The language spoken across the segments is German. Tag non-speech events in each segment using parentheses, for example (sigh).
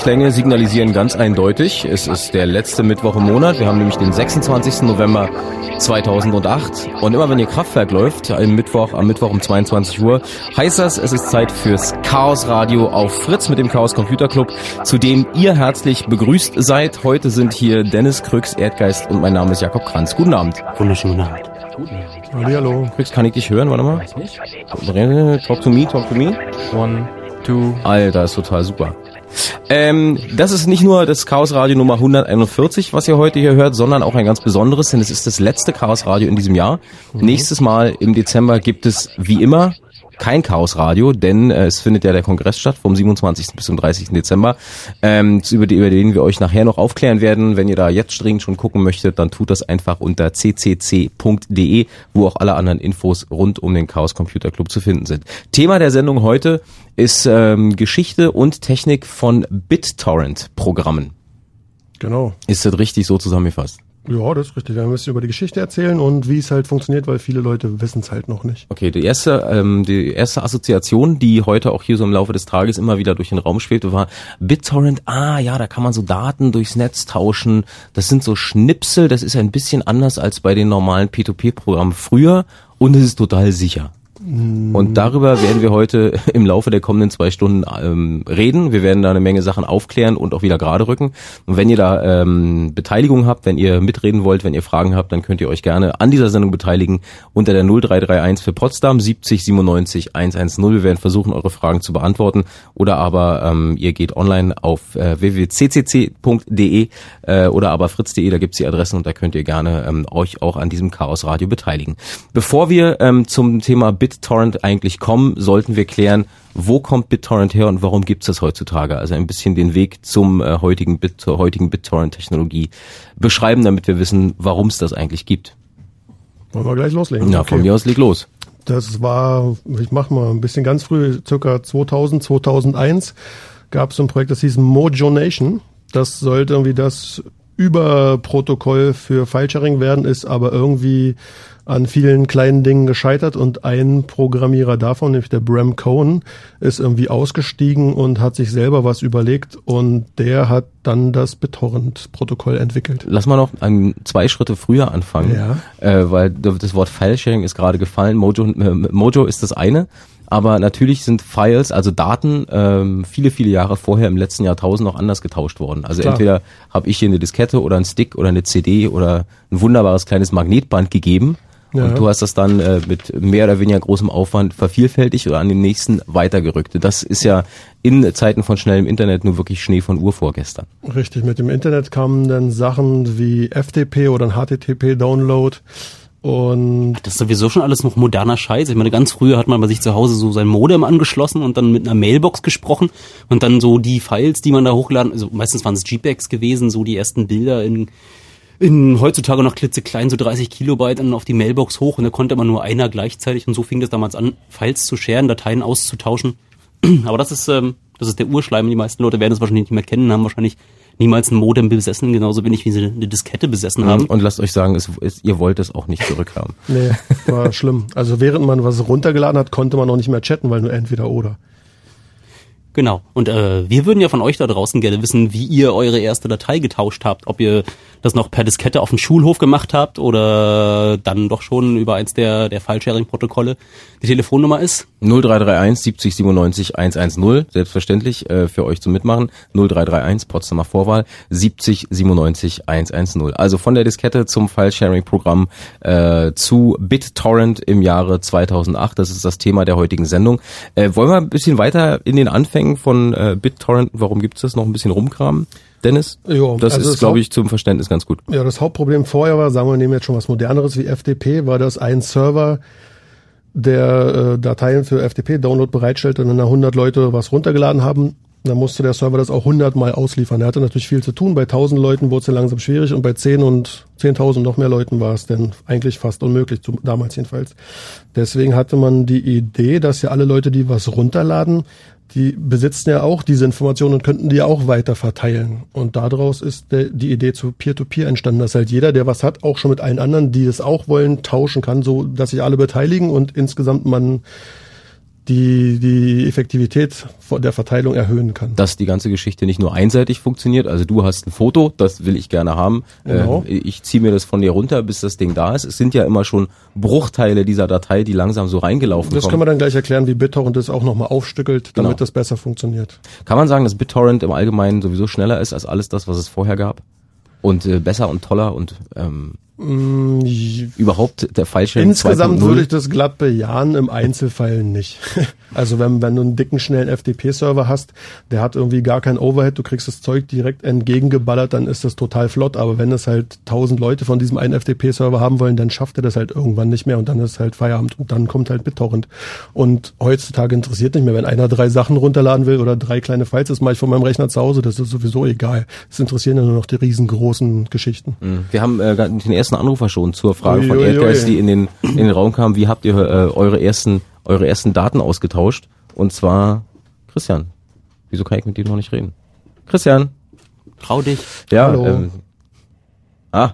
Diese Klänge signalisieren ganz eindeutig, es ist der letzte Mittwoch im Monat. Wir haben nämlich den 26. November 2008. Und immer wenn ihr Kraftwerk läuft, am Mittwoch, am Mittwoch um 22 Uhr, heißt das, es ist Zeit fürs Chaos Radio auf Fritz mit dem Chaos Computer Club, zu dem ihr herzlich begrüßt seid. Heute sind hier Dennis Krüx, Erdgeist und mein Name ist Jakob Kranz. Guten Abend. Wunderschönen Abend. Hallo. Krüx, kann ich dich hören? Warte mal. Talk to me, talk to me. One, two. Alter, ist total super. Ähm, das ist nicht nur das Chaos Radio Nummer 141, was ihr heute hier hört, sondern auch ein ganz besonderes, denn es ist das letzte Chaos Radio in diesem Jahr. Mhm. Nächstes Mal im Dezember gibt es wie immer kein Chaosradio, denn äh, es findet ja der Kongress statt vom 27. bis zum 30. Dezember, ähm, über, die, über den wir euch nachher noch aufklären werden. Wenn ihr da jetzt dringend schon gucken möchtet, dann tut das einfach unter ccc.de, wo auch alle anderen Infos rund um den Chaos Computer Club zu finden sind. Thema der Sendung heute ist ähm, Geschichte und Technik von BitTorrent-Programmen. Genau. Ist das richtig so zusammengefasst? Ja, das ist richtig. Wir müssen über die Geschichte erzählen und wie es halt funktioniert, weil viele Leute wissen es halt noch nicht. Okay, die erste, ähm, die erste Assoziation, die heute auch hier so im Laufe des Tages immer wieder durch den Raum schwebte, war BitTorrent. Ah, ja, da kann man so Daten durchs Netz tauschen. Das sind so Schnipsel. Das ist ein bisschen anders als bei den normalen P2P-Programmen früher und es ist total sicher. Und darüber werden wir heute (laughs) im Laufe der kommenden zwei Stunden ähm, reden. Wir werden da eine Menge Sachen aufklären und auch wieder gerade rücken. Und wenn ihr da ähm, Beteiligung habt, wenn ihr mitreden wollt, wenn ihr Fragen habt, dann könnt ihr euch gerne an dieser Sendung beteiligen unter der 0331 für Potsdam 70 97 110. Wir werden versuchen, eure Fragen zu beantworten. Oder aber ähm, ihr geht online auf äh, www.ccc.de äh, oder aber fritz.de, da gibt's die Adressen und da könnt ihr gerne ähm, euch auch an diesem Chaos Radio beteiligen. Bevor wir ähm, zum Thema Bit BitTorrent eigentlich kommen, sollten wir klären, wo kommt BitTorrent her und warum gibt es das heutzutage? Also ein bisschen den Weg zum äh, heutigen, Bit, zur heutigen BitTorrent-Technologie beschreiben, damit wir wissen, warum es das eigentlich gibt. Wollen wir gleich loslegen? Ja, okay. von mir aus leg los. Das war, ich mach mal ein bisschen ganz früh, circa 2000, 2001 gab es so ein Projekt, das hieß Mojo Nation. Das sollte irgendwie das Überprotokoll für File-Sharing werden, ist aber irgendwie an vielen kleinen Dingen gescheitert und ein Programmierer davon, nämlich der Bram Cohen, ist irgendwie ausgestiegen und hat sich selber was überlegt und der hat dann das BitTorrent-Protokoll entwickelt. Lass mal noch ein, zwei Schritte früher anfangen, Ja. äh, weil das Wort File-Sharing ist gerade gefallen. Mojo, äh, Mojo ist das eine, aber natürlich sind Files, also Daten, ähm, viele, viele Jahre vorher im letzten Jahrtausend noch anders getauscht worden. Also Klar. entweder habe ich hier eine Diskette oder einen Stick oder eine CD oder ein wunderbares kleines Magnetband gegeben. Ja. Und du hast das dann äh, mit mehr oder weniger großem Aufwand vervielfältigt oder an den nächsten weitergerückt. Das ist ja in Zeiten von schnellem Internet nur wirklich Schnee von Uhr vorgestern. Richtig, mit dem Internet kamen dann Sachen wie FTP oder ein HTTP-Download und Das ist sowieso schon alles noch moderner Scheiß. Ich meine, ganz früher hat man bei sich zu Hause so sein Modem angeschlossen und dann mit einer Mailbox gesprochen und dann so die Files, die man da hochgeladen, also meistens waren es JPEGs gewesen, so die ersten Bilder in, in heutzutage noch klitzeklein, so 30 Kilobyte dann auf die Mailbox hoch und da konnte man nur einer gleichzeitig und so fing das damals an, Files zu sharen, Dateien auszutauschen. (clears throat) Aber das ist, ähm, das ist der Urschleim. Die meisten Leute werden es wahrscheinlich nicht mehr kennen, haben wahrscheinlich niemals ein Modem besessen, genauso wenig wie sie eine Diskette besessen haben. Und lasst euch sagen, es, es, ihr wollt es auch nicht zurückhaben. (laughs) nee, war schlimm. Also während man was runtergeladen hat, konnte man auch nicht mehr chatten, weil nur entweder oder. Genau. Und äh, wir würden ja von euch da draußen gerne wissen, wie ihr eure erste Datei getauscht habt. Ob ihr das noch per Diskette auf dem Schulhof gemacht habt oder dann doch schon über eins der, der File-Sharing-Protokolle. Die Telefonnummer ist 0331 70 97 110, selbstverständlich äh, für euch zum Mitmachen. 0331 Potsdamer Vorwahl 70 97 110. Also von der Diskette zum File-Sharing-Programm äh, zu BitTorrent im Jahre 2008. Das ist das Thema der heutigen Sendung. Äh, wollen wir ein bisschen weiter in den Anfängen von äh, BitTorrent, warum gibt's das, noch ein bisschen rumkramen? Dennis? Jo, das also ist, glaube ich, zum Verständnis ganz gut. Ja, das Hauptproblem vorher war, sagen wir, nehmen jetzt schon was moderneres wie FTP, war das ein Server, der äh, Dateien für FTP-Download bereitstellte und dann da 100 Leute was runtergeladen haben. Dann musste der Server das auch 100 Mal ausliefern. Er hatte natürlich viel zu tun. Bei 1000 Leuten wurde es ja langsam schwierig und bei 10 und 10.000 noch mehr Leuten war es dann eigentlich fast unmöglich, damals jedenfalls. Deswegen hatte man die Idee, dass ja alle Leute, die was runterladen, die besitzen ja auch diese Informationen und könnten die auch weiter verteilen. Und daraus ist der, die Idee zu Peer-to-Peer entstanden, dass halt jeder, der was hat, auch schon mit allen anderen, die es auch wollen, tauschen kann, so dass sich alle beteiligen und insgesamt man die, die Effektivität der Verteilung erhöhen kann. dass die ganze Geschichte nicht nur einseitig funktioniert. Also du hast ein Foto, das will ich gerne haben. Genau. Äh, ich ziehe mir das von dir runter, bis das Ding da ist. Es sind ja immer schon Bruchteile dieser Datei, die langsam so reingelaufen Das kommen. können wir dann gleich erklären, wie BitTorrent das auch nochmal aufstückelt, damit Genau. das besser funktioniert. Kann man sagen, dass BitTorrent im Allgemeinen sowieso schneller ist als alles das, was es vorher gab? Und äh, besser und toller und ähm, Mm, überhaupt der Fallschirm Insgesamt 2.0? würde ich das glatt bejahen, im Einzelfall nicht. (laughs) Also wenn, wenn du einen dicken, schnellen FTP-Server hast, der hat irgendwie gar kein Overhead, du kriegst das Zeug direkt entgegengeballert, dann ist das total flott. Aber wenn es halt tausend Leute von diesem einen FTP-Server haben wollen, dann schafft er das halt irgendwann nicht mehr und dann ist halt Feierabend und dann kommt halt BitTorrent. Und heutzutage interessiert nicht mehr, wenn einer drei Sachen runterladen will oder drei kleine Files, das mache ich von meinem Rechner zu Hause, das ist sowieso egal. Es interessieren ja nur noch die riesengroßen Geschichten. Mhm. Wir haben äh, den ersten Anrufer schon zur Frage Ui, von Erdgeist, die in den, in den Raum kam. Wie habt ihr äh, eure ersten eure ersten Daten ausgetauscht? Und zwar Christian. Wieso kann ich mit dir noch nicht reden? Christian. Trau dich. Ja. Hallo. Ähm, ah,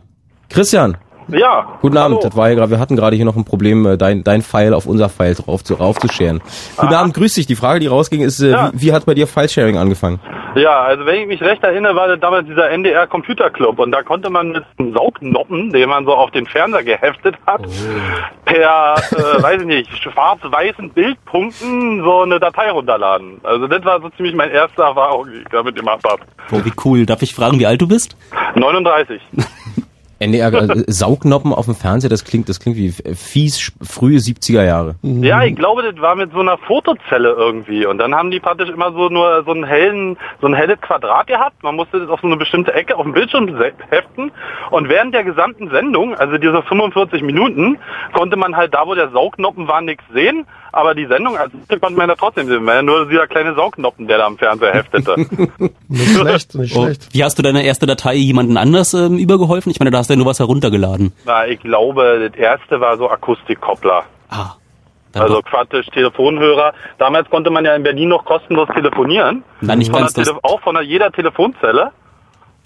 Christian. Ja. Guten Abend. hallo. Das war ja gerade. Wir hatten gerade hier noch ein Problem, äh, dein dein File auf unser File drauf zu raufzuscheren. Guten Abend. Grüß dich. Die Frage, die rausging, ist, äh, Ja. wie, wie hat bei dir File-Sharing angefangen? Ja, also wenn ich mich recht erinnere, war das damals dieser NDR Computer Club und da konnte man mit einem Saugnoppen, den man so auf den Fernseher geheftet hat, per, äh, weiß ich nicht, schwarz-weißen Bildpunkten so eine Datei runterladen. Also das war so ziemlich meine erste Erfahrung, die ich damit gemacht habe. Boah, wie cool. Darf ich fragen, wie alt du bist? 39. (laughs) NDR äh, Saugnoppen auf dem Fernseher, das klingt das klingt wie äh, fies frühe 70er Jahre. Ja, ich glaube, das war mit so einer Fotozelle irgendwie. Und dann haben die praktisch immer so nur so einen hellen, so ein helles Quadrat gehabt. Man musste das auf so eine bestimmte Ecke auf dem Bildschirm heften. Und während der gesamten Sendung, also diese 45 Minuten, konnte man halt da, wo der Saugnoppen war, nichts sehen. Aber die Sendung, also konnte man ja trotzdem sehen. War ja nur dieser kleine Saugnoppen, der da am Fernseher heftete. (laughs) Nicht schlecht, nicht Oh, schlecht. wie hast du deine erste Datei jemanden anders ähm, übergeholfen? Ich meine, da hast du ja nur was heruntergeladen. Na, ich glaube, das erste war so Akustikkoppler. Ah. Also praktisch Telefonhörer. Damals konnte man ja in Berlin noch kostenlos telefonieren. Nein, nicht ganz. Tele auch von der, jeder Telefonzelle.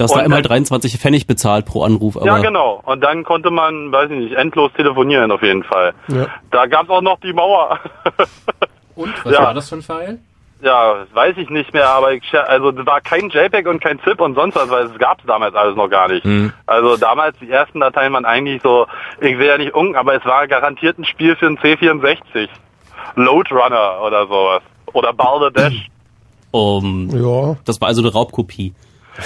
Da hast du Und einmal dann- 23 Pfennig bezahlt pro Anruf. Aber Ja, genau. Und dann konnte man, weiß ich nicht, endlos telefonieren auf jeden Fall. Ja. Da gab's auch noch die Mauer. (laughs) Und, was Ja. war das für ein Pfeil? ja, weiß ich nicht mehr, aber ich, also das war kein JPEG und kein ZIP und sonst was, weil es gab's damals alles noch gar nicht. Also damals die ersten Dateien waren eigentlich so, ich will ja nicht unken, aber es war garantiert ein Spiel für einen C64. Load Runner oder sowas. Oder Balderdash. um, Ja, das war also eine Raubkopie.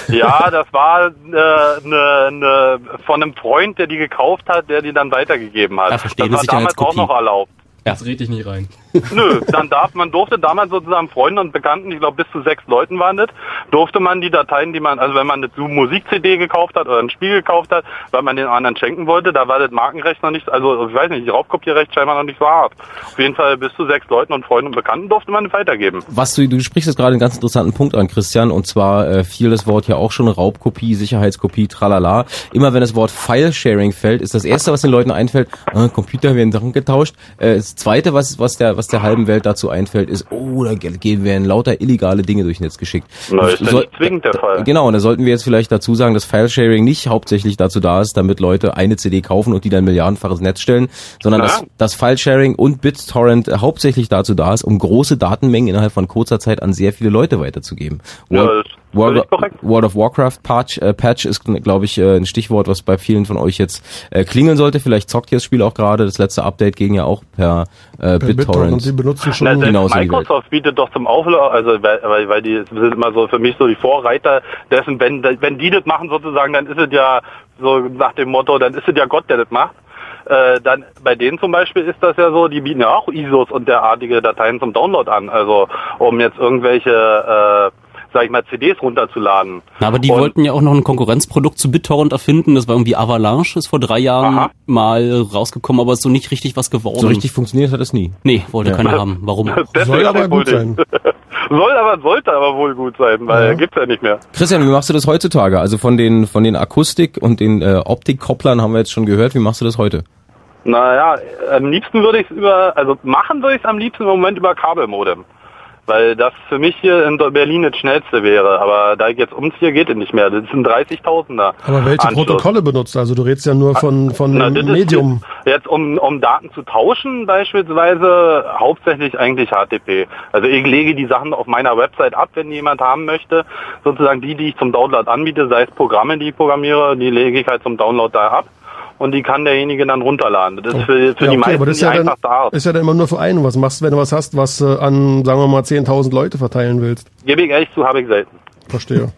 Ja, das war äh, ne, ne, von einem Freund, der die gekauft hat, der die dann weitergegeben hat. Ja, verstehe, das war damals auch noch erlaubt. Jetzt red ich nicht rein. Nö, dann darf man durfte damals sozusagen Freunde und Bekannten, ich glaube bis zu sechs Leuten waren das, durfte man die Dateien, die man, also wenn man eine Musik-CD gekauft hat oder ein Spiel gekauft hat, weil man den anderen schenken wollte, da war das Markenrecht noch nicht, also ich weiß nicht, Raubkopierrecht scheinbar noch nicht so hart. Auf jeden Fall bis zu sechs Leuten und Freunden und Bekannten durfte man weitergeben. Was du, du sprichst jetzt gerade einen ganz interessanten Punkt an, Christian, und zwar äh, fiel das Wort ja auch schon Raubkopie, Sicherheitskopie, tralala. Immer wenn das Wort File-Sharing fällt, ist das erste, was den Leuten einfällt, äh, Computer werden Sachen getauscht. Äh, das zweite, was, was der, was der halben Welt dazu einfällt, ist, oh, da gehen werden lauter illegale Dinge durchs Netz geschickt. Na, ist Soll- nicht zwingend der Fall. Genau, und da sollten wir jetzt vielleicht dazu sagen, dass File-Sharing nicht hauptsächlich dazu da ist, damit Leute eine CD kaufen und die dann milliardenfaches Netz stellen, sondern Ja. dass, dass File-Sharing und BitTorrent hauptsächlich dazu da ist, um große Datenmengen innerhalb von kurzer Zeit an sehr viele Leute weiterzugeben. Ja, World. World of Warcraft Patch, äh, Patch ist, glaube ich, äh, ein Stichwort, was bei vielen von euch jetzt äh, klingeln sollte. Vielleicht zockt ihr das Spiel auch gerade. Das letzte Update ging ja auch per, äh, per BitTorrent. Und die benutzen schon Na, Welt. Microsoft bietet doch zum Auflauf, also weil, weil, weil die sind immer so für mich so die Vorreiter dessen, wenn wenn die das machen sozusagen, dann ist es ja so nach dem Motto, dann ist es ja Gott, der das macht. Äh, dann bei denen zum Beispiel ist das ja so, die bieten ja auch ISOs und derartige Dateien zum Download an, also um jetzt irgendwelche, äh, sag ich mal, CDs runterzuladen. Na, aber die Und- wollten ja auch noch ein Konkurrenzprodukt zu BitTorrent erfinden. Das war irgendwie Avalanche, ist vor drei Jahren Aha. mal rausgekommen, aber ist so nicht richtig was geworden. So richtig funktioniert hat es nie. Nee, wollte Ja. keiner haben. Warum? (laughs) auch? Deswegen Soll aber wohl gut sein. (laughs) Soll aber, sollte aber wohl gut sein, weil Ja. gibt's ja nicht mehr. Christian, wie machst du das heutzutage? Also von den von den Akustik und den äh, Optikkopplern haben wir jetzt schon gehört. Wie machst du das heute? Naja, am liebsten würde ich es über, also machen würde ich es am liebsten im Moment über Kabelmodem. Weil das für mich hier in Berlin das schnellste wäre. Aber da ich jetzt umziehe, geht es nicht mehr. Das sind 30.000er. Aber welche Anschluss. Protokolle benutzt? Also du redest ja nur von, von Na, ist Medium. Jetzt um, um Daten zu tauschen beispielsweise hauptsächlich eigentlich HTTP. Also ich lege die Sachen auf meiner Website ab, wenn jemand haben möchte. Sozusagen die, die ich zum Download anbiete, sei es Programme, die ich programmiere, die lege ich halt zum Download da ab. Und die kann derjenige dann runterladen. Das ist für, für Ja, die okay, meisten aber das ist die ja, dann, einfachste Art. ist ja dann immer nur für einen. Was machst du, wenn du was hast, was äh, an, sagen wir mal, 10.000 Leute verteilen willst? Gebe ich ehrlich zu, habe ich selten. Verstehe.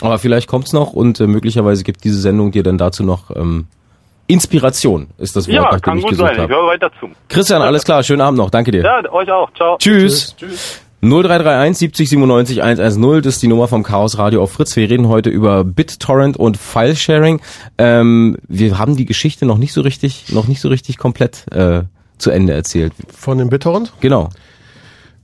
Aber vielleicht kommt's noch und äh, möglicherweise gibt diese Sendung dir dann dazu noch ähm, Inspiration, ist das Wort, Ja, nach dem kann ich gut gesucht sein. Ich habe. höre weiter zu. Christian, alles klar, schönen Abend noch, danke dir. Ja, euch auch. Ciao. Tschüss. 0331 70 97 110, das ist die Nummer vom Chaos Radio auf Fritz. Wir reden heute über BitTorrent und File-Sharing. Ähm, wir haben die Geschichte noch nicht so richtig, noch nicht so richtig komplett äh, zu Ende erzählt. Von dem BitTorrent? Genau.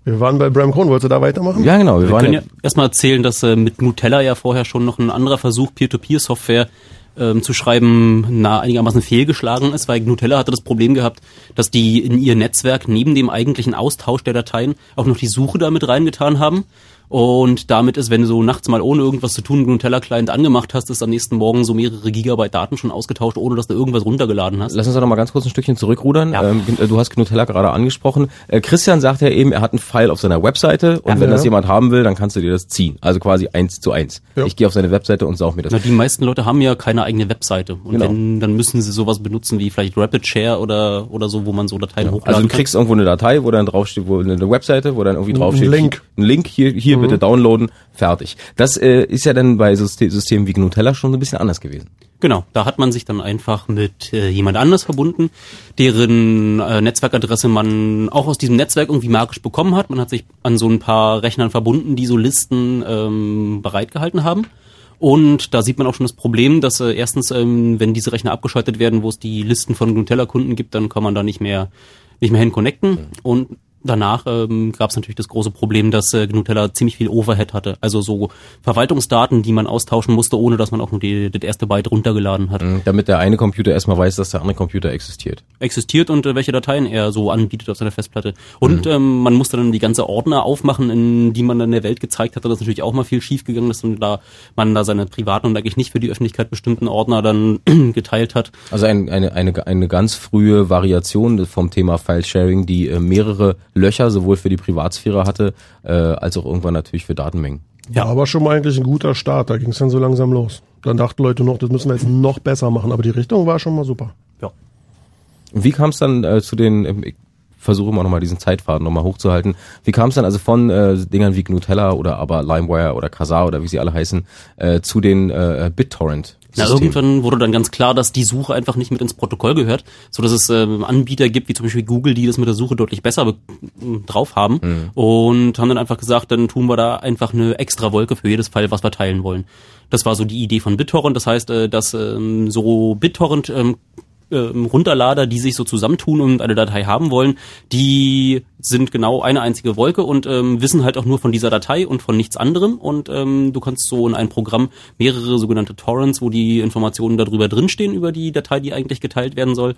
Wir waren bei Bram Kron. Wolltest du da weitermachen? Ja, genau. Wir, Wir waren können ja, ja erstmal erzählen, dass äh, mit Nutella ja vorher schon noch ein anderer Versuch, Peer-to-Peer-Software ähm, zu schreiben, na, einigermaßen fehlgeschlagen ist, weil Nutella hatte das Problem gehabt, dass die in ihr Netzwerk neben dem eigentlichen Austausch der Dateien auch noch die Suche damit reingetan haben. Und damit ist, wenn du so nachts mal ohne irgendwas zu tun einen Nutella-Client angemacht hast, ist am nächsten Morgen so mehrere Gigabyte Daten schon ausgetauscht, ohne dass du irgendwas runtergeladen hast. Lass uns doch noch mal ganz kurz ein Stückchen zurückrudern. Ja. Ähm, du hast Nutella gerade angesprochen. Äh, Christian sagt ja eben, er hat einen File auf seiner Webseite und wenn Ja. das jemand haben will, dann kannst du dir das ziehen. Also quasi eins zu eins. Ja. Ich gehe auf seine Webseite und saug mir das. Na, die meisten Leute haben ja keine eigene Webseite. Und Genau. wenn, dann müssen sie sowas benutzen wie vielleicht Rapid Share oder, oder so, wo man so Dateien hochladen Also du kann. kriegst irgendwo eine Datei, wo dann draufsteht, wo eine Webseite, wo dann irgendwie draufsteht, Link. ein Link hier, hier bitte downloaden, fertig. Das äh, ist ja dann bei Syste- Systemen wie Nutella schon so ein bisschen anders gewesen. Genau, da hat man sich dann einfach mit äh, jemand anders verbunden, deren äh, Netzwerkadresse man auch aus diesem Netzwerk irgendwie magisch bekommen hat. Man hat sich an so ein paar Rechnern verbunden, die so Listen ähm, bereitgehalten haben. Und da sieht man auch schon das Problem, dass äh, erstens, ähm, wenn diese Rechner abgeschaltet werden, wo es die Listen von Nutella-Kunden gibt, dann kann man da nicht mehr nicht mehr hin connecten. Und danach ähm, gab es natürlich das große Problem, dass äh, Gnutella ziemlich viel Overhead hatte. Also so Verwaltungsdaten, die man austauschen musste, ohne dass man auch nur die, das erste Byte runtergeladen hat. Mhm, Damit der eine Computer erstmal weiß, dass der andere Computer existiert. Existiert und äh, welche Dateien er so anbietet auf seiner Festplatte. Und ähm, man musste dann die ganze Ordner aufmachen, in die man dann der Welt gezeigt hatte. Das ist natürlich auch mal viel schief gegangen, dass man da, man da seine privaten und eigentlich nicht für die Öffentlichkeit bestimmten Ordner dann (clears throat) geteilt hat. Also ein, eine, eine, eine ganz frühe Variation vom Thema File-Sharing, die äh, mehrere Löcher sowohl für die Privatsphäre hatte, äh, als auch irgendwann natürlich für Datenmengen. Ja. Aber schon mal eigentlich ein guter Start. Da ging es dann so langsam los. Dann dachten Leute noch, das müssen wir jetzt noch besser machen. Aber die Richtung war schon mal super. Ja. Wie kam es dann äh, zu den, ähm, ich versuche immer nochmal diesen Zeitfaden nochmal hochzuhalten, wie kam es dann also von äh, Dingern wie Gnutella oder aber LimeWire oder Kazaa oder wie sie alle heißen, äh, zu den äh, BitTorrent? Na, irgendwann wurde dann ganz klar, dass die Suche einfach nicht mit ins Protokoll gehört, so dass es ähm, Anbieter gibt, wie zum Beispiel Google, die das mit der Suche deutlich besser drauf haben und haben dann einfach gesagt, dann tun wir da einfach eine extra Wolke für jedes Fall, was wir teilen wollen. Das war so die Idee von BitTorrent. Das heißt, äh, dass ähm, so BitTorrent ähm, ähm, Runterlader, die sich so zusammentun und eine Datei haben wollen, die sind genau eine einzige Wolke und ähm, wissen halt auch nur von dieser Datei und von nichts anderem. Und ähm, du kannst so in ein Programm mehrere sogenannte Torrents, wo die Informationen darüber drinstehen, über die Datei, die eigentlich geteilt werden soll.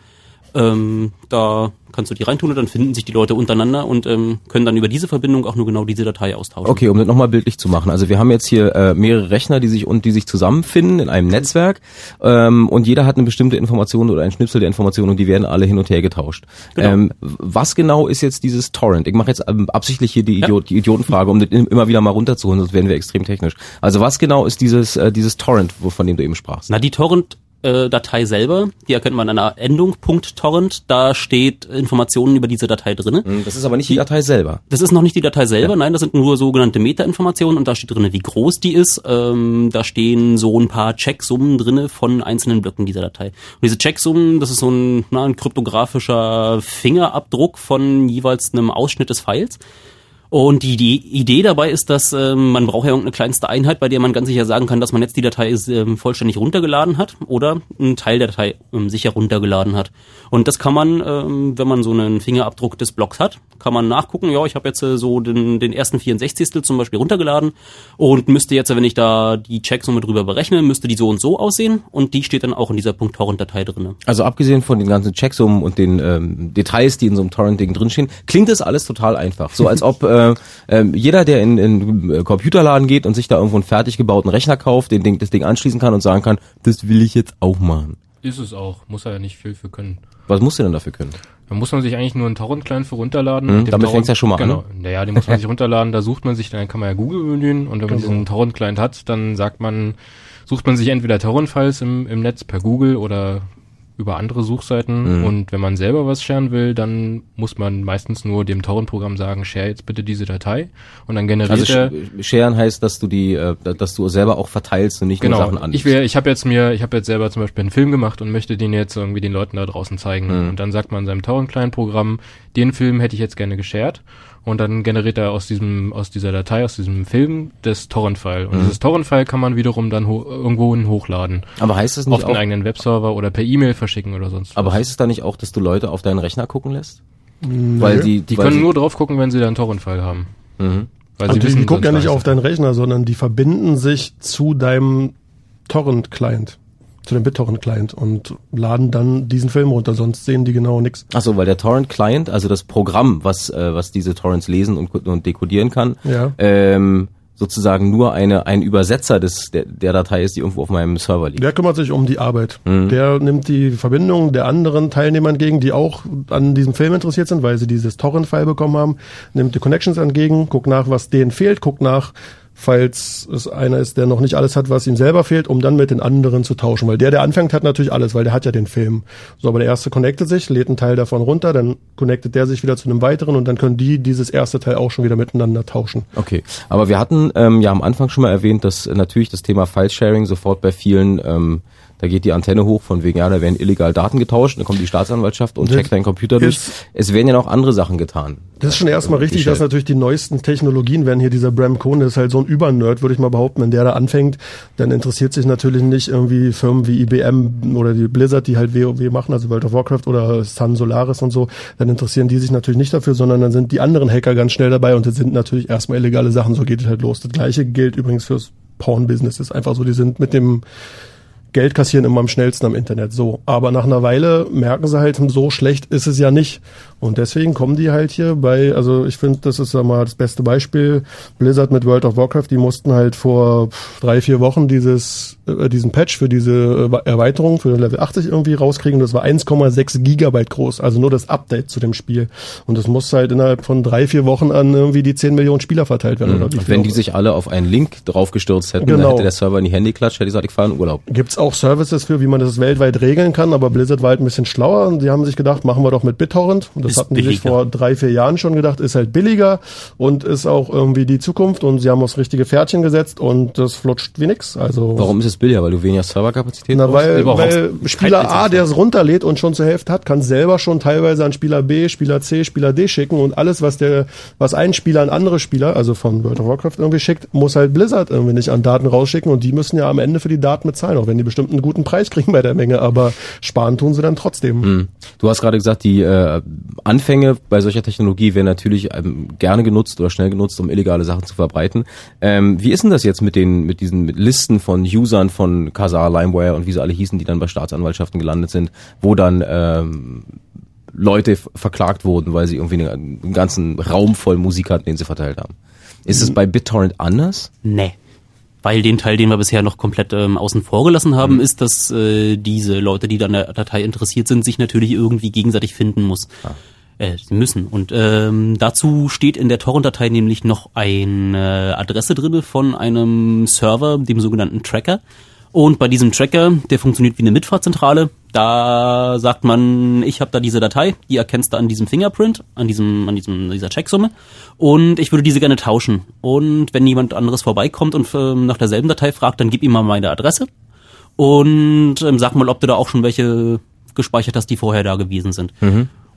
Ähm, da kannst du die reintun und dann finden sich die Leute untereinander und ähm, können dann über diese Verbindung auch nur genau diese Datei austauschen. Okay, um das nochmal bildlich zu machen. Also wir haben jetzt hier äh, mehrere Rechner, die sich und die sich zusammenfinden in einem Netzwerk ähm, und jeder hat eine bestimmte Information oder ein Schnipsel der Information und die werden alle hin und her getauscht. Genau. Ähm, was genau ist jetzt dieses Torrent? Ich mache jetzt ähm, absichtlich hier die, Idiot, die Idiotenfrage, um das im- immer wieder mal runterzuholen, sonst werden wir extrem technisch. Also was genau ist dieses äh, dieses Torrent, von dem du eben sprachst? Na, die Torrent-Datei selber, die erkennt man an einer Endung .torrent, da steht Informationen über diese Datei drinne. Hm, Das ist aber nicht die Datei selber. Das ist noch nicht die Datei selber, nein, das sind nur sogenannte Meta-Informationen und da steht drinne, wie groß die ist. Ähm, da stehen so ein paar Checksummen drinne von einzelnen Blöcken dieser Datei. Und diese Checksummen, das ist so ein, na, ein kryptografischer Fingerabdruck von jeweils einem Ausschnitt des Files. Und die, die Idee dabei ist, dass ähm, man braucht ja irgendeine kleinste Einheit, bei der man ganz sicher sagen kann, dass man jetzt die Datei ähm, vollständig runtergeladen hat oder einen Teil der Datei ähm, sicher runtergeladen hat. Und das kann man, ähm, wenn man so einen Fingerabdruck des Blocks hat, kann man nachgucken, ja, ich habe jetzt äh, so den, den ersten 64. zum Beispiel runtergeladen und müsste jetzt, wenn ich da die Checksumme drüber berechne, müsste die so und so aussehen und die steht dann auch in dieser .torrent-Datei drinne. Also abgesehen von den ganzen Checksummen und den ähm, Details, die in so einem Torrent-Ding drinstehen, klingt das alles total einfach. So als ob äh, (laughs) ähm, jeder, der in, in äh, Computerladen geht und sich da irgendwo einen fertig gebauten Rechner kauft, den Ding, das Ding anschließen kann und sagen kann, das will ich jetzt auch machen. Ist es auch. Muss er ja nicht viel für können. Was musst du denn dafür können? Da muss man sich eigentlich nur einen Torrent-Client für runterladen. Mhm, damit fängt's ja schon mal an. genau. Naja, den muss man (laughs) sich runterladen, da sucht man sich, dann kann man ja Google bemühen und wenn man diesen Torrent-Client hat, dann sagt man, sucht man sich entweder Torrent-Files im, im Netz per Google oder über andere Suchseiten Mhm. und wenn man selber was sharen will, dann muss man meistens nur dem Torrent-Programm sagen, share jetzt bitte diese Datei und dann generiert Also er sharen heißt, dass du die, äh, dass du selber auch verteilst und nicht Genau. nur Sachen an. Ich, wär, ich habe jetzt mir, ich habe jetzt selber zum Beispiel einen Film gemacht und möchte den jetzt irgendwie den Leuten da draußen zeigen. Mhm. Und dann sagt man seinem Torrent-Client-Programm, den Film hätte ich jetzt gerne geshared. Und dann generiert er aus diesem, aus dieser Datei, aus diesem Film, das Torrent-File. Mhm. Und dieses Torrent-File kann man wiederum dann ho irgendwo hin hochladen. aber heißt es Auf nicht den auch, eigenen Webserver oder per E-Mail verschicken oder sonst aber was. heißt es da nicht auch, dass du Leute auf deinen Rechner gucken lässt? Weil die, Die weil können sie, nur drauf gucken, wenn sie da einen Torrent-File haben. Mhm. Weil Also sie die, wissen, die gucken ja nicht auf deinen Rechner, sondern die verbinden sich zu deinem Torrent-Client, zu dem BitTorrent-Client und laden dann diesen Film runter, sonst sehen die genau nichts. Ach so, weil der Torrent Client, also das Programm, was äh, was diese Torrents lesen und, und dekodieren kann, Ja. ähm, sozusagen nur eine ein Übersetzer des der, der Datei ist, die irgendwo auf meinem Server liegt. Der kümmert sich um die Arbeit. Mhm. Der nimmt die Verbindung der anderen Teilnehmer entgegen, die auch an diesem Film interessiert sind, weil sie dieses Torrent-File bekommen haben, nimmt die Connections entgegen, guckt nach, was denen fehlt, guckt nach, falls es einer ist, der noch nicht alles hat, was ihm selber fehlt, um dann mit den anderen zu tauschen. Weil der, der anfängt, hat natürlich alles, weil der hat ja den Film. So, aber der erste connectet sich, lädt einen Teil davon runter, dann connectet der sich wieder zu einem weiteren und dann können die dieses erste Teil auch schon wieder miteinander tauschen. Okay, aber wir hatten ähm, ja am Anfang schon mal erwähnt, dass natürlich das Thema File-Sharing sofort bei vielen ähm, Da geht die Antenne hoch von wegen, ja, da werden illegal Daten getauscht, dann kommt die Staatsanwaltschaft und Das checkt deinen Computer durch. Es werden ja noch andere Sachen getan. Das ist schon erstmal richtig, Michel. dass natürlich die neuesten Technologien werden. Hier dieser Bram Cohn ist halt so ein Übernerd, würde ich mal behaupten. Wenn der da anfängt, dann interessiert sich natürlich nicht irgendwie Firmen wie IBM oder die Blizzard, die halt WoW machen, also World of Warcraft oder Sun Solaris und so. Dann interessieren die sich natürlich nicht dafür, sondern dann sind die anderen Hacker ganz schnell dabei und das sind natürlich erstmal illegale Sachen. So geht es halt los. Das gleiche gilt übrigens fürs Porn-Business. Ist einfach so, die sind mit dem Geld kassieren immer am schnellsten am Internet. So. Aber nach einer Weile merken sie halt, so schlecht ist es ja nicht. Und deswegen kommen die halt hier bei, also ich finde, das ist sag mal das beste Beispiel. Blizzard mit World of Warcraft, die mussten halt vor drei, vier Wochen dieses, äh, diesen Patch für diese äh, Erweiterung für Level 80 irgendwie rauskriegen. Das war 1,6 Gigabyte groß, also nur das Update zu dem Spiel. Und das muss halt innerhalb von drei, vier Wochen an irgendwie die 10 Millionen Spieler verteilt werden. Oder wie Und wenn die sich alle auf einen Link draufgestürzt hätten, Genau. dann hätte der Server in die Hände geklatscht, hätte gesagt, ich fahre in Urlaub. Gibt's auch Services für, wie man das weltweit regeln kann, aber Blizzard war halt ein bisschen schlauer und die haben sich gedacht, machen wir doch mit BitTorrent. Und das Ist hatten die sich billiger. vor drei, vier Jahren schon gedacht, ist halt billiger und ist auch irgendwie die Zukunft und sie haben aufs richtige Pferdchen gesetzt und das flutscht wie nix. Also Warum ist es billiger? Weil du weniger Serverkapazität Na, brauchst? weil, weil kein Spieler A, der es runterlädt und schon zur Hälfte hat, kann selber schon teilweise an Spieler B, Spieler C, Spieler D schicken und alles, was der, was ein Spieler an andere Spieler, also von World of Warcraft irgendwie schickt, muss halt Blizzard irgendwie nicht an Daten rausschicken und die müssen ja am Ende für die Daten bezahlen, auch wenn die bestimmt einen guten Preis (laughs) kriegen bei der Menge, aber sparen tun sie dann trotzdem. Hm. Du hast gerade gesagt, die äh, Anfänge bei solcher Technologie werden natürlich ähm, gerne genutzt oder schnell genutzt, um illegale Sachen zu verbreiten. Ähm, wie ist denn das jetzt mit den mit diesen mit Listen von Usern von Kazaa, LimeWire und wie sie alle hießen, die dann bei Staatsanwaltschaften gelandet sind, wo dann ähm, Leute verklagt wurden, weil sie irgendwie eine, einen ganzen Raum voll Musik hatten, den sie verteilt haben. Ist es bei BitTorrent anders? Nee. Weil den Teil, den wir bisher noch komplett ähm, außen vor gelassen haben, ist, dass äh, diese Leute, die an der Datei interessiert sind, sich natürlich irgendwie gegenseitig finden muss. Äh, müssen. Und ähm, dazu steht in der Torrent-Datei nämlich noch eine Adresse drinne von einem Server, dem sogenannten Tracker. Und bei diesem Tracker, der funktioniert wie eine Mitfahrzentrale, da sagt man, ich habe da diese Datei, die erkennst du an diesem Fingerprint, an diesem, an diesem, dieser Checksumme, und ich würde diese gerne tauschen. Und wenn jemand anderes vorbeikommt und ähm, nach derselben Datei fragt, dann gib ihm mal meine Adresse und ähm, sag mal, ob du da auch schon welche gespeichert hast, die vorher da gewesen sind.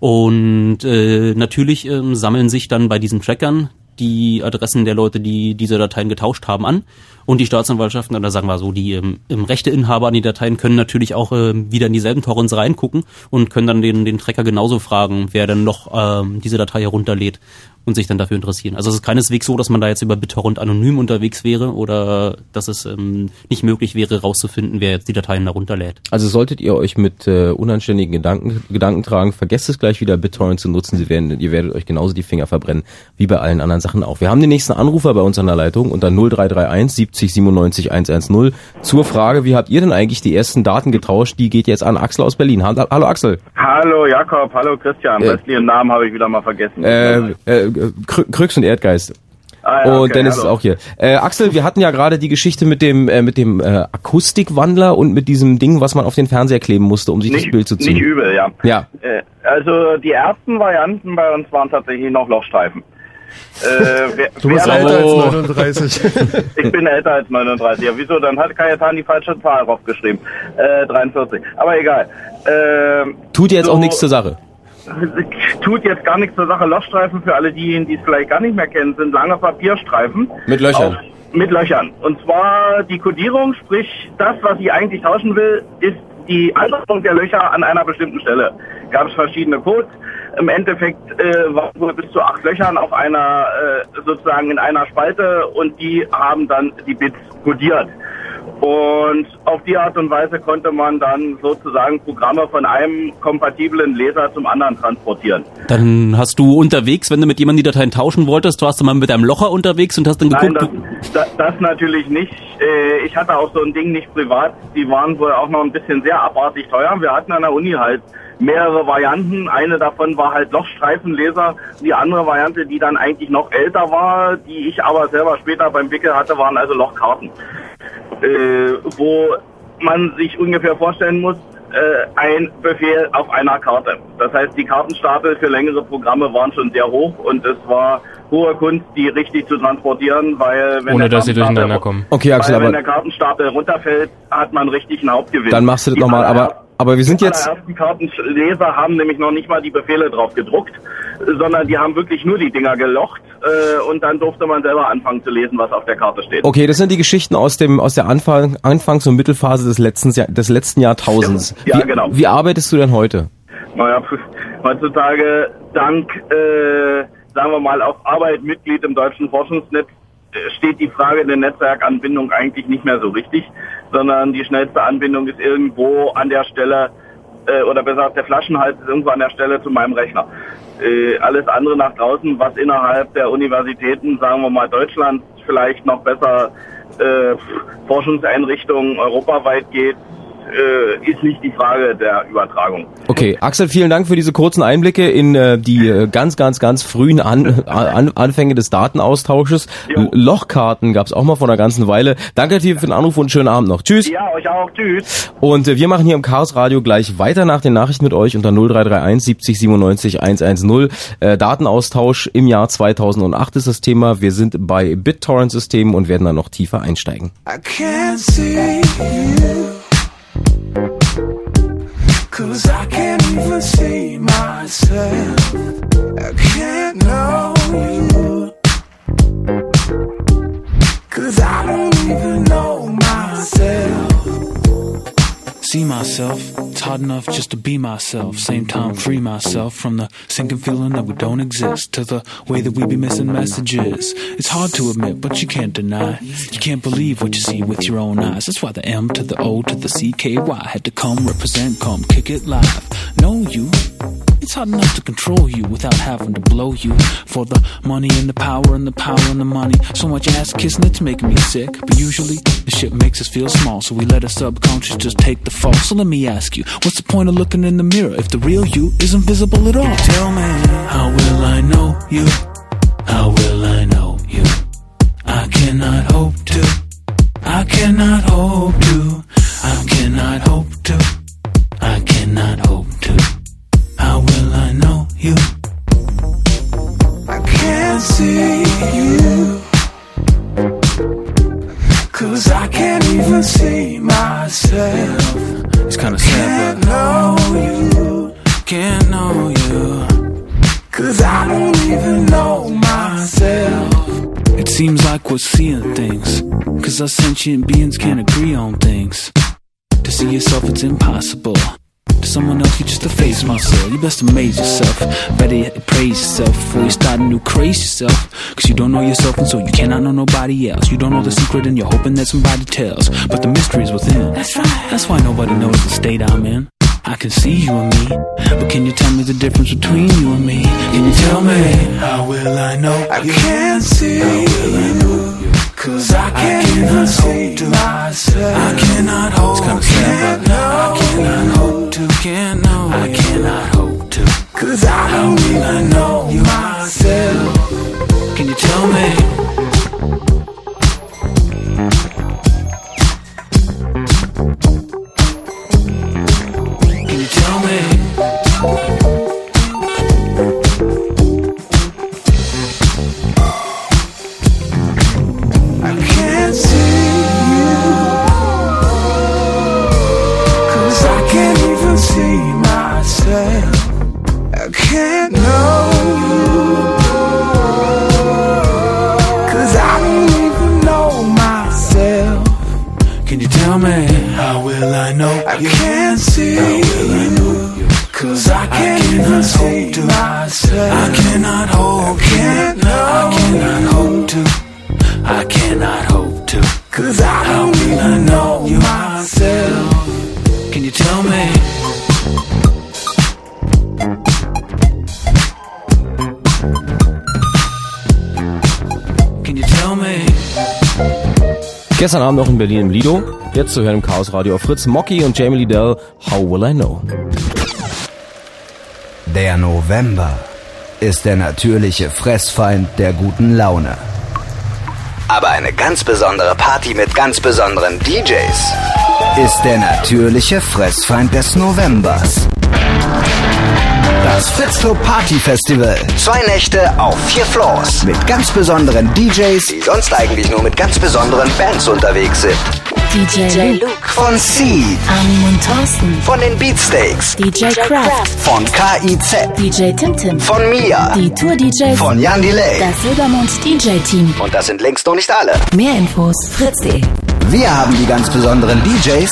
Und äh, natürlich ähm, sammeln sich dann bei diesen Trackern die Adressen der Leute, die diese Dateien getauscht haben, an. Und die Staatsanwaltschaften, oder sagen wir so, die ähm, im Rechteinhaber an die Dateien können natürlich auch ähm, wieder in dieselben Torrents reingucken und können dann den, den Tracker genauso fragen, wer denn noch ähm, diese Datei herunterlädt und sich dann dafür interessieren. Also es ist keineswegs so, dass man da jetzt über BitTorrent anonym unterwegs wäre oder dass es ähm, nicht möglich wäre, rauszufinden, wer jetzt die Dateien herunterlädt. Also solltet ihr euch mit äh, unanständigen Gedanken, Gedanken tragen, vergesst es gleich wieder BitTorrent zu nutzen. Sie werden, ihr werdet euch genauso die Finger verbrennen wie bei allen anderen Sachen auch. Wir haben den nächsten Anrufer bei uns an der Leitung unter 0331 70 97 110 zur Frage, wie habt ihr denn eigentlich die ersten Daten getauscht? Die geht jetzt an Axel aus Berlin. Ha- Hallo Axel. Hallo Jakob, hallo Christian. Äh, Restlichen Namen habe ich wieder mal vergessen. Äh, äh, Krüx und Erdgeist. Ah, ja, und okay, Dennis ist hallo. auch hier. Äh, Axel, wir hatten ja gerade die Geschichte mit dem äh, mit dem äh, Akustikwandler und mit diesem Ding, was man auf den Fernseher kleben musste, um sich das nicht, Bild zu ziehen. nicht übel, ja. Ja. Äh, also die ersten Varianten bei uns waren tatsächlich noch Lochstreifen. Äh, (laughs) wer, Du bist älter Oh. als 39. (laughs) Ich bin älter als 39. Ja, wieso? Dann hat Kajetan die falsche Zahl draufgeschrieben. Äh, 43. Aber egal. Ähm, Tut jetzt so- auch nichts zur Sache. Tut jetzt gar nichts zur Sache. Lochstreifen für alle diejenigen, die es vielleicht gar nicht mehr kennen, sind lange Papierstreifen. Mit Löchern. Auf, mit Löchern. Und zwar die Kodierung, sprich das, was ich eigentlich tauschen will, ist die Anordnung der Löcher an einer bestimmten Stelle. Gab es verschiedene Codes. Im Endeffekt äh, waren wohl bis zu acht Löchern auf einer, äh, sozusagen in einer Spalte und die haben dann die Bits kodiert. Und auf die Art und Weise konnte man dann sozusagen Programme von einem kompatiblen Leser zum anderen transportieren. Dann hast du unterwegs, wenn du mit jemandem die Dateien tauschen wolltest, warst du mal mit einem Locher unterwegs und hast dann Nein, geguckt, das, das, das natürlich nicht. Äh, Ich hatte auch so ein Ding nicht privat. Die waren wohl auch noch ein bisschen sehr abartig teuer. Wir hatten an der Uni halt mehrere Varianten. Eine davon war halt Lochstreifenleser. Die andere Variante, die dann eigentlich noch älter war, die ich aber selber später beim Wickel hatte, waren also Lochkarten. Äh, wo man sich ungefähr vorstellen muss, äh, ein Befehl auf einer Karte. Das heißt, die Kartenstapel für längere Programme waren schon sehr hoch und es war hohe Kunst, die richtig zu transportieren, weil wenn Ohne der dass sie Kartenstapel- durcheinander kommen. Okay, Axel, weil wenn aber der Kartenstapel runterfällt, hat man richtig einen Hauptgewinn. dann machst du das nochmal. Aber, aber wir sind die jetzt, allerersten Kartenleser haben nämlich noch nicht mal die Befehle drauf gedruckt, sondern die haben wirklich nur die Dinger gelocht äh, und dann durfte man selber anfangen zu lesen, was auf der Karte steht. okay, das sind die Geschichten aus dem, aus der Anfang, Anfangs- und Mittelphase des letzten, Jahr, des letzten Jahrtausends. Ja, wie, genau. Wie arbeitest du denn heute? Naja, heutzutage dank, äh, sagen wir mal, auf Arbeit Mitglied im deutschen Forschungsnetz steht die Frage der Netzwerkanbindung eigentlich nicht mehr so richtig, sondern die schnellste Anbindung ist irgendwo an der Stelle, äh, oder besser gesagt, der Flaschenhals ist irgendwo an der Stelle zu meinem Rechner. Äh, alles andere nach draußen, was innerhalb der Universitäten, sagen wir mal Deutschland, vielleicht noch besser äh, Forschungseinrichtungen europaweit geht, äh, ist nicht die Frage der Übertragung. Okay, Axel, vielen Dank für diese kurzen Einblicke in äh, die äh, ganz, ganz, ganz frühen An An Anfänge des Datenaustausches. Jo. Lochkarten gab's auch mal vor einer ganzen Weile. Danke dir für den Anruf und schönen Abend noch. Tschüss. Ja, euch auch. Tschüss. Und äh, wir machen hier im Chaos Radio gleich weiter nach den Nachrichten mit euch unter 0331 70 97 110. Äh, Datenaustausch im Jahr 2008 ist das Thema. Wir sind bei BitTorrent-Systemen und werden da noch tiefer einsteigen. I can't see you. Cause I can't even see myself. I can't know you. Cause I don't even know myself. See myself. It's hard enough just to be myself. Same time, free myself from the sinking feeling that we don't exist. To the way that we be missing messages. It's hard to admit, but you can't deny. You can't believe what you see with your own eyes. That's why the M to the O to the CKY had to come represent, come kick it live. Know you. It's hard enough to control you without having to blow you for the money and the power and the power and the money. So much ass kissing, it's making me sick. But usually, the shit makes us feel small, so we let our subconscious just take the fall. So let me ask you, what's the point of looking in the mirror if the real you isn't visible at all? Tell me, how will I know you? How will I know you? I cannot hope to. I cannot hope to. I cannot hope to. I cannot hope to. How will I know you? I can't see you. Cause I can't even see myself. It's kinda sad, Can't know you. can't know you. Cause I don't even know myself. It seems like we're seeing things. Cause us sentient beings can't agree on things. To see yourself, it's impossible. To someone else, you just a face muscle. You best amaze yourself. Better yet, praise yourself before you start a new craze yourself. Cause you don't know yourself, and so you cannot know nobody else. You don't know the secret, and you're hoping that somebody tells. But the mystery is within. That's right. That's why nobody knows the state I'm in. I can see you and me, but can you tell me the difference between you and me? Can you tell me? How will I know? I can't see you. Cause I can't even see myself. I cannot hope. Sad, I cannot hope to. Can't know. I cannot hope to. Cause I don't even know myself. Can you tell me? Can you tell me? I can't know you. Cause I don't even know myself. Can you tell me? How will I know? I can't see you. Cause I can't even see myself. I cannot hope. can't know. I cannot hope to. I cannot hope to. Cause I don't even know myself. Gestern Abend noch in Berlin im Lido. Jetzt zu hören im Chaos Radio auf Fritz, Mocky und Jamie Liddell. How will I know? Der November ist der natürliche Fressfeind der guten Laune. Aber eine ganz besondere Party mit ganz besonderen DJs ist der natürliche Fressfeind des Novembers. Das Fritzclub Party Festival. Zwei Nächte auf vier Floors. Mit ganz besonderen DJs, die sonst eigentlich nur mit ganz besonderen Bands unterwegs sind. DJ Luke. Von Seed. Armin und Thorsten. Von den Beatsteaks. DJ Kraft. Von KIZ. DJ Timtim. Von Mia. Die Tour-DJs. Von Jan Delay. Das Silbermond DJ-Team. Und das sind längst noch nicht alle. Mehr Infos fritz.de. Wir haben die ganz besonderen DJs.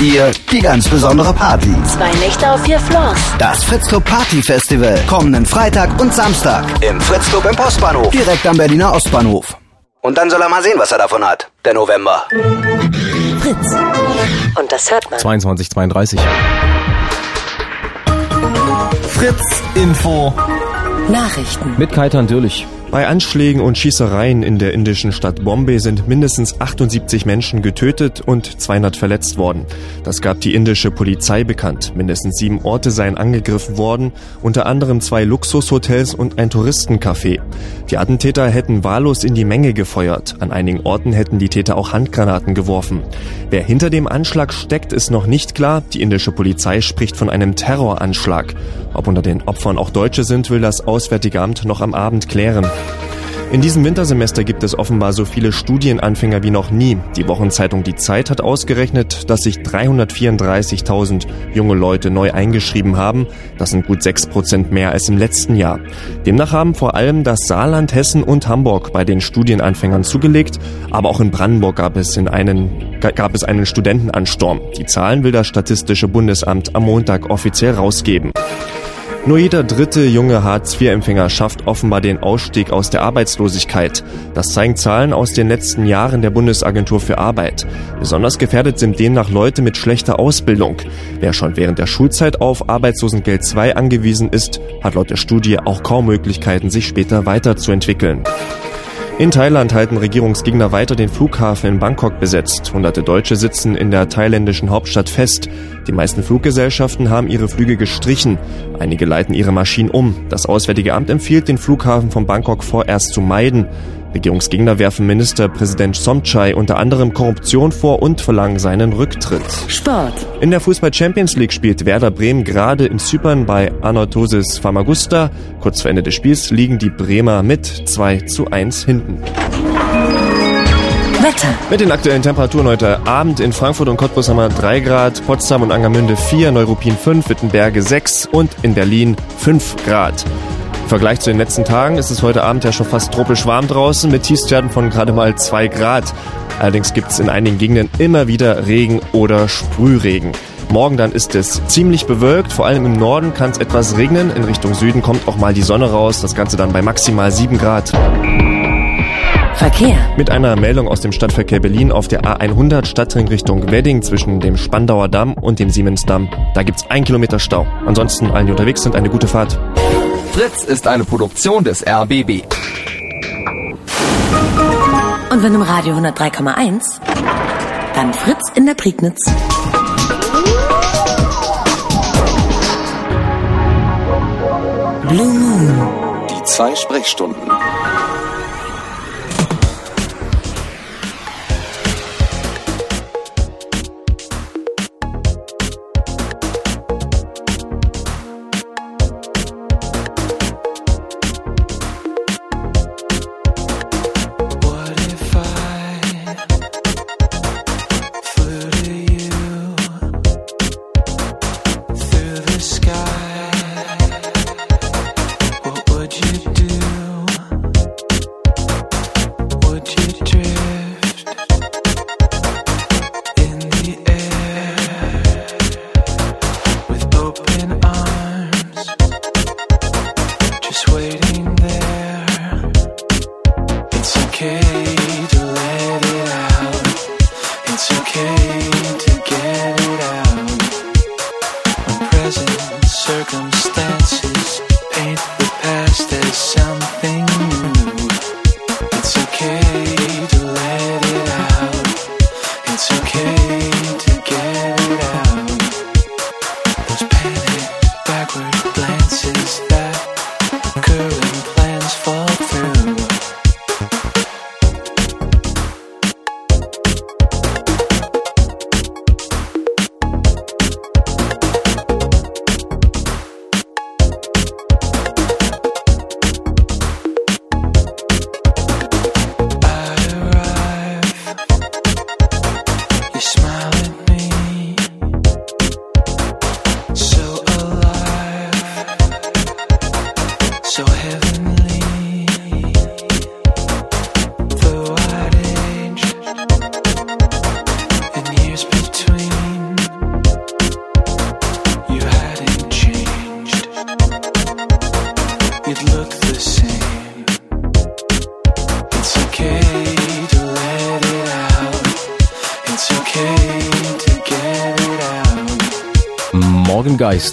Ihr die ganz besondere Party. Zwei Nächte auf vier Floors. Das Fritzclub Party Festival. Kommenden Freitag und Samstag. Im Fritzclub im Postbahnhof. Direkt am Berliner Ostbahnhof. Und dann soll er mal sehen, was er davon hat. Der November. Fritz. Und das hört man. 22, 32. Fritz Info. Nachrichten. Mit Kaitan Dürlich. Bei Anschlägen und Schießereien in der indischen Stadt Bombay sind mindestens 78 Menschen getötet und 200 verletzt worden. Das gab die indische Polizei bekannt. Mindestens sieben Orte seien angegriffen worden, unter anderem zwei Luxushotels und ein Touristencafé. Die Attentäter hätten wahllos in die Menge gefeuert. An einigen Orten hätten die Täter auch Handgranaten geworfen. Wer hinter dem Anschlag steckt, ist noch nicht klar. Die indische Polizei spricht von einem Terroranschlag. Ob unter den Opfern auch Deutsche sind, will das Auswärtige Amt noch am Abend klären. In diesem Wintersemester gibt es offenbar so viele Studienanfänger wie noch nie. Die Wochenzeitung Die Zeit hat ausgerechnet, dass sich 334.000 junge Leute neu eingeschrieben haben. Das sind gut 6 Prozent mehr als im letzten Jahr. Demnach haben vor allem das Saarland, Hessen und Hamburg bei den Studienanfängern zugelegt. Aber auch in Brandenburg gab es, in einen, gab es einen Studentenansturm. Die Zahlen will das Statistische Bundesamt am Montag offiziell rausgeben. Nur jeder dritte junge Hartz-IV-Empfänger schafft offenbar den Ausstieg aus der Arbeitslosigkeit. Das zeigen Zahlen aus den letzten Jahren der Bundesagentur für Arbeit. Besonders gefährdet sind demnach Leute mit schlechter Ausbildung. Wer schon während der Schulzeit auf Arbeitslosengeld 2 angewiesen ist, hat laut der Studie auch kaum Möglichkeiten, sich später weiterzuentwickeln. In Thailand halten Regierungsgegner weiter den Flughafen in Bangkok besetzt. Hunderte Deutsche sitzen in der thailändischen Hauptstadt fest. Die meisten Fluggesellschaften haben ihre Flüge gestrichen. Einige leiten ihre Maschinen um. Das Auswärtige Amt empfiehlt, den Flughafen von Bangkok vorerst zu meiden. Regierungsgegner werfen Ministerpräsident Somchai unter anderem Korruption vor und verlangen seinen Rücktritt. Sport. In der Fußball Champions League spielt Werder Bremen gerade in Zypern bei Anorthosis Famagusta. Kurz vor Ende des Spiels liegen die Bremer mit 2 zu 1 hinten. Wetter. Mit den aktuellen Temperaturen heute Abend in Frankfurt und Cottbus haben wir 3 Grad, Potsdam und Angermünde 4, Neuruppin 5, Wittenberge 6 und in Berlin 5 Grad. Im Vergleich zu den letzten Tagen ist es heute Abend ja schon fast tropisch warm draußen mit Tiefstwerten von gerade mal 2 Grad. Allerdings gibt es in einigen Gegenden immer wieder Regen oder Sprühregen. Morgen dann ist es ziemlich bewölkt, vor allem im Norden kann es etwas regnen. In Richtung Süden kommt auch mal die Sonne raus, das Ganze dann bei maximal 7 Grad. Verkehr. Mit einer Meldung aus dem Stadtverkehr Berlin auf der A100 Stadtring Richtung Wedding zwischen dem Spandauer Damm und dem Siemensdamm. Da gibt's ein Kilometer Stau. Ansonsten allen, die unterwegs sind, eine gute Fahrt. Fritz ist eine Produktion des RBB. Und wenn im Radio 103,1, dann Fritz in der Prignitz. Blue Moon. Die zwei Sprechstunden.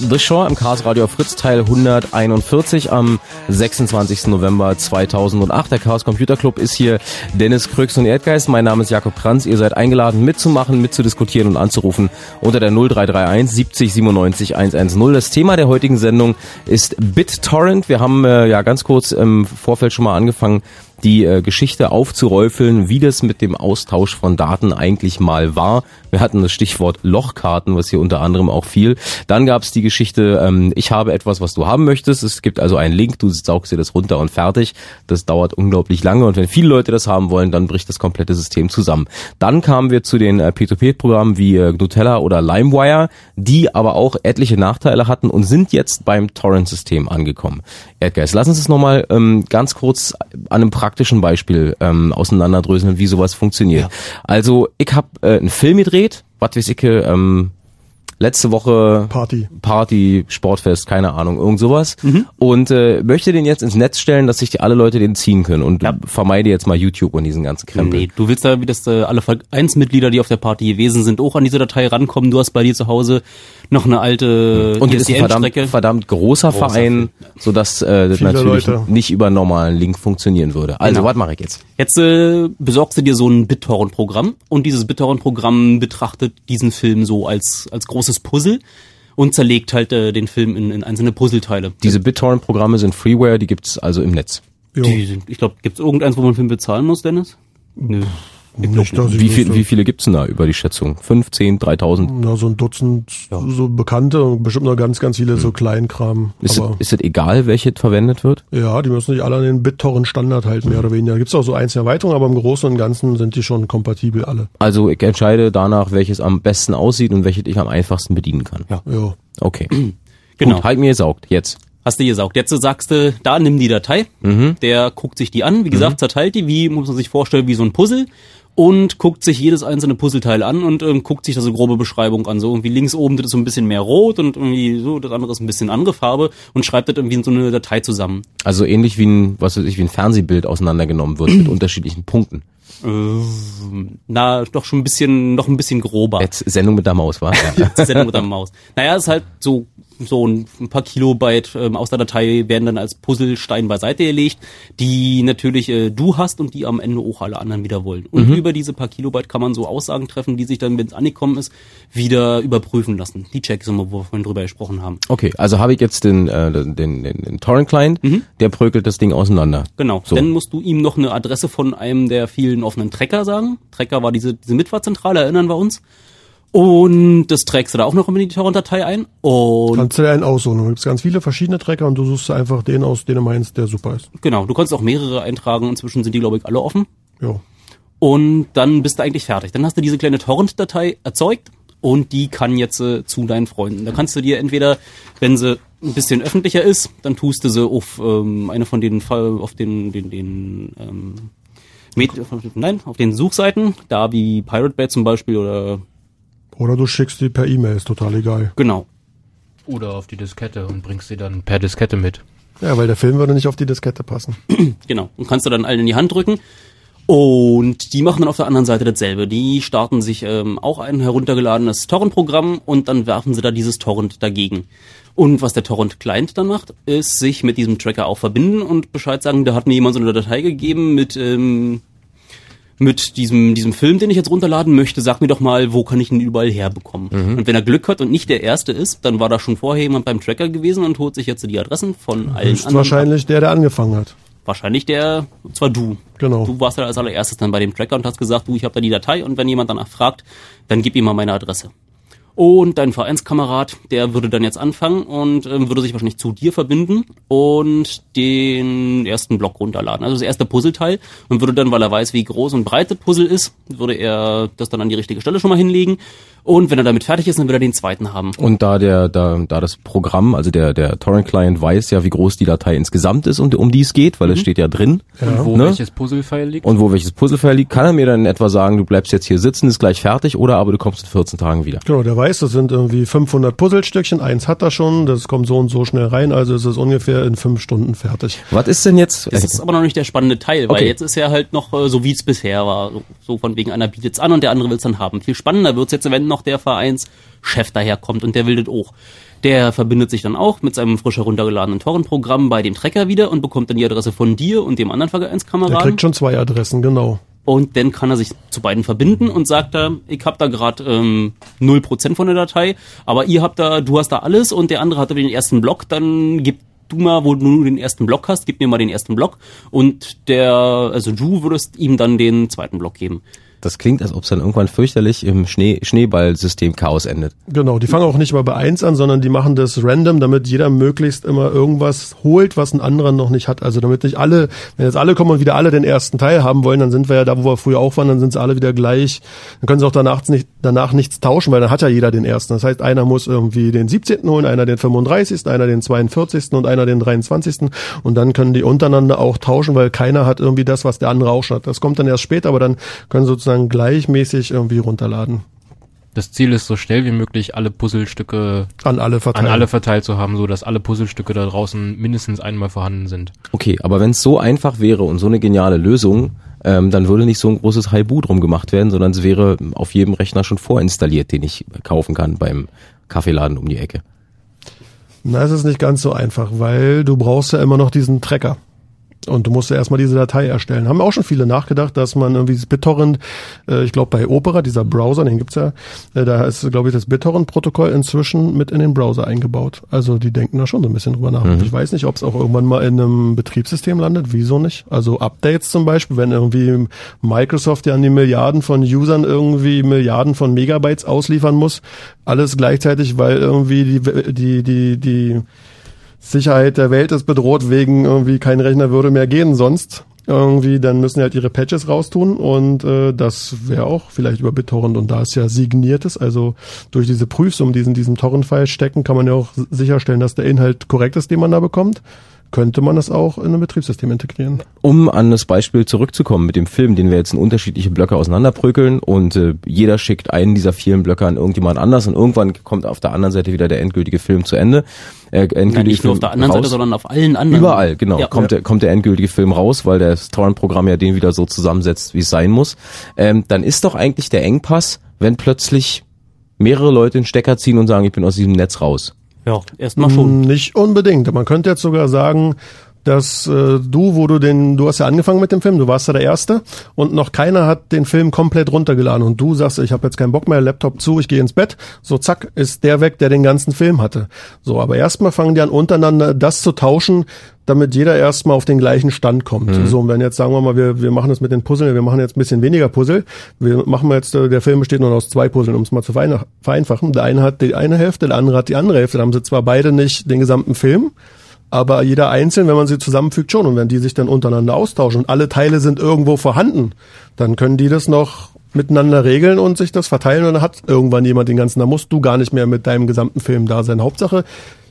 The Shore im Chaos Radio Fritz Teil 141 am 26. November 2008. Der Chaos Computer Club ist hier Dennis Krüx und Erdgeist. Mein Name ist Jakob Kranz. Ihr seid eingeladen mitzumachen, mitzudiskutieren und anzurufen unter der 0331 70 97 110. Das Thema der heutigen Sendung ist BitTorrent. Wir haben äh, ja ganz kurz im Vorfeld schon mal angefangen, die äh, Geschichte aufzuräufeln, wie das mit dem Austausch von Daten eigentlich mal war. Wir hatten das Stichwort Lochkarten, was hier unter anderem auch fiel. Dann gab es die Geschichte, ähm, ich habe etwas, was du haben möchtest. Es gibt also einen Link, du saugst dir das runter und fertig. Das dauert unglaublich lange und wenn viele Leute das haben wollen, dann bricht das komplette System zusammen. Dann kamen wir zu den äh, P2P-Programmen wie äh, Nutella oder LimeWire, die aber auch etliche Nachteile hatten und sind jetzt beim Torrent-System angekommen. Erdgeist, lass uns das nochmal ähm, ganz kurz an einem praktischen Beispiel ähm, auseinanderdröseln, wie sowas funktioniert. Also ich habe äh, einen Film gedreht, was weiß ich, ähm, letzte Woche Party. Party, Sportfest, keine Ahnung, irgend sowas. Und äh, möchte den jetzt ins Netz stellen, dass sich die alle Leute den ziehen können und vermeide jetzt mal YouTube und diesen ganzen Krempel. Nee, du willst da, wie das äh, alle Vereinsmitglieder, die auf der Party gewesen sind, auch an diese Datei rankommen. Du hast bei dir zu Hause noch eine alte Und das ist ein verdammt, verdammt großer, Großer Verein, sodass äh, das natürlich Leute. nicht über einen normalen Link funktionieren würde. Also, Genau. was mache ich jetzt? Jetzt äh, besorgst du dir so ein BitTorrent-Programm und dieses BitTorrent-Programm betrachtet diesen Film so als, als großes Puzzle und zerlegt halt äh, den Film in, in einzelne Puzzleteile. Diese BitTorrent-Programme sind Freeware, die gibt's also im Netz. Jo. Die sind, ich glaube, gibt es irgendeins, wo man einen Film bezahlen muss, Dennis? Nö. Nicht, dass ich Wie, viel, wie viele gibt's denn da über die Schätzung? 5, 10, 3000? Na, so ein Dutzend so bekannte und bestimmt noch ganz, ganz viele so Kleinkram. Ist, Aber es, ist es egal, welche verwendet wird? ja, die müssen sich alle an den BitTorrent-Standard halten, mehr oder weniger. Gibt's auch so einzelne Erweiterungen, aber im Großen und Ganzen sind die schon kompatibel alle. Also ich entscheide danach, welches am besten aussieht und welches ich am einfachsten bedienen kann. Ja. Ja. Okay. (clears throat) Genau. Gut, halt mir gesaugt. Jetzt. Hast du gesaugt. Jetzt sagst du, da nimm die Datei, Mhm. der guckt sich die an, wie gesagt, zerteilt die, wie muss man sich vorstellen, wie so ein Puzzle und guckt sich jedes einzelne Puzzleteil an und ähm, guckt sich da so grobe Beschreibung an. So irgendwie links oben, das ist so ein bisschen mehr rot und irgendwie so, das andere ist ein bisschen andere Farbe und schreibt das irgendwie in so eine Datei zusammen. Also ähnlich wie ein, was weiß ich, wie ein Fernsehbild auseinandergenommen wird mit (clears throat) unterschiedlichen Punkten. Äh, na, doch schon ein bisschen, noch ein bisschen grober. Jetzt Sendung mit der Maus, war? (laughs) Ja. Sendung mit der Maus. Naja, es ist halt so, so ein, paar Kilobyte ähm, aus der Datei werden dann als Puzzlestein beiseite gelegt, die natürlich äh, du hast und die am Ende auch alle anderen wieder wollen. Und Mhm. über diese paar Kilobyte kann man so Aussagen treffen, die sich dann, wenn es angekommen ist, wieder überprüfen lassen. Die Checks, wo wir vorhin drüber gesprochen haben. Okay, also habe ich jetzt den, äh, den, den, den Torrent-Client, der prökelt das Ding auseinander. Genau. So. Dann musst du ihm noch eine Adresse von einem der vielen offenen Tracker sagen. Tracker war diese, diese Mitfahrzentrale, erinnern wir uns. Und das trägst du da auch noch in die Torrent-Datei ein. Und Kannst du dir einen aussuchen. Da gibt's ganz viele verschiedene Tracker und du suchst einfach den aus, den du meinst, der super ist. genau, du kannst auch mehrere eintragen. Inzwischen sind die, glaube ich, alle offen. Ja. Und dann bist du eigentlich fertig. Dann hast du diese kleine Torrent-Datei erzeugt und die kann jetzt äh, zu deinen Freunden. Da kannst du dir entweder, wenn sie ein bisschen öffentlicher ist, dann tust du sie auf ähm, eine von den Fall, auf den, den, den ähm, nein, auf den Suchseiten, da wie Pirate Bay zum Beispiel oder Oder du schickst die per E-Mail, ist total egal. genau. Oder auf die Diskette und bringst sie dann per Diskette mit. Ja, weil der Film würde nicht auf die Diskette passen. (clears throat) Genau. Und kannst du dann allen in die Hand drücken. Und die machen dann auf der anderen Seite dasselbe. Die starten sich ähm, auch ein heruntergeladenes Torrent-Programm und dann werfen sie da dieses Torrent dagegen. Und was der Torrent-Client dann macht, ist sich mit diesem Tracker auch verbinden und Bescheid sagen, da hat mir jemand so eine Datei gegeben mit, ähm, mit diesem, diesem Film, den ich jetzt runterladen möchte. Sag mir doch mal, wo kann ich ihn überall herbekommen? Und wenn er Glück hat und nicht der Erste ist, dann war da schon vorher jemand beim Tracker gewesen und holt sich jetzt die Adressen von allen Ist anderen. wahrscheinlich der, der angefangen hat. Wahrscheinlich der, und zwar du. Genau. Du warst ja als allererstes dann bei dem Tracker und hast gesagt, du, ich habe da die Datei und wenn jemand danach fragt, dann gib ihm mal meine Adresse. Und dein Vereinskamerad, der würde dann jetzt anfangen und ähm, würde sich wahrscheinlich zu dir verbinden und den ersten Block runterladen. Also das erste Puzzleteil und würde dann, weil er weiß, wie groß und breit das Puzzle ist, würde er das dann an die richtige Stelle schon mal hinlegen. Und wenn er damit fertig ist, dann will er den zweiten haben. Und da der, da, da das Programm, also der, der Torrent-Client weiß ja, wie groß die Datei insgesamt ist und um die es geht, weil es steht ja drin. Und wo Ne? welches Puzzlefile liegt? Und wo welches Puzzlefile liegt, kann er mir dann in etwa sagen, du bleibst jetzt hier sitzen, ist gleich fertig, oder aber du kommst in 14 Tagen wieder. Genau, der weiß, das sind irgendwie 500 Puzzlestückchen, eins hat er schon, das kommt so und so schnell rein, also ist es ungefähr in fünf Stunden fertig. Was ist denn jetzt? Das ist aber noch nicht der spannende Teil, weil Okay. jetzt ist ja halt noch äh, so, wie es bisher war. So, von wegen einer bietet's an und der andere will's dann haben. Viel spannender wird's jetzt, wenn noch der Vereinschef daherkommt und der will das auch. Der verbindet sich dann auch mit seinem frisch heruntergeladenen Torrent-Programm bei dem Trecker wieder und bekommt dann die Adresse von dir und dem anderen Der Vereinskameraden. kriegt schon zwei Adressen, genau. Und dann kann er sich zu beiden verbinden und sagt da, ich hab da gerade ähm, 0% von der Datei, aber ihr habt da, du hast da alles und der andere hat da den ersten Block, dann gib du mal, wo du nur den ersten Block hast, gib mir mal den ersten Block und der, also du würdest ihm dann den zweiten Block geben. Das klingt, als ob es dann irgendwann fürchterlich im Schnee Schneeballsystem Chaos endet. Genau, die fangen auch nicht mal bei eins an, sondern die machen das random, damit jeder möglichst immer irgendwas holt, was ein anderer noch nicht hat. Also damit nicht alle, wenn jetzt alle kommen und wieder alle den ersten Teil haben wollen, dann sind wir ja da, wo wir früher auch waren, dann sind sie alle wieder gleich. Dann können sie auch danach, nicht, danach nichts tauschen, weil dann hat ja jeder den ersten. Das heißt, einer muss irgendwie den 17. holen, einer den 35., einer den 42. und einer den 23. Und dann können die untereinander auch tauschen, weil keiner hat irgendwie das, was der andere auch schon hat. Das kommt dann erst später, aber dann können sie sozusagen gleichmäßig irgendwie runterladen. Das Ziel ist, so schnell wie möglich alle Puzzlestücke An alle verteilen. an alle verteilt zu haben, so dass alle Puzzlestücke da draußen mindestens einmal vorhanden sind. Okay, aber wenn es so einfach wäre und so eine geniale Lösung, ähm, dann würde nicht so ein großes Haibu drum gemacht werden, sondern es wäre auf jedem Rechner schon vorinstalliert, den ich kaufen kann beim Kaffeeladen um die Ecke. Na, es ist nicht ganz so einfach, weil du brauchst ja immer noch diesen Tracker. Und du musst ja erstmal diese Datei erstellen. Haben auch schon viele nachgedacht, dass man irgendwie das BitTorrent, äh, ich glaube bei Opera, dieser Browser, den gibt's ja, äh, da ist, glaube ich, das BitTorrent-Protokoll inzwischen mit in den Browser eingebaut. Also die denken da schon so ein bisschen drüber nach. Ich weiß nicht, ob es auch irgendwann mal in einem Betriebssystem landet. Wieso nicht? Also Updates zum Beispiel, wenn irgendwie Microsoft ja an die Milliarden von Usern irgendwie Milliarden von Megabytes ausliefern muss, alles gleichzeitig, weil irgendwie die, die, die, die Sicherheit der Welt ist bedroht wegen irgendwie kein Rechner würde mehr gehen sonst. Irgendwie, dann müssen die halt ihre Patches raustun und äh, das wäre auch vielleicht über BitTorrent und da es ja signiert ist, also durch diese Prüfsumme, die in diesem Torrent-File stecken, kann man ja auch sicherstellen, dass der Inhalt korrekt ist, den man da bekommt. Könnte man das auch in ein Betriebssystem integrieren. Um an das Beispiel zurückzukommen mit dem Film, den wir jetzt in unterschiedliche Blöcke auseinanderprügeln und äh, jeder schickt einen dieser vielen Blöcke an irgendjemand anders und irgendwann kommt auf der anderen Seite wieder der endgültige Film zu Ende. Äh, endgültige Ja, nicht nur Film auf der anderen raus. Seite, sondern auf allen anderen. Überall, genau. Ja. kommt, Der, kommt der endgültige Film raus, weil das Torrent-Programm ja den wieder so zusammensetzt, wie es sein muss. Ähm, dann ist doch eigentlich der Engpass, wenn plötzlich mehrere Leute den Stecker ziehen und sagen, ich bin aus diesem Netz raus. Ja, erstmal schon. Nicht unbedingt. Man könnte jetzt sogar sagen, dass äh, du, wo du den, du hast ja angefangen mit dem Film, du warst ja der Erste und noch keiner hat den Film komplett runtergeladen und du sagst, ich habe jetzt keinen Bock mehr, Laptop zu, ich gehe ins Bett, so zack, ist der weg, der den ganzen Film hatte. So, aber erstmal fangen die an untereinander das zu tauschen, damit jeder erstmal auf den gleichen Stand kommt. So, und wenn jetzt sagen wir mal, wir, wir machen das mit den Puzzlen, wir machen jetzt ein bisschen weniger Puzzle, wir machen jetzt, äh, der Film besteht nur aus zwei Puzzlen, um es mal zu verein- vereinfachen. Der eine hat die eine Hälfte, der andere hat die andere Hälfte. Da haben sie zwar beide nicht den gesamten Film, aber jeder einzeln, wenn man sie zusammenfügt, schon. Und wenn die sich dann untereinander austauschen und alle Teile sind irgendwo vorhanden, dann können die das noch miteinander regeln und sich das verteilen und dann hat irgendwann jemand den ganzen, da musst du gar nicht mehr mit deinem gesamten Film da sein. Hauptsache,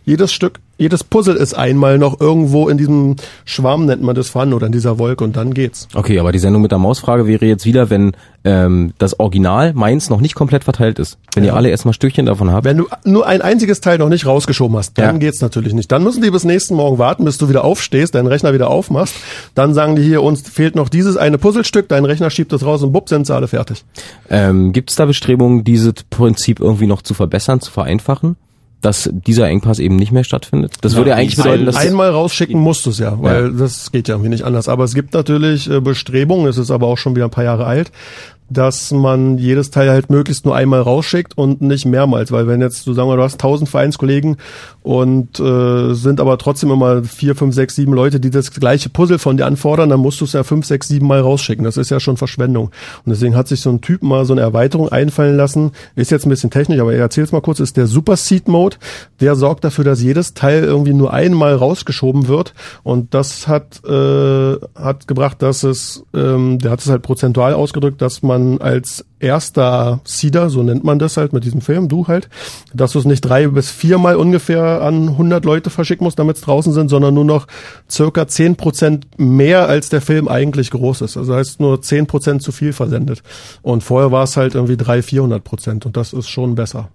jedes Stück, jedes Puzzle ist einmal noch irgendwo in diesem Schwarm, nennt man das vorhanden, oder in dieser Wolke und dann geht's. Okay, aber die Sendung mit der Mausfrage wäre jetzt wieder, wenn ähm, das Original meins noch nicht komplett verteilt ist. Wenn ihr alle erstmal Stückchen davon habt. Wenn du nur ein einziges Teil noch nicht rausgeschoben hast, dann Ja. geht's natürlich nicht. Dann müssen die bis nächsten Morgen warten, bis du wieder aufstehst, deinen Rechner wieder aufmachst. Dann sagen die hier, uns fehlt noch dieses eine Puzzlestück, dein Rechner schiebt es raus und bupp, sind sie alle fertig. Ähm, Gibt es da Bestrebungen, dieses Prinzip irgendwie noch zu verbessern, zu vereinfachen? Dass dieser Engpass eben nicht mehr stattfindet? Das würde ja eigentlich bedeuten, dass... Einmal rausschicken musst du es ja, weil Ja. das geht ja irgendwie nicht anders. Aber es gibt natürlich äh, Bestrebungen, es ist aber auch schon wieder ein paar Jahre alt, dass man jedes Teil halt möglichst nur einmal rausschickt und nicht mehrmals. Weil wenn jetzt, du sagen wir, du hast tausend Vereinskollegen und äh, sind aber trotzdem immer vier, fünf, sechs, sieben Leute, die das gleiche Puzzle von dir anfordern, dann musst du es ja fünf, sechs, sieben Mal rausschicken. Das ist ja schon Verschwendung. Und deswegen hat sich so ein Typ mal so eine Erweiterung einfallen lassen. Ist jetzt ein bisschen technisch, aber erzähl's mal kurz, ist der Super Seed Mode. Der sorgt dafür, dass jedes Teil irgendwie nur einmal rausgeschoben wird. Und das hat, äh, hat gebracht, dass es, ähm, der hat es halt prozentual ausgedrückt, dass man als erster Seeder, so nennt man das halt mit diesem Film, du halt, dass du es nicht drei bis viermal ungefähr an 100 Leute verschicken musst, damit es draußen sind, sondern nur noch circa 10 Prozent mehr als der Film eigentlich groß ist. Also heißt nur 10 Prozent zu viel versendet. Und vorher war es halt irgendwie 300, 400 Prozent und das ist schon besser.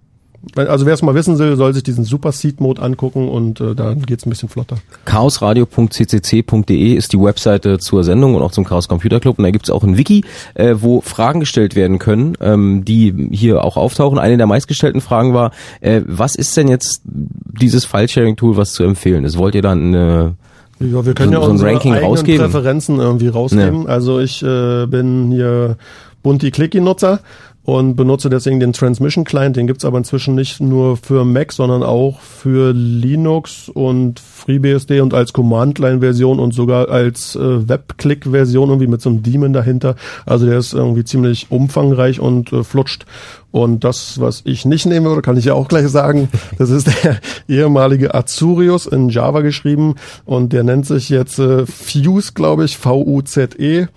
Also wer es mal wissen will, soll sich diesen Super Seed Mode angucken und äh, dann geht's ein bisschen flotter. chaosradio.ccc.de ist die Webseite zur Sendung und auch zum Chaos Computer Club. Und da gibt's auch ein Wiki, äh, wo Fragen gestellt werden können, ähm, die hier auch auftauchen. Eine der meistgestellten Fragen war, äh, was ist denn jetzt dieses File-Sharing-Tool, was zu empfehlen ist? Wollt ihr dann eine Ja, wir können so, ja so ein unsere Ranking eigenen rausgeben? Präferenzen irgendwie rausgeben. Also ich äh, bin hier Bunti-Clicky-Nutzer und benutze deswegen den Transmission Client. Den gibt's aber inzwischen nicht nur für Mac, sondern auch für Linux und FreeBSD und als Command-Line-Version und sogar als äh, Web-Click-Version irgendwie mit so einem Daemon dahinter. Also der ist irgendwie ziemlich umfangreich und äh, flutscht. Und das, was ich nicht nehmen würde, kann ich ja auch gleich sagen, (laughs) das ist der ehemalige Azurius in Java geschrieben und der nennt sich jetzt äh, Fuse, glaube ich, V-U-Z-E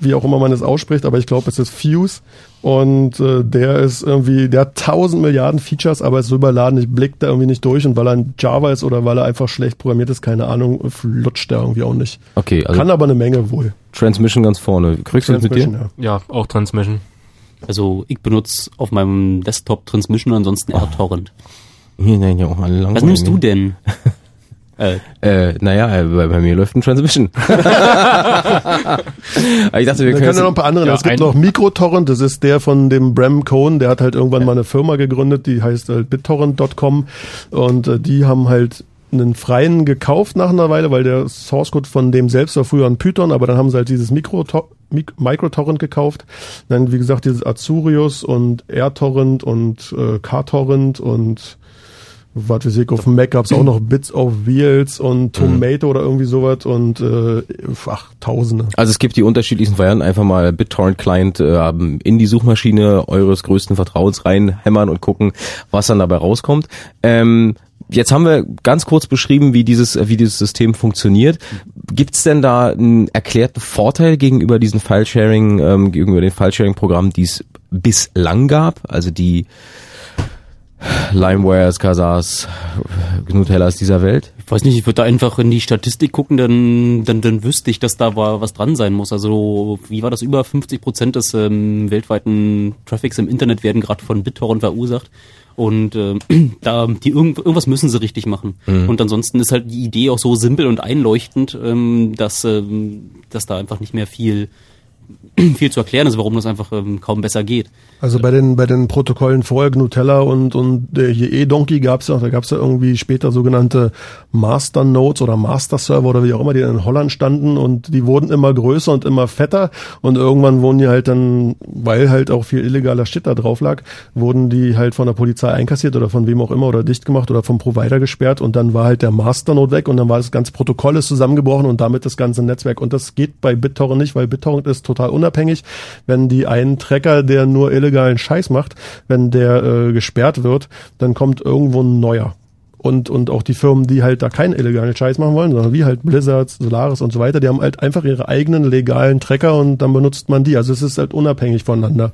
wie auch immer man es ausspricht, aber ich glaube, es ist Fuse. Und äh, der ist irgendwie, der hat tausend Milliarden Features, aber ist so überladen, ich blick da irgendwie nicht durch. Und weil er in Java ist oder weil er einfach schlecht programmiert ist, keine Ahnung, flutscht der irgendwie auch nicht. Okay, also Kann aber eine Menge wohl. Transmission ganz vorne. Kriegst du das mit dir? Transmission, ja. Ja, auch Transmission. Also ich benutze auf meinem Desktop Transmission, ansonsten R-Torrent. Hier, nein, ja auch alle Was nimmst du denn? (laughs) äh, Äh, naja, äh, bei, bei mir läuft ein Transmission. (laughs) Ich dachte, wir können können ja noch ein paar andere. Ja, es gibt noch Microtorrent, das ist der von dem Bram Cohn, der hat halt irgendwann mal eine Firma gegründet, die heißt halt bittorrent.com und äh, die haben halt einen freien gekauft nach einer Weile, weil der Source Code von dem selbst war früher ein Python, aber dann haben sie halt dieses Mikrotor Mic Microtorrent gekauft. Dann, wie gesagt, dieses Azurius und AirTorrent und äh, KTorrent und was weiß ich, auf dem Mac gab's auch noch Bits of Wheels und Tomato oder irgendwie sowas und äh, ach, Tausende. Also es gibt die unterschiedlichsten Varianten. Einfach mal BitTorrent Client äh, in die Suchmaschine eures größten Vertrauens reinhämmern und gucken, was dann dabei rauskommt. Ähm, jetzt haben wir ganz kurz beschrieben, wie dieses, wie dieses System funktioniert. Gibt's denn da einen erklärten Vorteil gegenüber diesen File-Sharing, ähm, gegenüber den File-Sharing-Programmen, die es bislang gab? Also die Limewares, Kazas, Nutellas dieser Welt? ich weiß nicht, ich würde da einfach in die Statistik gucken, dann, dann, dann wüsste ich, dass da wa- was dran sein muss. Also wie war das? Über 50 Prozent des ähm, weltweiten Traffics im Internet werden gerade von BitTorrent verursacht. Und ähm, (clears throat) da die irgend, irgendwas müssen sie richtig machen. Und ansonsten ist halt die Idee auch so simpel und einleuchtend, ähm, dass, ähm, dass da einfach nicht mehr viel viel zu erklären ist, warum das einfach ähm, kaum besser geht. Also bei den bei den Protokollen vorher Nutella und und der hier E-Donkey gab's ja, da gab's ja irgendwie später sogenannte Master Nodes oder Master Server oder wie auch immer, die in Holland standen und die wurden immer größer und immer fetter und irgendwann wurden die halt dann, weil halt auch viel illegaler Shit da drauf lag, wurden die halt von der Polizei einkassiert oder von wem auch immer oder dicht gemacht oder vom Provider gesperrt und dann war halt der Master Node weg und dann war das ganze Protokoll ist zusammengebrochen und damit das ganze Netzwerk und das geht bei BitTorrent nicht, weil BitTorrent ist total unabhängig, wenn die einen Tracker, der nur illegalen Scheiß macht, wenn der äh, gesperrt wird, dann kommt irgendwo ein neuer. Und, und auch die Firmen, die halt da keinen illegalen Scheiß machen wollen, sondern wie halt Blizzard, Solaris und so weiter, die haben halt einfach ihre eigenen legalen Tracker und dann benutzt man die. Also es ist halt unabhängig voneinander.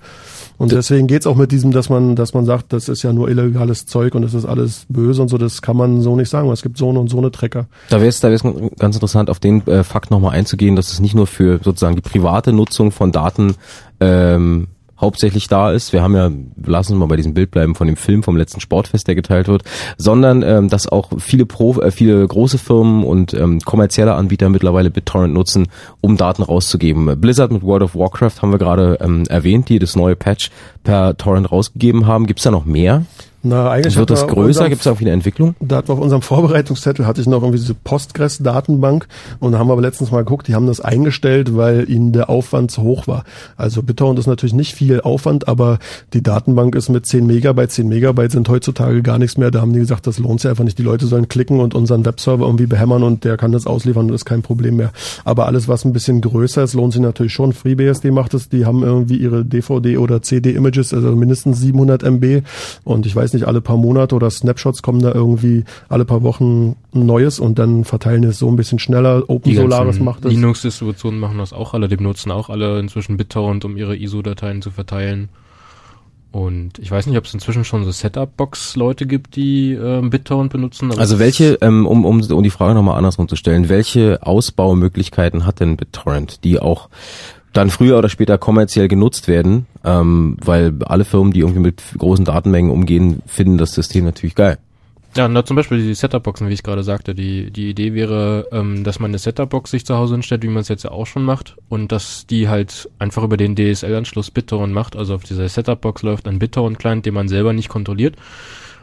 Und deswegen geht's auch mit diesem, dass man, dass man sagt, das ist ja nur illegales Zeug und das ist alles böse und so, das kann man so nicht sagen, weil es gibt so eine und so eine Tracker. Da wäre es da wär's ganz interessant, auf den äh, Fakt nochmal einzugehen, dass es nicht nur für sozusagen die private Nutzung von Daten ähm, hauptsächlich da ist. Wir haben ja, lassen uns mal bei diesem Bild bleiben von dem Film vom letzten Sportfest, der geteilt wird, sondern ähm, dass auch viele Pro, äh, viele große Firmen und ähm, kommerzielle Anbieter mittlerweile BitTorrent nutzen, um Daten rauszugeben. Blizzard mit World of Warcraft haben wir gerade ähm, erwähnt, die das neue Patch per Torrent rausgegeben haben. Gibt's da noch mehr? Na, eigentlich Wird da größer? Gibt's da auch wieder Entwicklung? Da hat auf unserem Vorbereitungszettel hatte ich noch irgendwie diese Postgres-Datenbank und da haben wir aber letztens mal geguckt, die haben das eingestellt, weil ihnen der Aufwand zu hoch war. Also BitTorrent ist natürlich nicht viel Aufwand, aber die Datenbank ist mit 10 Megabyte, 10 Megabyte sind heutzutage gar nichts mehr. Da haben die gesagt, das lohnt sich einfach nicht. Die Leute sollen klicken und unseren Webserver irgendwie behämmern und der kann das ausliefern und ist kein Problem mehr. Aber alles, was ein bisschen größer ist, lohnt sich natürlich schon. FreeBSD macht es, die haben irgendwie ihre DVD oder CD-Images, also mindestens 700 MB und ich weiß nicht, alle paar Monate oder Snapshots kommen da irgendwie alle paar Wochen ein neues und dann verteilen es so ein bisschen schneller. Open Die Solaris macht es. Linux-Distributionen machen das auch alle, die benutzen auch alle inzwischen BitTorrent, um ihre ISO-Dateien zu verteilen. Und ich weiß nicht, ob es inzwischen schon so Setup-Box-Leute gibt, die ähm, BitTorrent benutzen. aber Also welche, ähm, um, um, um die Frage nochmal andersrum zu stellen, welche Ausbaumöglichkeiten hat denn BitTorrent, die auch dann früher oder später kommerziell genutzt werden, ähm, weil alle Firmen, die irgendwie mit großen Datenmengen umgehen, finden das System natürlich geil. Ja, na, zum Beispiel die Setup-Boxen, wie ich gerade sagte. Die, die Idee wäre, ähm, dass man eine Setup-Box sich zu Hause hinstellt, wie man es jetzt ja auch schon macht, und dass die halt einfach über den DSL-Anschluss BitTorrent macht. Also auf dieser Setup-Box läuft ein BitTorrent-Client, den man selber nicht kontrolliert.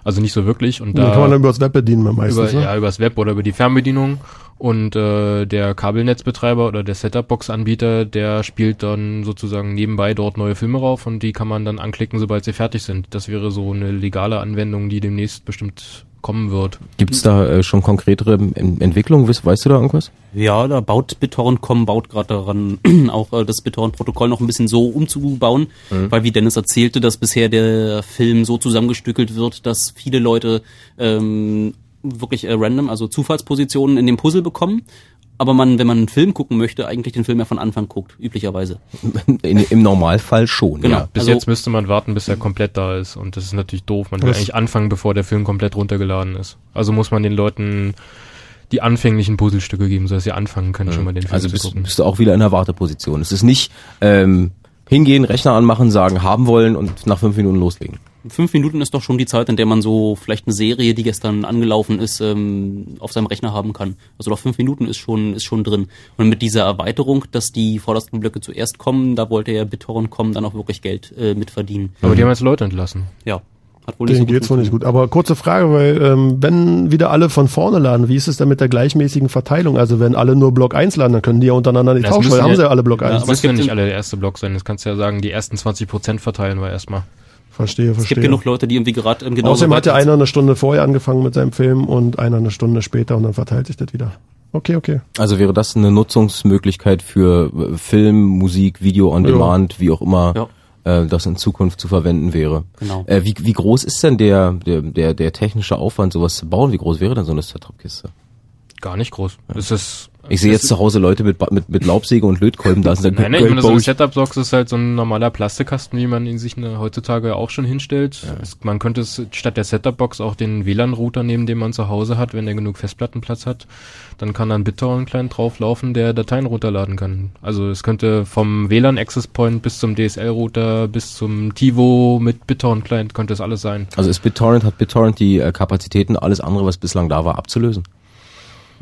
Also nicht so wirklich. Und Den da kann man dann übers Web bedienen meistens. über, ne? ja, übers Web oder über die Fernbedienung. Und äh, der Kabelnetzbetreiber oder der Setup-Box-Anbieter, der spielt dann sozusagen nebenbei dort neue Filme rauf und die kann man dann anklicken, sobald sie fertig sind. Das wäre so eine legale Anwendung, die demnächst bestimmt kommen wird. Gibt's da äh, schon konkretere en Entwicklungen? Weißt, weißt du da irgendwas? Ja, da baut BitTorrent.com baut gerade daran, (clears throat) auch äh, das BitTorrent-Protokoll noch ein bisschen so umzubauen, Mhm. weil wie Dennis erzählte, dass bisher der Film so zusammengestückelt wird, dass viele Leute ähm, wirklich äh, random, also Zufallspositionen in dem Puzzle bekommen. Aber man, wenn man einen Film gucken möchte, eigentlich den Film ja von Anfang guckt, üblicherweise. (laughs) In, Im Normalfall schon, Genau. ja. Bis Also- jetzt müsste man warten, bis er komplett da ist. Und das ist natürlich doof. Man will eigentlich anfangen, bevor der Film komplett runtergeladen ist. Also muss man den Leuten die anfänglichen Puzzlestücke geben, sodass sie anfangen können, schon mal den Film Also zu bist, gucken. bist du auch wieder in der Warteposition. Es ist nicht ähm, hingehen, Rechner anmachen, sagen, haben wollen und nach fünf Minuten loslegen. Fünf Minuten ist doch schon die Zeit, in der man so vielleicht eine Serie, die gestern angelaufen ist, ähm, auf seinem Rechner haben kann. Also doch fünf Minuten ist schon, ist schon drin. Und mit dieser Erweiterung, dass die vordersten Blöcke zuerst kommen, da wollte ja BitTorrent kommen, dann auch wirklich Geld äh, mitverdienen. Aber die haben jetzt Leute entlassen. Ja, hat wohl nicht Denen so gut geht's wohl nicht gut. Aber kurze Frage, weil ähm, wenn wieder alle von vorne laden, wie ist es denn mit der gleichmäßigen Verteilung? Also wenn alle nur Block 1 laden, dann können die ja untereinander nicht Das tauschen, müssen weil haben ja- sie ja alle Block Ja, 1. Das aber es müssen ja nicht alle der erste Block sein. Das kannst du ja sagen, die ersten 20% verteilen wir erstmal. Verstehe, Es verstehe. gibt genug Leute, die irgendwie gerade ähm, genau Außerdem hat ja einer eine Stunde vorher angefangen mit seinem Film und einer eine Stunde später und dann verteilt sich das wieder. Okay, okay. Also wäre das eine Nutzungsmöglichkeit für äh, Film, Musik, Video on Ja. Demand, wie auch immer, Ja. äh, das in Zukunft zu verwenden wäre. Genau. Äh, wie, wie groß ist denn der, der, der, der technische Aufwand, sowas zu bauen? Wie groß wäre denn so eine Setup-Kiste? Gar nicht groß. Das ist, Ich sehe jetzt zu Hause Leute mit, mit, mit Laubsäge und Lötkolben da. Sind Nein, nein, ich meine, so eine Setup-Box ist halt so ein normaler Plastikkasten, wie man ihn sich ne, heutzutage auch schon hinstellt. Es, man könnte es statt der Setup-Box auch den WLAN-Router nehmen, den man zu Hause hat, wenn er genug Festplattenplatz hat. Dann kann da ein BitTorrent-Client drauflaufen, der Dateien runterladen kann. Also es könnte vom WLAN-Access-Point bis zum DSL-Router bis zum TiVo mit BitTorrent-Client könnte es alles sein. Also ist BitTorrent, hat BitTorrent die äh, Kapazitäten, alles andere, was bislang da war, abzulösen?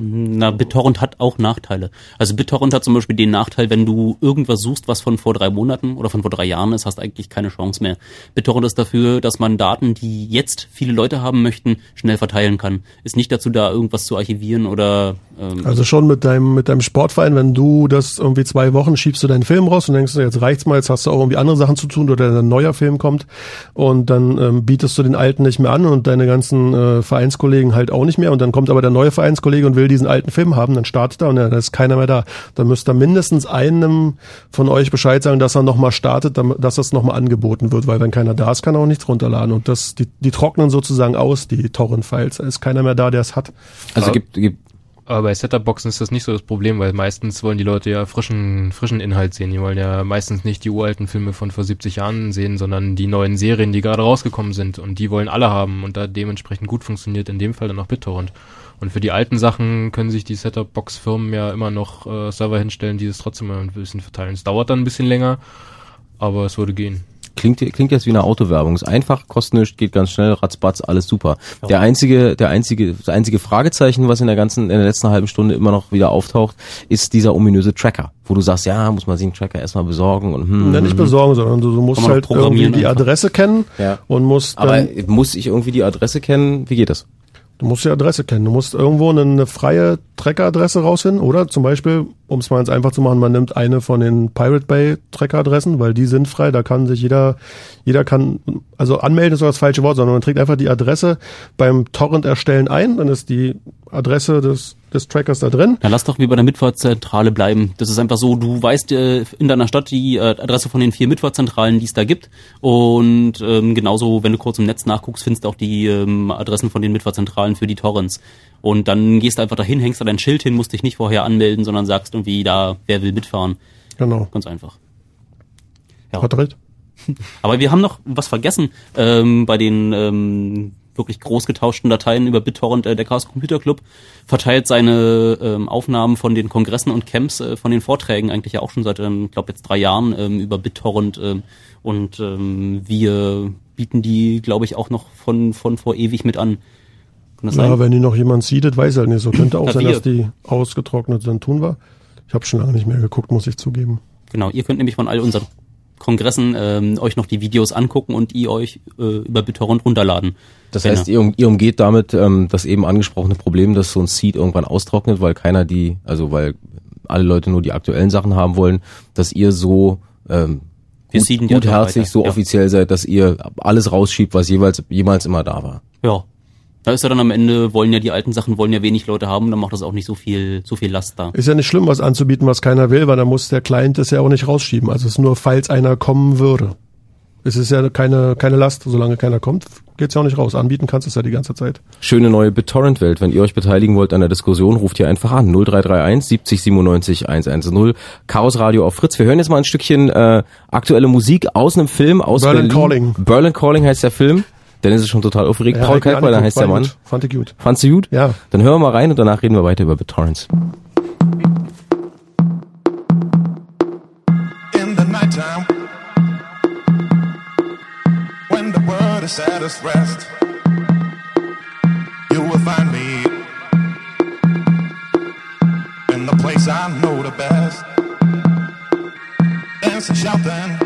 Na, BitTorrent hat auch Nachteile. Also BitTorrent hat zum Beispiel den Nachteil, wenn du irgendwas suchst, was von vor drei Monaten oder von vor drei Jahren ist, hast eigentlich keine Chance mehr. BitTorrent ist dafür, dass man Daten, die jetzt viele Leute haben möchten, schnell verteilen kann. Ist nicht dazu da, irgendwas zu archivieren oder ähm, Also schon mit deinem, mit deinem Sportverein, wenn du das irgendwie zwei Wochen schiebst du deinen Film raus und denkst, jetzt reicht's mal, jetzt hast du auch irgendwie andere Sachen zu tun oder ein neuer Film kommt und dann ähm, bietest du den alten nicht mehr an und deine ganzen äh, Vereinskollegen halt auch nicht mehr und dann kommt aber der neue Vereinskollege und will diesen alten Film haben, dann startet er und ja, da ist keiner mehr da. Dann müsst ihr mindestens einem von euch Bescheid sagen, dass er nochmal startet, dass das nochmal angeboten wird, weil wenn keiner da ist, kann er auch nichts runterladen und das, die, die trocknen sozusagen aus, die Torrent-Files. Da ist keiner mehr da, der es hat. Also Aber- gibt, gibt Aber bei Setup-Boxen ist das nicht so das Problem, weil meistens wollen die Leute ja frischen, frischen Inhalt sehen. Die wollen ja meistens nicht die uralten Filme von vor 70 Jahren sehen, sondern die neuen Serien, die gerade rausgekommen sind. Und die wollen alle haben und da dementsprechend gut funktioniert in dem Fall dann auch BitTorrent. Und für die alten Sachen können sich die Setup-Box-Firmen ja immer noch äh, Server hinstellen, die es trotzdem mal ein bisschen verteilen. Es dauert dann ein bisschen länger, aber es würde gehen. Klingt, klingt jetzt wie eine Autowerbung. Ist einfach, kostet nichts, geht ganz schnell, ratzbatz, alles super. Der einzige, der einzige, das einzige Fragezeichen, was in der ganzen, in der letzten halben Stunde immer noch wieder auftaucht, ist dieser ominöse Tracker, wo du sagst, ja, muss man sich einen Tracker erstmal besorgen und hm, Ja, nicht hm, besorgen, sondern du, du musst halt irgendwie die einfach. Adresse kennen Ja. und musst Aber dann, muss ich irgendwie die Adresse kennen? Wie geht das? Du musst die Adresse kennen. Du musst irgendwo eine, eine freie Tracker-Adresse rausfinden oder zum Beispiel, um es mal ganz einfach zu machen, man nimmt eine von den Pirate Bay Tracker-Adressen, weil die sind frei, da kann sich jeder, jeder kann, also anmelden ist doch das falsche Wort, sondern man trägt einfach die Adresse beim Torrent erstellen ein, dann ist die Adresse des, des Trackers da drin. Na, lass doch wie bei der Mitfahrzentrale bleiben. Das ist einfach so, du weißt äh, in deiner Stadt die äh, Adresse von den vier Mitfahrzentralen, die es da gibt. Und ähm, genauso, wenn du kurz im Netz nachguckst, findest du auch die ähm, Adressen von den Mitfahrzentralen für die Torrents. Und dann gehst du einfach dahin, hängst da dein Schild hin, musst dich nicht vorher anmelden, sondern sagst irgendwie da, wer will mitfahren. Genau. Ganz einfach. Ja. Hat recht. (laughs) Aber wir haben noch was vergessen ähm, bei den ähm, wirklich groß getauschten Dateien über BitTorrent, äh, der Chaos Computer Club, verteilt seine ähm, Aufnahmen von den Kongressen und Camps, äh, von den Vorträgen eigentlich ja auch schon seit, ähm, glaube jetzt drei Jahren ähm, über BitTorrent ähm, und ähm, wir bieten die, glaube ich, auch noch von, von vor ewig mit an. Kann das Ja, sein? wenn die noch jemand seedet, weiß ich halt nicht. So könnte (clears throat) auch sein, dass die ausgetrocknet sind. Tun wir. Ich habe schon lange nicht mehr geguckt, muss ich zugeben. Genau, ihr könnt nämlich von all unseren Kongressen ähm, euch noch die Videos angucken und die euch äh, über BitTorrent runterladen. Das heißt, ihr- ihr, um- ihr umgeht damit ähm, das eben angesprochene Problem, dass so ein Seed irgendwann austrocknet, weil keiner die, also weil alle Leute nur die aktuellen Sachen haben wollen, dass ihr so ähm, gut, gutherzig, so ja. offiziell seid, dass ihr alles rausschiebt, was jeweils jemals immer da war. Ja. Da ist ja dann am Ende, wollen ja die alten Sachen, wollen ja wenig Leute haben, dann macht das auch nicht so viel, so viel Last da. Ist ja nicht schlimm, was anzubieten, was keiner will, weil dann muss der Client das ja auch nicht rausschieben. Also es ist nur, falls einer kommen würde. Es ist ja keine, keine Last, solange keiner kommt, geht's ja auch nicht raus. Anbieten kannst du es ja die ganze Zeit. Schöne neue BitTorrent-Welt. Wenn ihr euch beteiligen wollt an der Diskussion, ruft ihr einfach an. 0331 70 97 110. Chaos Radio auf Fritz. Wir hören jetzt mal ein Stückchen äh, aktuelle Musik aus einem Film aus Berlin Berlin. Calling. Berlin Calling heißt der Film. Dennis ist schon total aufgeregt. Ja, Paul Kalkbrenner heißt der Mann. gut. Fand ich gut. Fandst du gut? Ja. Dann hören wir mal rein und danach reden wir weiter über BitTorrents. in the nighttime when the world is at its rest you will find me in the place i know the best dancing shouting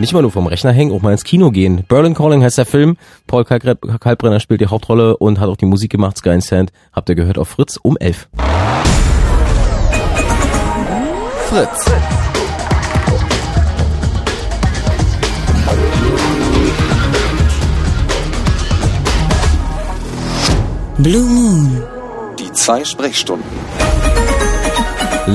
nicht mal nur vom Rechner hängen, auch mal ins Kino gehen. Berlin Calling heißt der Film. Paul Kalkbrenner spielt die Hauptrolle und hat auch die Musik gemacht. Sky and Sand habt ihr gehört auf Fritz um 11. Fritz. Blue Moon. Die zwei Sprechstunden.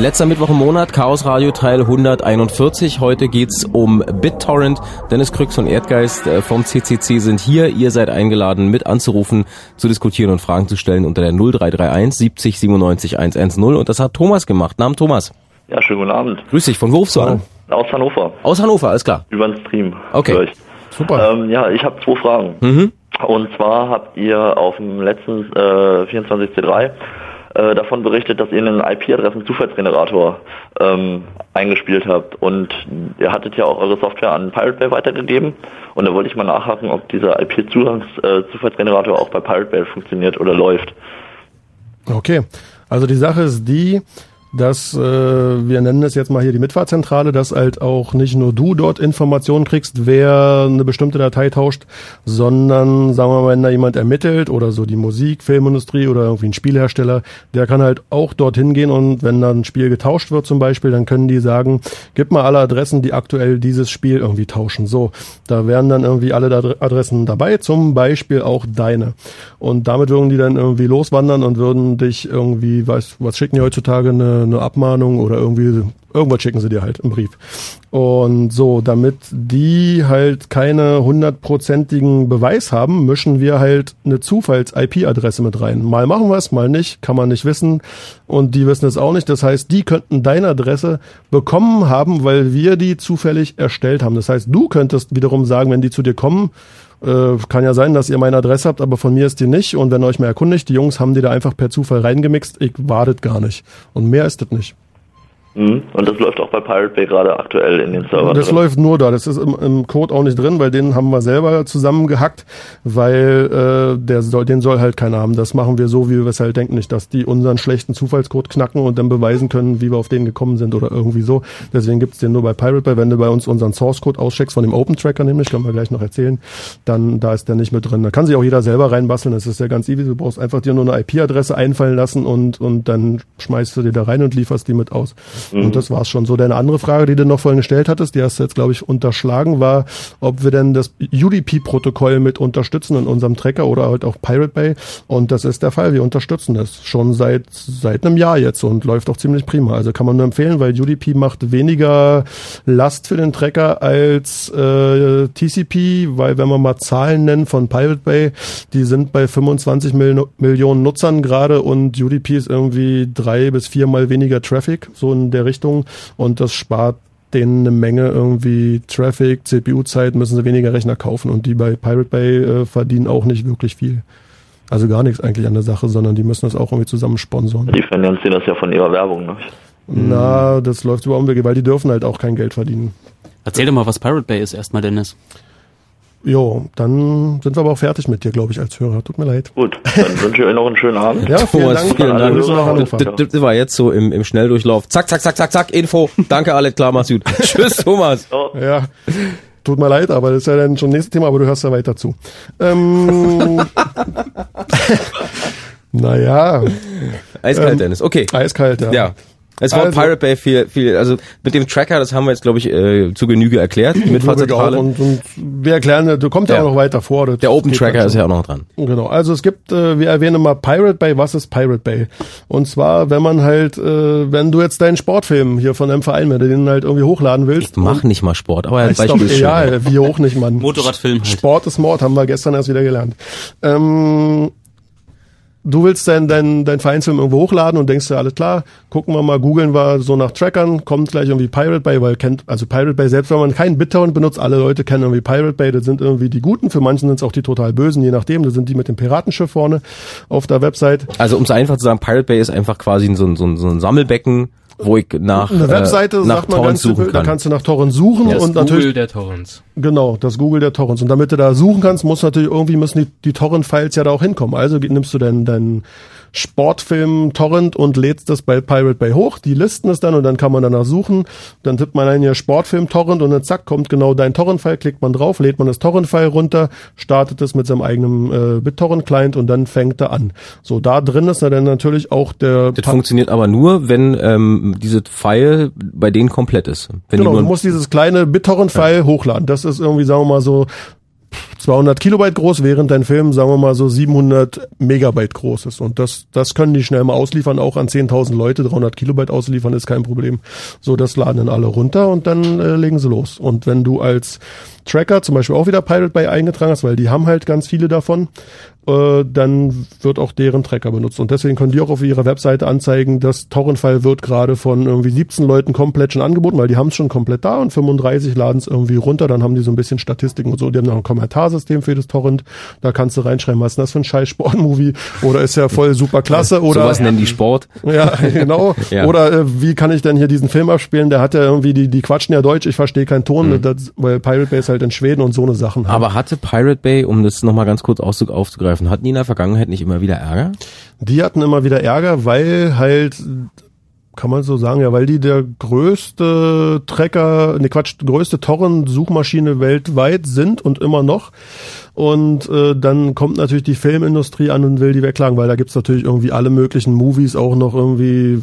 Letzter Mittwoch im Monat, Chaos Radio Teil 141. Heute geht's um BitTorrent. Dennis Krüx und Erdgeist äh, vom CCC sind hier. Ihr seid eingeladen, mit anzurufen, zu diskutieren und Fragen zu stellen unter der 0331 70 97 110. Und das hat Thomas gemacht. Namen Thomas. Ja, schönen guten Abend. Grüß dich. Von wo rufst du an? Aus Hannover. Aus Hannover, alles klar. Über den Stream. Okay. Super. Ähm, ja, ich habe zwei Fragen. Mhm. Und zwar habt ihr auf dem letzten äh, 24C3 äh, davon berichtet, dass ihr einen IP-Adressen-Zufallsgenerator ähm, eingespielt habt. Und ihr hattet ja auch eure Software an Pirate Bay weitergegeben. Und da wollte ich mal nachhaken, ob dieser IP-Zufallsgenerator auch bei Pirate Bay funktioniert oder läuft. Okay, also die Sache ist die, dass äh, wir nennen es jetzt mal hier die Mitfahrzentrale, dass halt auch nicht nur du dort Informationen kriegst, wer eine bestimmte Datei tauscht, sondern sagen wir mal, wenn da jemand ermittelt oder so die Musik, Filmindustrie oder irgendwie ein Spielhersteller, der kann halt auch dorthin gehen und wenn dann ein Spiel getauscht wird zum Beispiel, dann können die sagen, gib mal alle Adressen, die aktuell dieses Spiel irgendwie tauschen. So, da wären dann irgendwie alle Adre- Adressen dabei, zum Beispiel auch deine. Und damit würden die dann irgendwie loswandern und würden dich irgendwie, was, was schicken die heutzutage, eine, eine Abmahnung oder irgendwie, irgendwas schicken sie dir halt im Brief. Und so, damit die halt keine hundertprozentigen Beweis haben, mischen wir halt eine Zufalls-IP-Adresse mit rein. Mal machen wir es, mal nicht, kann man nicht wissen. Und die wissen es auch nicht. Das heißt, die könnten deine Adresse bekommen haben, weil wir die zufällig erstellt haben. Das heißt, du könntest wiederum sagen, wenn die zu dir kommen, äh, kann ja sein, dass ihr meine Adresse habt, aber von mir ist die nicht. Und wenn ihr euch mal erkundigt, die Jungs haben die da einfach per Zufall reingemixt. Ich wartet gar nicht. Und mehr ist das nicht. Mhm. Und das läuft auch bei Pirate Bay gerade aktuell in den Servern. Das drin. läuft nur da. Das ist im, im Code auch nicht drin, weil den haben wir selber zusammengehackt, weil äh, der soll, den soll halt keiner haben. Das machen wir so, wie wir es halt denken, nicht, dass die unseren schlechten Zufallscode knacken und dann beweisen können, wie wir auf den gekommen sind oder irgendwie so. Deswegen gibt's den nur bei Pirate Bay. Wenn du bei uns unseren Source Code auscheckst von dem Open Tracker nämlich, können wir gleich noch erzählen, dann da ist der nicht mit drin. Da kann sich auch jeder selber reinbasteln. Das ist ja ganz easy. Du brauchst einfach dir nur eine IP-Adresse einfallen lassen und und dann schmeißt du die da rein und lieferst die mit aus. Mhm. Und das war's schon. So, deine andere Frage, die du noch vorhin gestellt hattest, die hast du jetzt, glaube ich, unterschlagen, war, ob wir denn das UDP-Protokoll mit unterstützen in unserem Tracker oder halt auch Pirate Bay. Und das ist der Fall. Wir unterstützen das schon seit, seit einem Jahr jetzt und läuft auch ziemlich prima. Also kann man nur empfehlen, weil UDP macht weniger Last für den Tracker als äh, TCP, weil wenn man mal Zahlen nennt von Pirate Bay, die sind bei 25 Mil Millionen Nutzern gerade und UDP ist irgendwie drei bis viermal weniger Traffic, so in der Richtung. Und das spart denen eine Menge irgendwie Traffic, CPU-Zeit, müssen sie weniger Rechner kaufen und die bei Pirate Bay äh, verdienen auch nicht wirklich viel. Also gar nichts eigentlich an der Sache, sondern die müssen das auch irgendwie zusammen sponsoren. Die finanzieren das ja von ihrer Werbung. Ne? Na, das läuft über Umwege, weil die dürfen halt auch kein Geld verdienen. Erzähl doch mal, was Pirate Bay ist erstmal, Dennis. Jo, dann sind wir aber auch fertig mit dir, glaube ich, als Hörer. Tut mir leid. Gut, dann (laughs) wünsche ich euch noch einen schönen Abend. Ja, vielen Thomas, Dank. vielen Dank. Hannover. Das, das war jetzt so im, im Schnelldurchlauf. Zack, zack, zack, zack, zack, Info. Danke, alles klar, mach's gut. (laughs) Tschüss, Thomas. Ja, tut mir leid, aber das ist ja dann schon nächstes Thema, aber du hörst ja weiter zu. Ähm, (laughs) naja. Eiskalt, Ähm, Dennis. Okay. Eiskalt, ja. Ja. Es war Also- Pirate Bay viel, viel, also mit dem Tracker, das haben wir jetzt, glaube ich, äh, zu Genüge erklärt, ich auch. Mitfahrzentrale. Und, und wir erklären, du kommst ja, Ja. auch noch weiter vor. Der Open Tracker dann ist ja auch noch dran. Genau, also es gibt, äh, wir erwähnen mal Pirate Bay. Was ist Pirate Bay? Und zwar, wenn man halt, äh, wenn du jetzt deinen Sportfilm hier von einem Verein, wenn du den halt irgendwie hochladen willst. Mach nicht mal Sport, aber ist das doch Beispiel ist egal, wie hoch nicht, Mann. Motorradfilm halt. Sport ist Mord, haben wir gestern erst wieder gelernt. Ähm, du willst dein, dein, dein Vereinsfilm irgendwo hochladen und denkst dir, alles klar, gucken wir mal, googeln wir so nach Trackern, kommt gleich irgendwie Pirate Bay, weil kennt, also Pirate Bay, selbst wenn man keinen BitTorrent benutzt, alle Leute kennen irgendwie Pirate Bay, das sind irgendwie die Guten, für manchen sind es auch die total Bösen, je nachdem, das sind die mit dem Piratenschiff vorne auf der Website. Also um es einfach zu sagen, Pirate Bay ist einfach quasi so ein, so ein, so ein Sammelbecken wo ich nach, Eine Webseite, äh, nach sagt man Torrents ganz suchen simpel, da kann. kannst du nach Torrents suchen Das und Google natürlich der Torrents. Genau, das Google der Torrents. Und damit du da suchen kannst, muss natürlich irgendwie müssen die, die Torrent-Files ja da auch hinkommen. Also nimmst du deinen deinen Sportfilm Torrent und lädst das bei Pirate Bay hoch. Die listen es dann und dann kann man danach suchen. Dann tippt man ein hier Sportfilm Torrent und dann zack kommt genau dein Torrent-File, klickt man drauf, lädt man das Torrent-File runter, startet es mit seinem eigenen äh, BitTorrent-Client und dann fängt er an. So, da drin ist dann natürlich auch der Das funktioniert aber nur, wenn ähm, diese File bei denen komplett ist. Wenn genau, du musst dieses kleine BitTorrent-File hochladen. Das ist irgendwie, sagen wir mal so 200 Kilobyte groß, während dein Film, sagen wir mal so 700 Megabyte groß ist. Und das, das können die schnell mal ausliefern, auch an 10.000 Leute. 300 Kilobyte ausliefern ist kein Problem. So, das laden dann alle runter und dann äh, legen sie los. Und wenn du als Tracker zum Beispiel auch wieder Pirate Bay eingetragen hast, weil die haben halt ganz viele davon, äh, dann wird auch deren Tracker benutzt. Und deswegen können die auch auf ihrer Webseite anzeigen, das Torrent-File wird gerade von irgendwie 17 Leuten komplett schon angeboten, weil die haben es schon komplett da und 35 laden es irgendwie runter, dann haben die so ein bisschen Statistiken und so. Die haben noch ein Kommentarsystem für das Torrent, da kannst du reinschreiben, was ist das für ein scheiß Sportmovie oder ist ja voll super klasse oder sowas nennen die Sport. ja, genau. (laughs) Ja. Oder äh, wie kann ich denn hier diesen Film abspielen? Der hat ja irgendwie, die, die quatschen ja Deutsch, ich verstehe keinen Ton, das, weil Pirate Bay ist halt in Schweden und so eine Sachen. haben. Aber hatte Pirate Bay, um das nochmal ganz kurz aufzugreifen, hatten die in der Vergangenheit nicht immer wieder Ärger? Die hatten immer wieder Ärger, weil halt, kann man so sagen, ja, weil die der größte Trecker, ne Quatsch, größte Torrent-Suchmaschine weltweit sind und immer noch. Und äh, dann kommt natürlich die Filmindustrie an und will die wegklagen, weil da gibt's natürlich irgendwie alle möglichen Movies auch noch irgendwie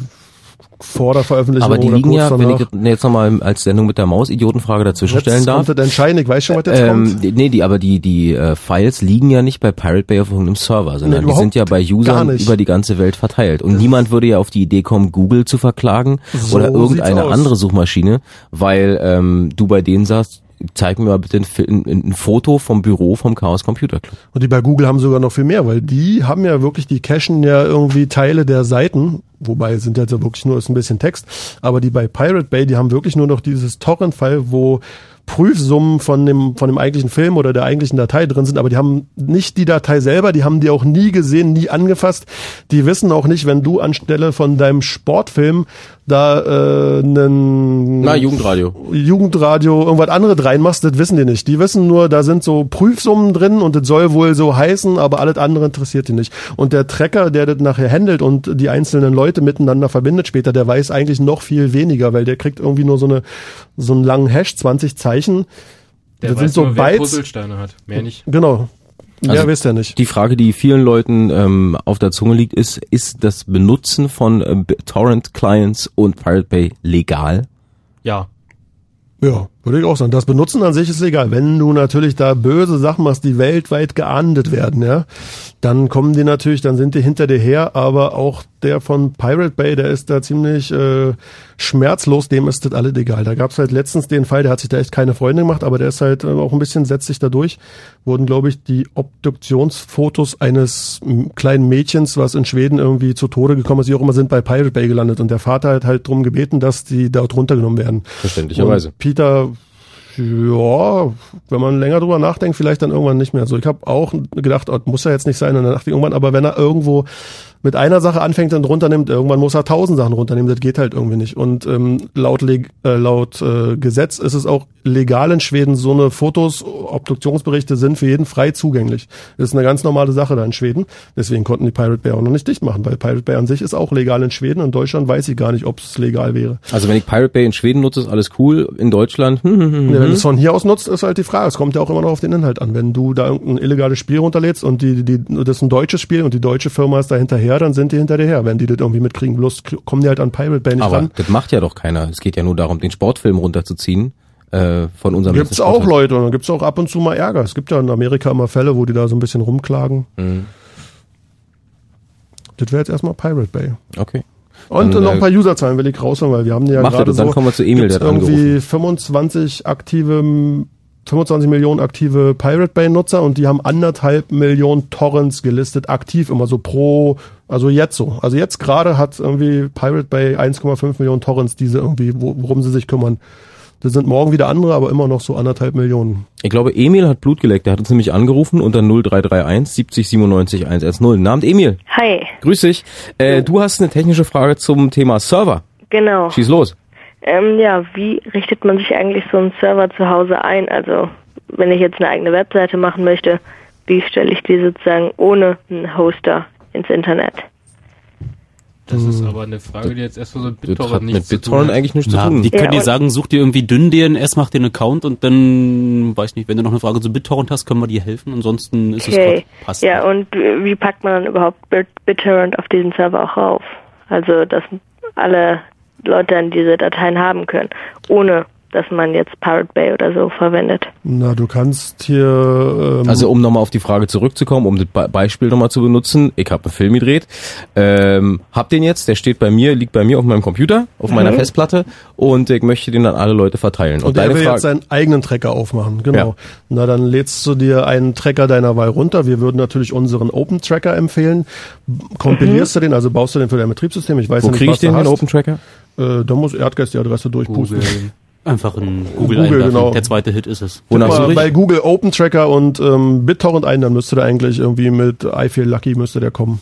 vor der Veröffentlichung Aber die liegen ja, wenn ich jetzt nochmal als Sendung mit der Maus Idiotenfrage dazwischen stellen Jetzt darf. kommt das entscheidend, ich weiß schon, was jetzt Ähm, kommt. die- nee, die, aber die, die äh, Files liegen ja nicht bei Pirate Bay auf irgendeinem Server, sondern die überhaupt sind ja bei Usern über die ganze Welt verteilt. Und niemand würde ja auf die Idee kommen, Google zu verklagen So oder irgendeine andere Suchmaschine, weil ähm, du bei denen sagst, zeig mir mal bitte ein, ein, ein Foto vom Büro vom Chaos Computer Club. Und die bei Google haben sogar noch viel mehr, weil die haben ja wirklich, die cachen ja irgendwie Teile der Seiten, wobei sind jetzt ja wirklich nur ist ein bisschen Text, aber die bei Pirate Bay, die haben wirklich nur noch dieses Torrent-File, wo Prüfsummen von dem, von dem eigentlichen Film oder der eigentlichen Datei drin sind, aber die haben nicht die Datei selber, die haben die auch nie gesehen, nie angefasst. Die wissen auch nicht, wenn du anstelle von deinem Sportfilm da äh, einen Na, Jugendradio. Jugendradio irgendwas anderes reinmachst, das wissen die nicht. Die wissen nur, da sind so Prüfsummen drin und das soll wohl so heißen, aber alles andere interessiert die nicht. Und der Tracker, der das nachher handelt und die einzelnen Leute miteinander verbindet später, der weiß eigentlich noch viel weniger, weil der kriegt irgendwie nur so eine so einen langen Hash, 20 Zeichen. Der das weiß sind so nur, wer Bytes. Puzzlesteine hat. Mehr nicht. Genau. Also ja, wisst ihr nicht. Die Frage, die vielen Leuten ähm, auf der Zunge liegt, ist, ist das Benutzen von äh, Torrent-Clients und Pirate Bay legal? Ja. Ja, würde ich auch sagen. Das Benutzen an sich ist egal. Wenn du natürlich da böse Sachen machst, die weltweit geahndet werden, ja, dann kommen die natürlich, dann sind die hinter dir her, aber auch der von Pirate Bay, der ist da ziemlich äh, schmerzlos, dem ist das alles egal. Da gab's halt letztens den Fall, der hat sich da echt keine Freunde gemacht, aber der ist halt äh, auch ein bisschen, setzt sich da durch. Wurden, glaube ich, die Obduktionsfotos eines kleinen Mädchens, was in Schweden irgendwie zu Tode gekommen ist, wie auch immer, sind bei Pirate Bay gelandet. Und der Vater hat halt drum gebeten, dass die dort runtergenommen werden. Verständlicherweise. Und Peter, ja, wenn man länger drüber nachdenkt, vielleicht dann irgendwann nicht mehr. So, ich habe auch gedacht, oh, muss ja jetzt nicht sein. Und dann dachte ich irgendwann, aber wenn er irgendwo mit einer Sache anfängt und runternimmt, irgendwann muss er tausend Sachen runternehmen. Das geht halt irgendwie nicht. Und ähm, laut, leg, äh, laut äh, Gesetz ist es auch legal in Schweden. So eine Fotos, Obduktionsberichte sind für jeden frei zugänglich. Das ist eine ganz normale Sache da in Schweden. Deswegen konnten die Pirate Bay auch noch nicht dicht machen, weil Pirate Bay an sich ist auch legal in Schweden. In Deutschland weiß ich gar nicht, ob es legal wäre. Also wenn ich Pirate Bay in Schweden nutze, ist alles cool. In Deutschland, hm, hm, hm, Ja, wenn hm. du es von hier aus nutzt, ist halt die Frage. Es kommt ja auch immer noch auf den Inhalt an. Wenn du da irgendein illegales Spiel runterlädst und die, die, das ist ein deutsches Spiel und die deutsche Firma ist da hinterher, dann sind die hinter dir her. Wenn die das irgendwie mitkriegen, bloß kommen die halt an Pirate Bay nicht Aber ran. das macht ja doch keiner. Es geht ja nur darum, den Sportfilm runterzuziehen äh, von unserem Gibt's letzten auch. Leute und dann gibt's auch ab und zu mal Ärger. Es gibt ja in Amerika immer Fälle, wo die da so ein bisschen rumklagen. Mhm. Das wäre jetzt erstmal Pirate Bay. Okay. Und Dann, noch ein äh, paar Userzahlen will ich raushauen, weil wir haben ja gerade das, dann so, kommen wir zu Emil, der irgendwie 25 aktive 25 Millionen aktive Pirate Bay Nutzer und die haben anderthalb Millionen Torrents gelistet, aktiv immer so pro, also jetzt so. Also jetzt gerade hat irgendwie Pirate Bay 1,5 Millionen Torrents, diese irgendwie, wo- worum sie sich kümmern. Das sind morgen wieder andere, aber immer noch so anderthalb Millionen. Ich glaube, Emil hat Blut geleckt. Der hat uns nämlich angerufen unter 0331 70 97 110. Namen Emil. Hi, Grüß dich. Äh, du hast eine technische Frage zum Thema Server. Genau. Schieß los. Ähm, ja, wie richtet man sich eigentlich so einen Server zu Hause ein? Also, wenn ich jetzt eine eigene Webseite machen möchte, wie stelle ich die sozusagen ohne einen Hoster ins Internet? Das ist aber eine Frage, die jetzt erstmal so mit BitTorrent nichts zu tun hat. Na, Die können dir sagen, such dir irgendwie dünn DNS, mach dir einen Account und dann, weiß nicht, wenn du noch eine Frage zu BitTorrent hast, können wir dir helfen. Ansonsten ist es Okay. grad, passt. Ja, und wie packt man dann überhaupt Bit- BitTorrent auf diesen Server auch rauf? Also, dass alle Leute dann diese Dateien haben können, ohne dass man jetzt Pirate Bay oder so verwendet. Na, du kannst hier. Ähm, Also um nochmal auf die Frage zurückzukommen, um das Be Beispiel nochmal zu benutzen. Ich habe einen Film gedreht, ähm, hab den jetzt, der steht bei mir, liegt bei mir auf meinem Computer, auf meiner Mhm. Festplatte und ich möchte den an alle Leute verteilen. Und der will jetzt seinen eigenen Tracker aufmachen, genau. Ja. Na, dann lädst du dir einen Tracker deiner Wahl runter. Wir würden natürlich unseren Open Tracker empfehlen. Kompilierst du den, also baust du den für dein Betriebssystem. Ich weiß Wo ja nicht, krieg was ich den, du den. Open Tracker? Äh, da muss Erdgeist die Adresse durchpusten. Einfach in Google, Google, einwerfen. genau. Der zweite Hit ist es. Gib mal bei Google Open Tracker und ähm, BitTorrent ein, dann müsste der eigentlich irgendwie mit I feel lucky müsste der kommen.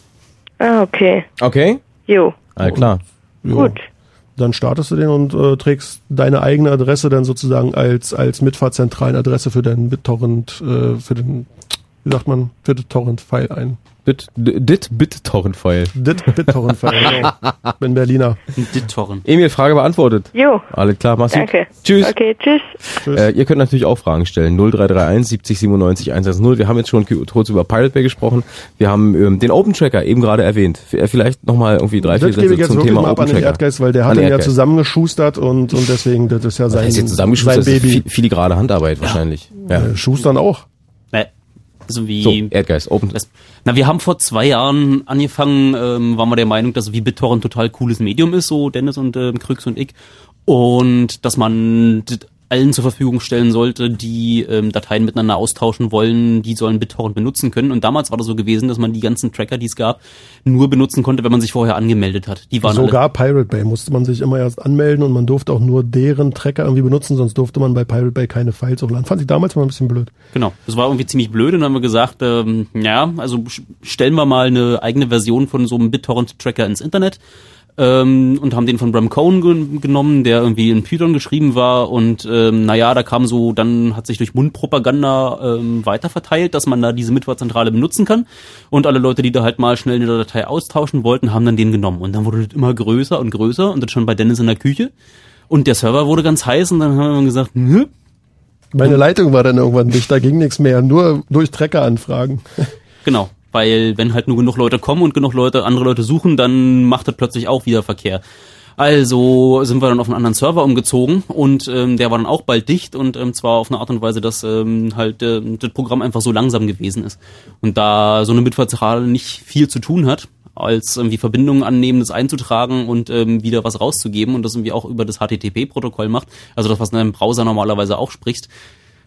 Ah, okay. Okay. Jo. All klar. Jo. Gut. Dann startest du den und äh, trägst deine eigene Adresse dann sozusagen als als mitfahrzentralen Adresse für deinen BitTorrent, äh, für den, wie sagt man, für den Torrent-File ein. Bit, dit BitTorrent-File. Dit BitTorrent-File, (laughs) genau. Bin Berliner. BitTorrent. Emil, Frage beantwortet. Jo. Alles klar, mach's gut. Danke. Tschüss. Okay, tschüss. Äh, ihr könnt natürlich auch Fragen stellen. 0331 70 97 110. Wir haben jetzt schon kurz über Pirate Bay gesprochen. Wir haben ähm, den Open Tracker eben gerade erwähnt. Äh, Vielleicht nochmal irgendwie drei, vier Das Sätze zum Thema Open Tracker. Erdgeist, weil der hat den den ja zusammengeschustert und, und deswegen, das ist ja sein, Das heißt jetzt sein das ist Baby. fi- filigrane Handarbeit wahrscheinlich. Ja. Äh, Schustern auch. Also wie So, Erdgeist, Open. Das, na, wir haben vor zwei Jahren angefangen, ähm, waren wir der Meinung, dass wie BitTorrent total cooles Medium ist, so Dennis und ähm, Krüx und ich. Und dass man allen zur Verfügung stellen sollte, die ähm, Dateien miteinander austauschen wollen, die sollen BitTorrent benutzen können. Und damals war das so gewesen, dass man die ganzen Tracker, die es gab, nur benutzen konnte, wenn man sich vorher angemeldet hat. Die waren Sogar Pirate Bay musste man sich immer erst anmelden und man durfte auch nur deren Tracker irgendwie benutzen, sonst durfte man bei Pirate Bay keine Files hochladen. Fand ich damals mal ein bisschen blöd. Genau, das war irgendwie ziemlich blöd und dann haben wir gesagt, ähm, ja, also stellen wir mal eine eigene Version von so einem BitTorrent-Tracker ins Internet ähm, und haben den von Bram Cohen gen genommen, der irgendwie in Python geschrieben war. Und ähm, naja, da kam so, dann hat sich durch Mundpropaganda ähm, weiterverteilt, dass man da diese Mitfahrzentrale benutzen kann. Und alle Leute, die da halt mal schnell eine Datei austauschen wollten, haben dann den genommen. Und dann wurde das immer größer und größer und das schon bei Dennis in der Küche. Und der Server wurde ganz heiß und dann haben wir gesagt, nö, Meine Leitung war dann irgendwann dicht, da ging nichts mehr, nur durch Tracker-Anfragen. Genau, weil wenn halt nur genug Leute kommen und genug Leute andere Leute suchen, dann macht das plötzlich auch wieder Verkehr. Also sind wir dann auf einen anderen Server umgezogen und ähm, der war dann auch bald dicht und ähm, zwar auf eine Art und Weise, dass ähm, halt äh, das Programm einfach so langsam gewesen ist. Und da so eine Mitfahrzentrale nicht viel zu tun hat, als irgendwie Verbindungen annehmen, das einzutragen und ähm, wieder was rauszugeben und das irgendwie auch über das HTTP-Protokoll macht, also das, was in deinem Browser normalerweise auch sprichst,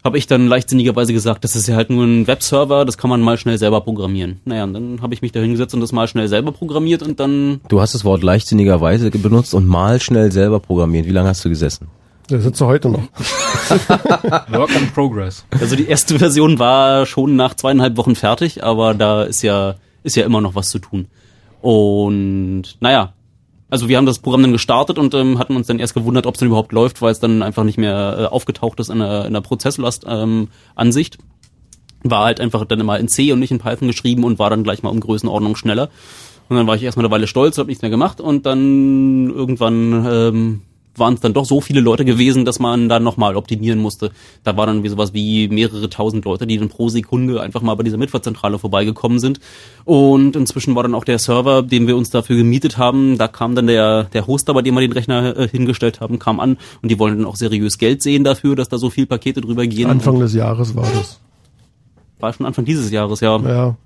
habe ich dann leichtsinnigerweise gesagt, das ist ja halt nur ein Webserver, das kann man mal schnell selber programmieren. Naja, und dann habe ich mich da hingesetzt und das mal schnell selber programmiert und dann, Du hast das Wort leichtsinnigerweise benutzt und mal schnell selber programmiert. Wie lange hast du gesessen? Der sitzt heute noch. (laughs) (laughs) Work in progress. also die erste Version war schon nach zweieinhalb Wochen fertig, aber da ist ja, ist ja immer noch was zu tun. Und naja, also wir haben das Programm dann gestartet und ähm, hatten uns dann erst gewundert, ob es denn überhaupt läuft, weil es dann einfach nicht mehr äh, aufgetaucht ist in der, in der Prozesslast ähm. War halt einfach dann immer in C und nicht in Python geschrieben und war dann gleich mal um Größenordnung schneller. Und dann war ich erstmal eine Weile stolz, habe nichts mehr gemacht und dann irgendwann ähm, waren es dann doch so viele Leute gewesen, dass man dann nochmal optimieren musste. Da war dann wie sowas wie mehrere tausend Leute, die dann pro Sekunde einfach mal bei dieser Mitfahrzentrale vorbeigekommen sind. Und inzwischen war dann auch der Server, den wir uns dafür gemietet haben, da kam dann der, der Hoster, bei dem wir den Rechner äh, hingestellt haben, kam an und die wollten dann auch seriös Geld sehen dafür, dass da so viel Pakete drüber gehen. Anfang des Jahres war das. war schon Anfang dieses Jahres, ja. Ja.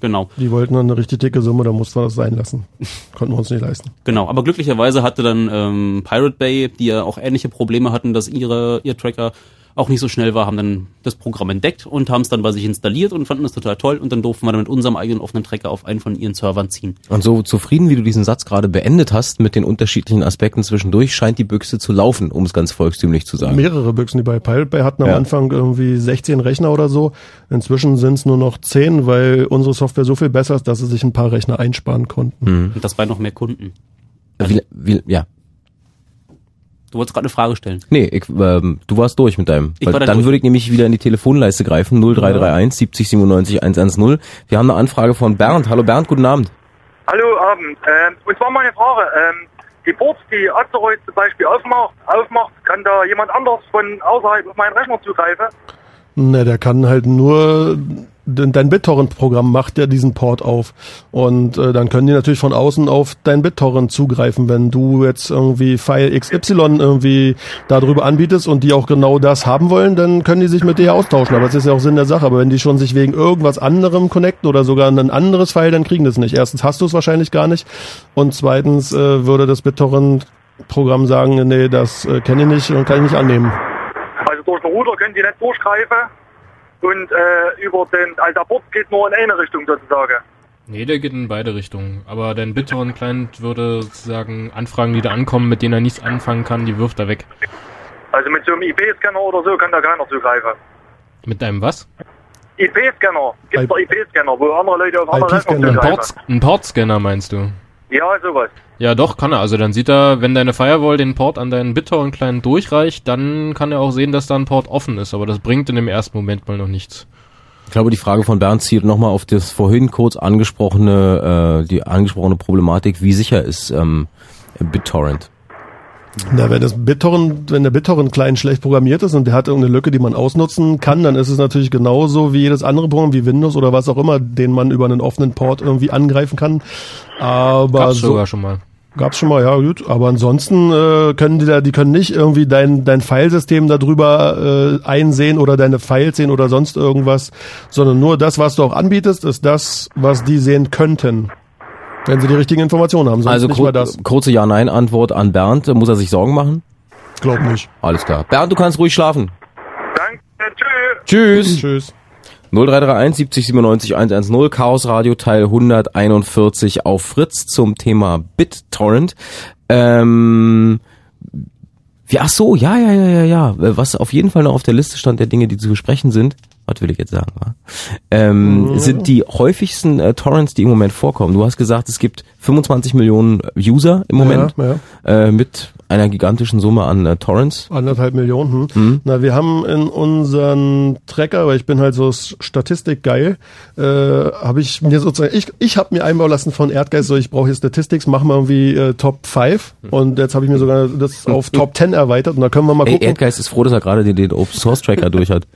Genau. Die wollten dann eine richtig dicke Summe, da mussten wir das sein lassen. (laughs) Konnten wir uns nicht leisten. Genau, aber glücklicherweise hatte dann ähm, Pirate Bay, die ja auch ähnliche Probleme hatten, dass ihre ihr Tracker auch nicht so schnell war, haben dann das Programm entdeckt und haben es dann bei sich installiert und fanden es total toll und dann durften wir dann mit unserem eigenen offenen Tracker auf einen von ihren Servern ziehen. Und so zufrieden, wie du diesen Satz gerade beendet hast, mit den unterschiedlichen Aspekten zwischendurch, scheint die Büchse zu laufen, um es ganz volkstümlich zu sagen. Mehrere Büchsen, die bei Pirate Bay hatten am Ja. Anfang irgendwie 16 Rechner oder so. Inzwischen sind es nur noch 10, weil unsere Software so viel besser ist, dass sie sich ein paar Rechner einsparen konnten. Mhm. Und das bei noch mehr Kunden. Wie, wie, ja. Du wolltest gerade eine Frage stellen. Nee, ich, ähm, du warst durch mit deinem. Ich war da dann durch. würde ich nämlich wieder in die Telefonleiste greifen, 0331 70 97 110. Wir haben eine Anfrage von Bernd. Hallo Bernd, guten Abend. Hallo Abend. Ähm, und zwar meine Frage. Ähm, die Ports, die Azeroth zum Beispiel aufmacht, aufmacht, kann da jemand anders von außerhalb auf meinen Rechner zugreifen? Ne, der kann halt nur dein BitTorrent-Programm macht ja diesen Port auf. Und äh, dann können die natürlich von außen auf dein BitTorrent zugreifen, wenn du jetzt irgendwie File XY irgendwie darüber anbietest und die auch genau das haben wollen, dann können die sich mit dir austauschen, aber das ist ja auch Sinn der Sache, aber wenn die schon sich wegen irgendwas anderem connecten oder sogar ein anderes File, dann kriegen das nicht. Erstens hast du es wahrscheinlich gar nicht. Und zweitens äh, würde das BitTorrent-Programm sagen, nee, das äh, kenne ich nicht und kann ich nicht annehmen. Also durch den Router können die nicht durchgreifen und äh, über den, also der Port geht nur in eine Richtung sozusagen. Nee, der geht in beide Richtungen. Aber dein BitTorrent-Client würde sozusagen Anfragen, die da ankommen, mit denen er nichts anfangen kann, die wirft er weg. Also mit so einem IP-Scanner oder so kann da keiner zugreifen. Mit deinem was? IP-Scanner, gibt der IP-Scanner, wo andere Leute auf andere. Port, ein Portscanner meinst du? Ja, sowas. Ja, doch, kann er. Also dann sieht er, wenn deine Firewall den Port an deinen BitTorrent-Client durchreicht, dann kann er auch sehen, dass da ein Port offen ist. Aber das bringt in dem ersten Moment mal noch nichts. Ich glaube, die Frage von Bernd zielt nochmal auf das vorhin kurz angesprochene, äh, die angesprochene Problematik, wie sicher ist ähm, BitTorrent? Na, wenn das BitTorrent, wenn der BitTorrent-Client schlecht programmiert ist und der hat irgendeine Lücke, die man ausnutzen kann, dann ist es natürlich genauso wie jedes andere Programm, wie Windows oder was auch immer, den man über einen offenen Port irgendwie angreifen kann. Aber Gab's so, sogar schon mal. Gab's schon mal, ja gut. Aber ansonsten äh, können die da, die können nicht irgendwie dein dein Filesystem darüber äh, einsehen oder deine Files sehen oder sonst irgendwas, sondern nur das, was du auch anbietest, ist das, was die sehen könnten, wenn sie die richtigen Informationen haben. Sonst Also kur kurze Ja-Nein-Antwort an Bernd. Muss er sich Sorgen machen? Glaub nicht. Alles klar. Bernd, du kannst ruhig schlafen. Danke, tschüss. Tschüss. Tschüss. 0331 70 97 110 Chaos Radio Teil 141 auf Fritz zum Thema BitTorrent. Ähm, ja, ach so, ja, ja, ja, ja, ja. Was auf jeden Fall noch auf der Liste stand der Dinge, die zu besprechen sind, was will ich jetzt sagen? Ähm, Mhm. sind die häufigsten äh, Torrents, die im Moment vorkommen. Du hast gesagt, es gibt 25 Millionen User im Moment Ja, Äh, mit einer gigantischen Summe an äh, Torrents. Anderthalb Millionen. Hm. Mhm. Na, wir haben in unseren Tracker, weil ich bin halt so statistikgeil, äh, habe ich mir sozusagen, ich, ich habe mir einbauen lassen von Erdgeist, so ich brauche hier Statistics, mach mal irgendwie äh, Top 5 und jetzt habe ich mir sogar das auf Top 10 erweitert und da können wir mal Ey, gucken. Erdgeist ist froh, dass er gerade den, den Open Source Tracker durch hat.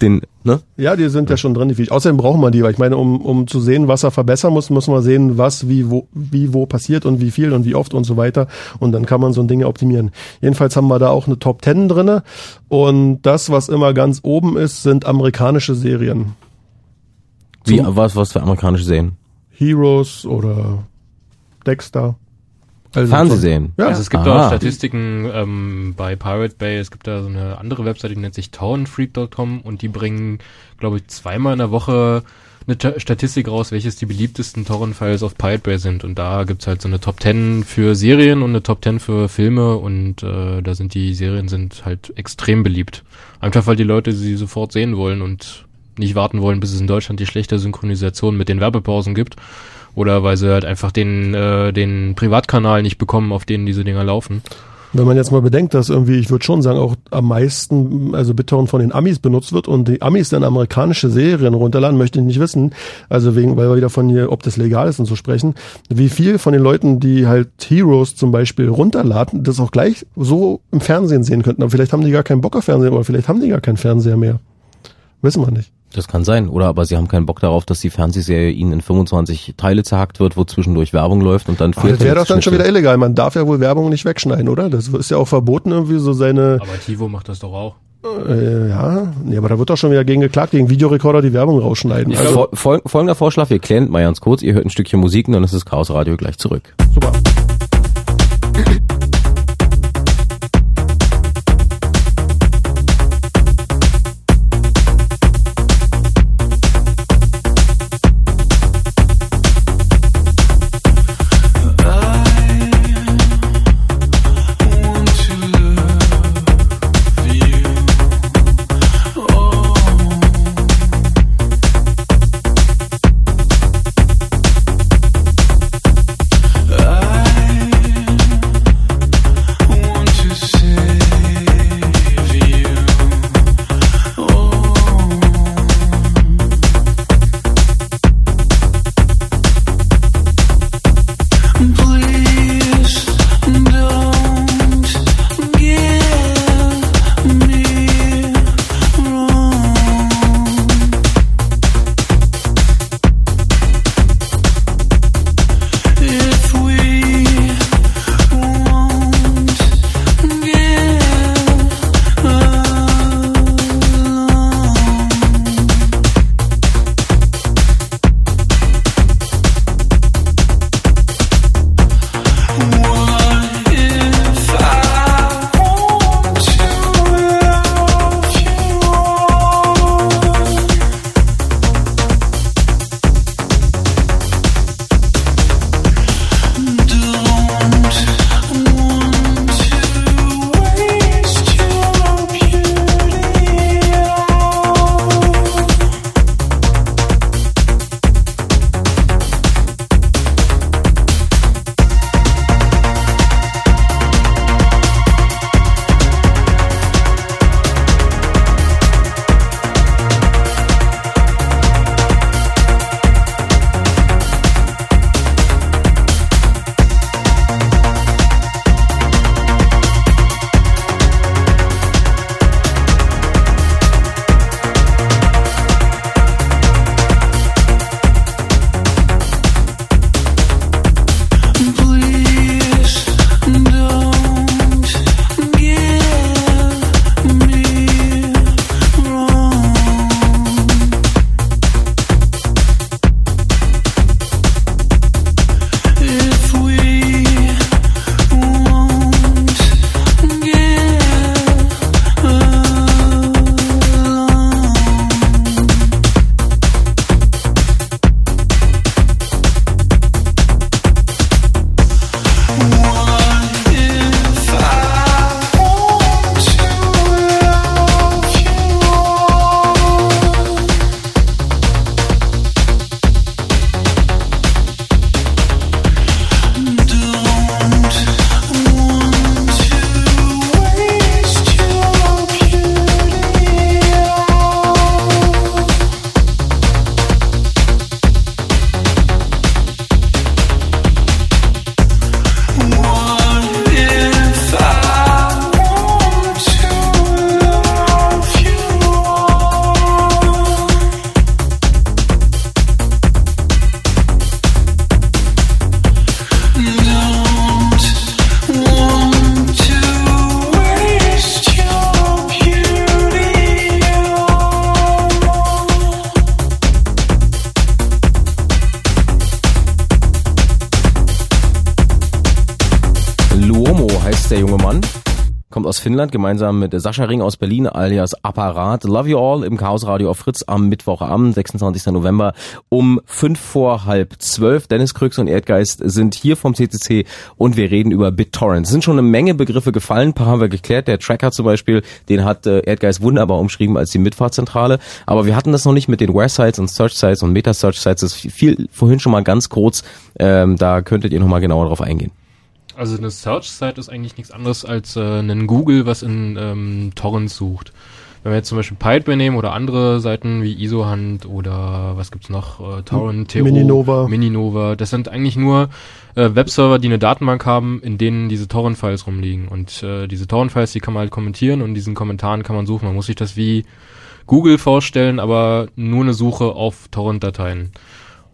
Den, ne? Ja, die sind ja schon drin, die Viecher. Außerdem brauchen wir die, weil ich meine, um, um zu sehen, was er verbessern muss, muss man sehen, was wie wo, wie wo passiert und wie viel und wie oft und so weiter. Und dann kann man so ein Ding optimieren. Jedenfalls haben wir da auch eine Top 10 drinne und das, was immer ganz oben ist, sind amerikanische Serien. Wie, was, was für amerikanische Serien? Heroes oder Dexter. Also Fernsehserien. Ja. Also es gibt Aha. auch Statistiken ähm, bei Pirate Bay. Es gibt da so eine andere Webseite, die nennt sich torrentfreak.com und die bringen, glaube ich, zweimal in der Woche eine Ta- Statistik raus, welches die beliebtesten Torrent-Files auf Pirate sind. Und da gibt's halt so eine Top 10 für Serien und eine Top 10 für Filme und äh, da sind die Serien sind halt extrem beliebt. Einfach weil die Leute sie sofort sehen wollen und nicht warten wollen, bis es in Deutschland die schlechte Synchronisation mit den Werbepausen gibt. Oder weil sie halt einfach den, äh, den Privatkanal nicht bekommen, auf denen diese Dinger laufen. Wenn man jetzt mal bedenkt, dass irgendwie, ich würde schon sagen, auch am meisten, also BitTorrent von den Amis benutzt wird und die Amis dann amerikanische Serien runterladen, möchte ich nicht wissen. Also wegen, weil wir wieder von hier, ob das legal ist und so sprechen, wie viel von den Leuten, die halt Heroes zum Beispiel runterladen, das auch gleich so im Fernsehen sehen könnten. Aber vielleicht haben die gar keinen Bock auf Fernsehen oder vielleicht haben die gar keinen Fernseher mehr. Wissen wir nicht. Das kann sein. Oder aber sie haben keinen Bock darauf, dass die Fernsehserie ihnen in 25 Teile zerhackt wird, wo zwischendurch Werbung läuft und dann Aber das wäre doch dann schon wieder illegal. Man darf ja wohl Werbung nicht wegschneiden, oder? Das ist ja auch verboten, irgendwie so seine. Aber Tivo macht das doch auch. Äh, ja, nee, aber da wird doch schon wieder gegen geklagt, gegen Videorekorder die Werbung rausschneiden. Also, fol folgender Vorschlag, wir klären mal ganz kurz, ihr hört ein Stückchen Musik und dann ist das Chaos Radio gleich zurück. Super. Aus Finnland, gemeinsam mit Sascha Ring aus Berlin, alias Apparat. Love You All im Chaos Radio auf Fritz am Mittwochabend, 26. November um fünf vor halb zwölf. Dennis Krüx und Erdgeist sind hier vom CCC und wir reden über BitTorrent. Es sind schon eine Menge Begriffe gefallen, ein paar haben wir geklärt. Der Tracker zum Beispiel, den hat äh, Erdgeist wunderbar umschrieben als die Mitfahrzentrale. Aber wir hatten das noch nicht mit den Where-Sites und Search-Sites und Meta-Search-Sites. Das fiel vorhin schon mal ganz kurz. Ähm, da könntet ihr noch mal genauer drauf eingehen. Also eine Search-Site ist eigentlich nichts anderes als äh, ein Google, was in ähm, Torrents sucht. Wenn wir jetzt zum Beispiel Pirate nehmen oder andere Seiten wie ISOHunt oder was gibt's noch, äh, Torrent, TO, Mininova. Mininova, das sind eigentlich nur äh, Webserver, die eine Datenbank haben, in denen diese Torrent-Files rumliegen. Und äh, diese Torrent-Files, die kann man halt kommentieren und in diesen Kommentaren kann man suchen. Man muss sich das wie Google vorstellen, aber nur eine Suche auf Torrent-Dateien.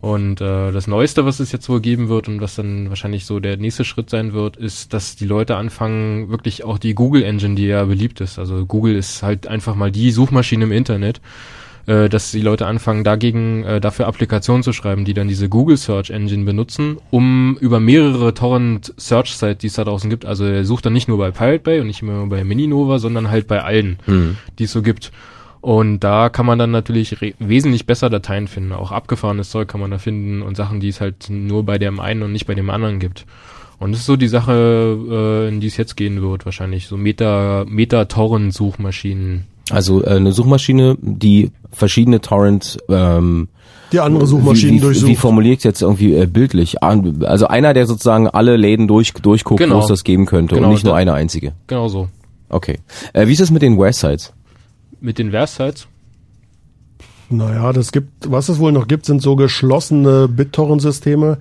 Und äh, das Neueste, was es jetzt wohl geben wird und was dann wahrscheinlich so der nächste Schritt sein wird, ist, dass die Leute anfangen, wirklich auch die Google Engine, die ja beliebt ist. Also Google ist halt einfach mal die Suchmaschine im Internet, äh, dass die Leute anfangen, dagegen äh, dafür Applikationen zu schreiben, die dann diese Google Search Engine benutzen, um über mehrere Torrent Search Sites, die es da draußen gibt. Also er sucht dann nicht nur bei Pirate Bay und nicht immer bei Mininova, sondern halt bei allen, Mhm. die es so gibt. Und da kann man dann natürlich wesentlich besser Dateien finden. Auch abgefahrenes Zeug kann man da finden und Sachen, die es halt nur bei dem einen und nicht bei dem anderen gibt. Und das ist so die Sache, äh, in die es jetzt gehen wird, wahrscheinlich. So Meta, Meta-Torrent-Suchmaschinen. Also äh, eine Suchmaschine, die verschiedene Torrent ähm, Die andere Suchmaschinen wie, wie, durchsucht. Wie formuliert jetzt irgendwie äh, bildlich? An- Also einer, der sozusagen alle Läden durch, durchguckt, Genau. wo es das geben könnte Genau, und nicht nur eine einzige. Genau so. Okay. Äh, wie ist es mit den Websites? Mit den Websites? Naja, das gibt, was es wohl noch gibt, sind so geschlossene BitTorrent-Systeme.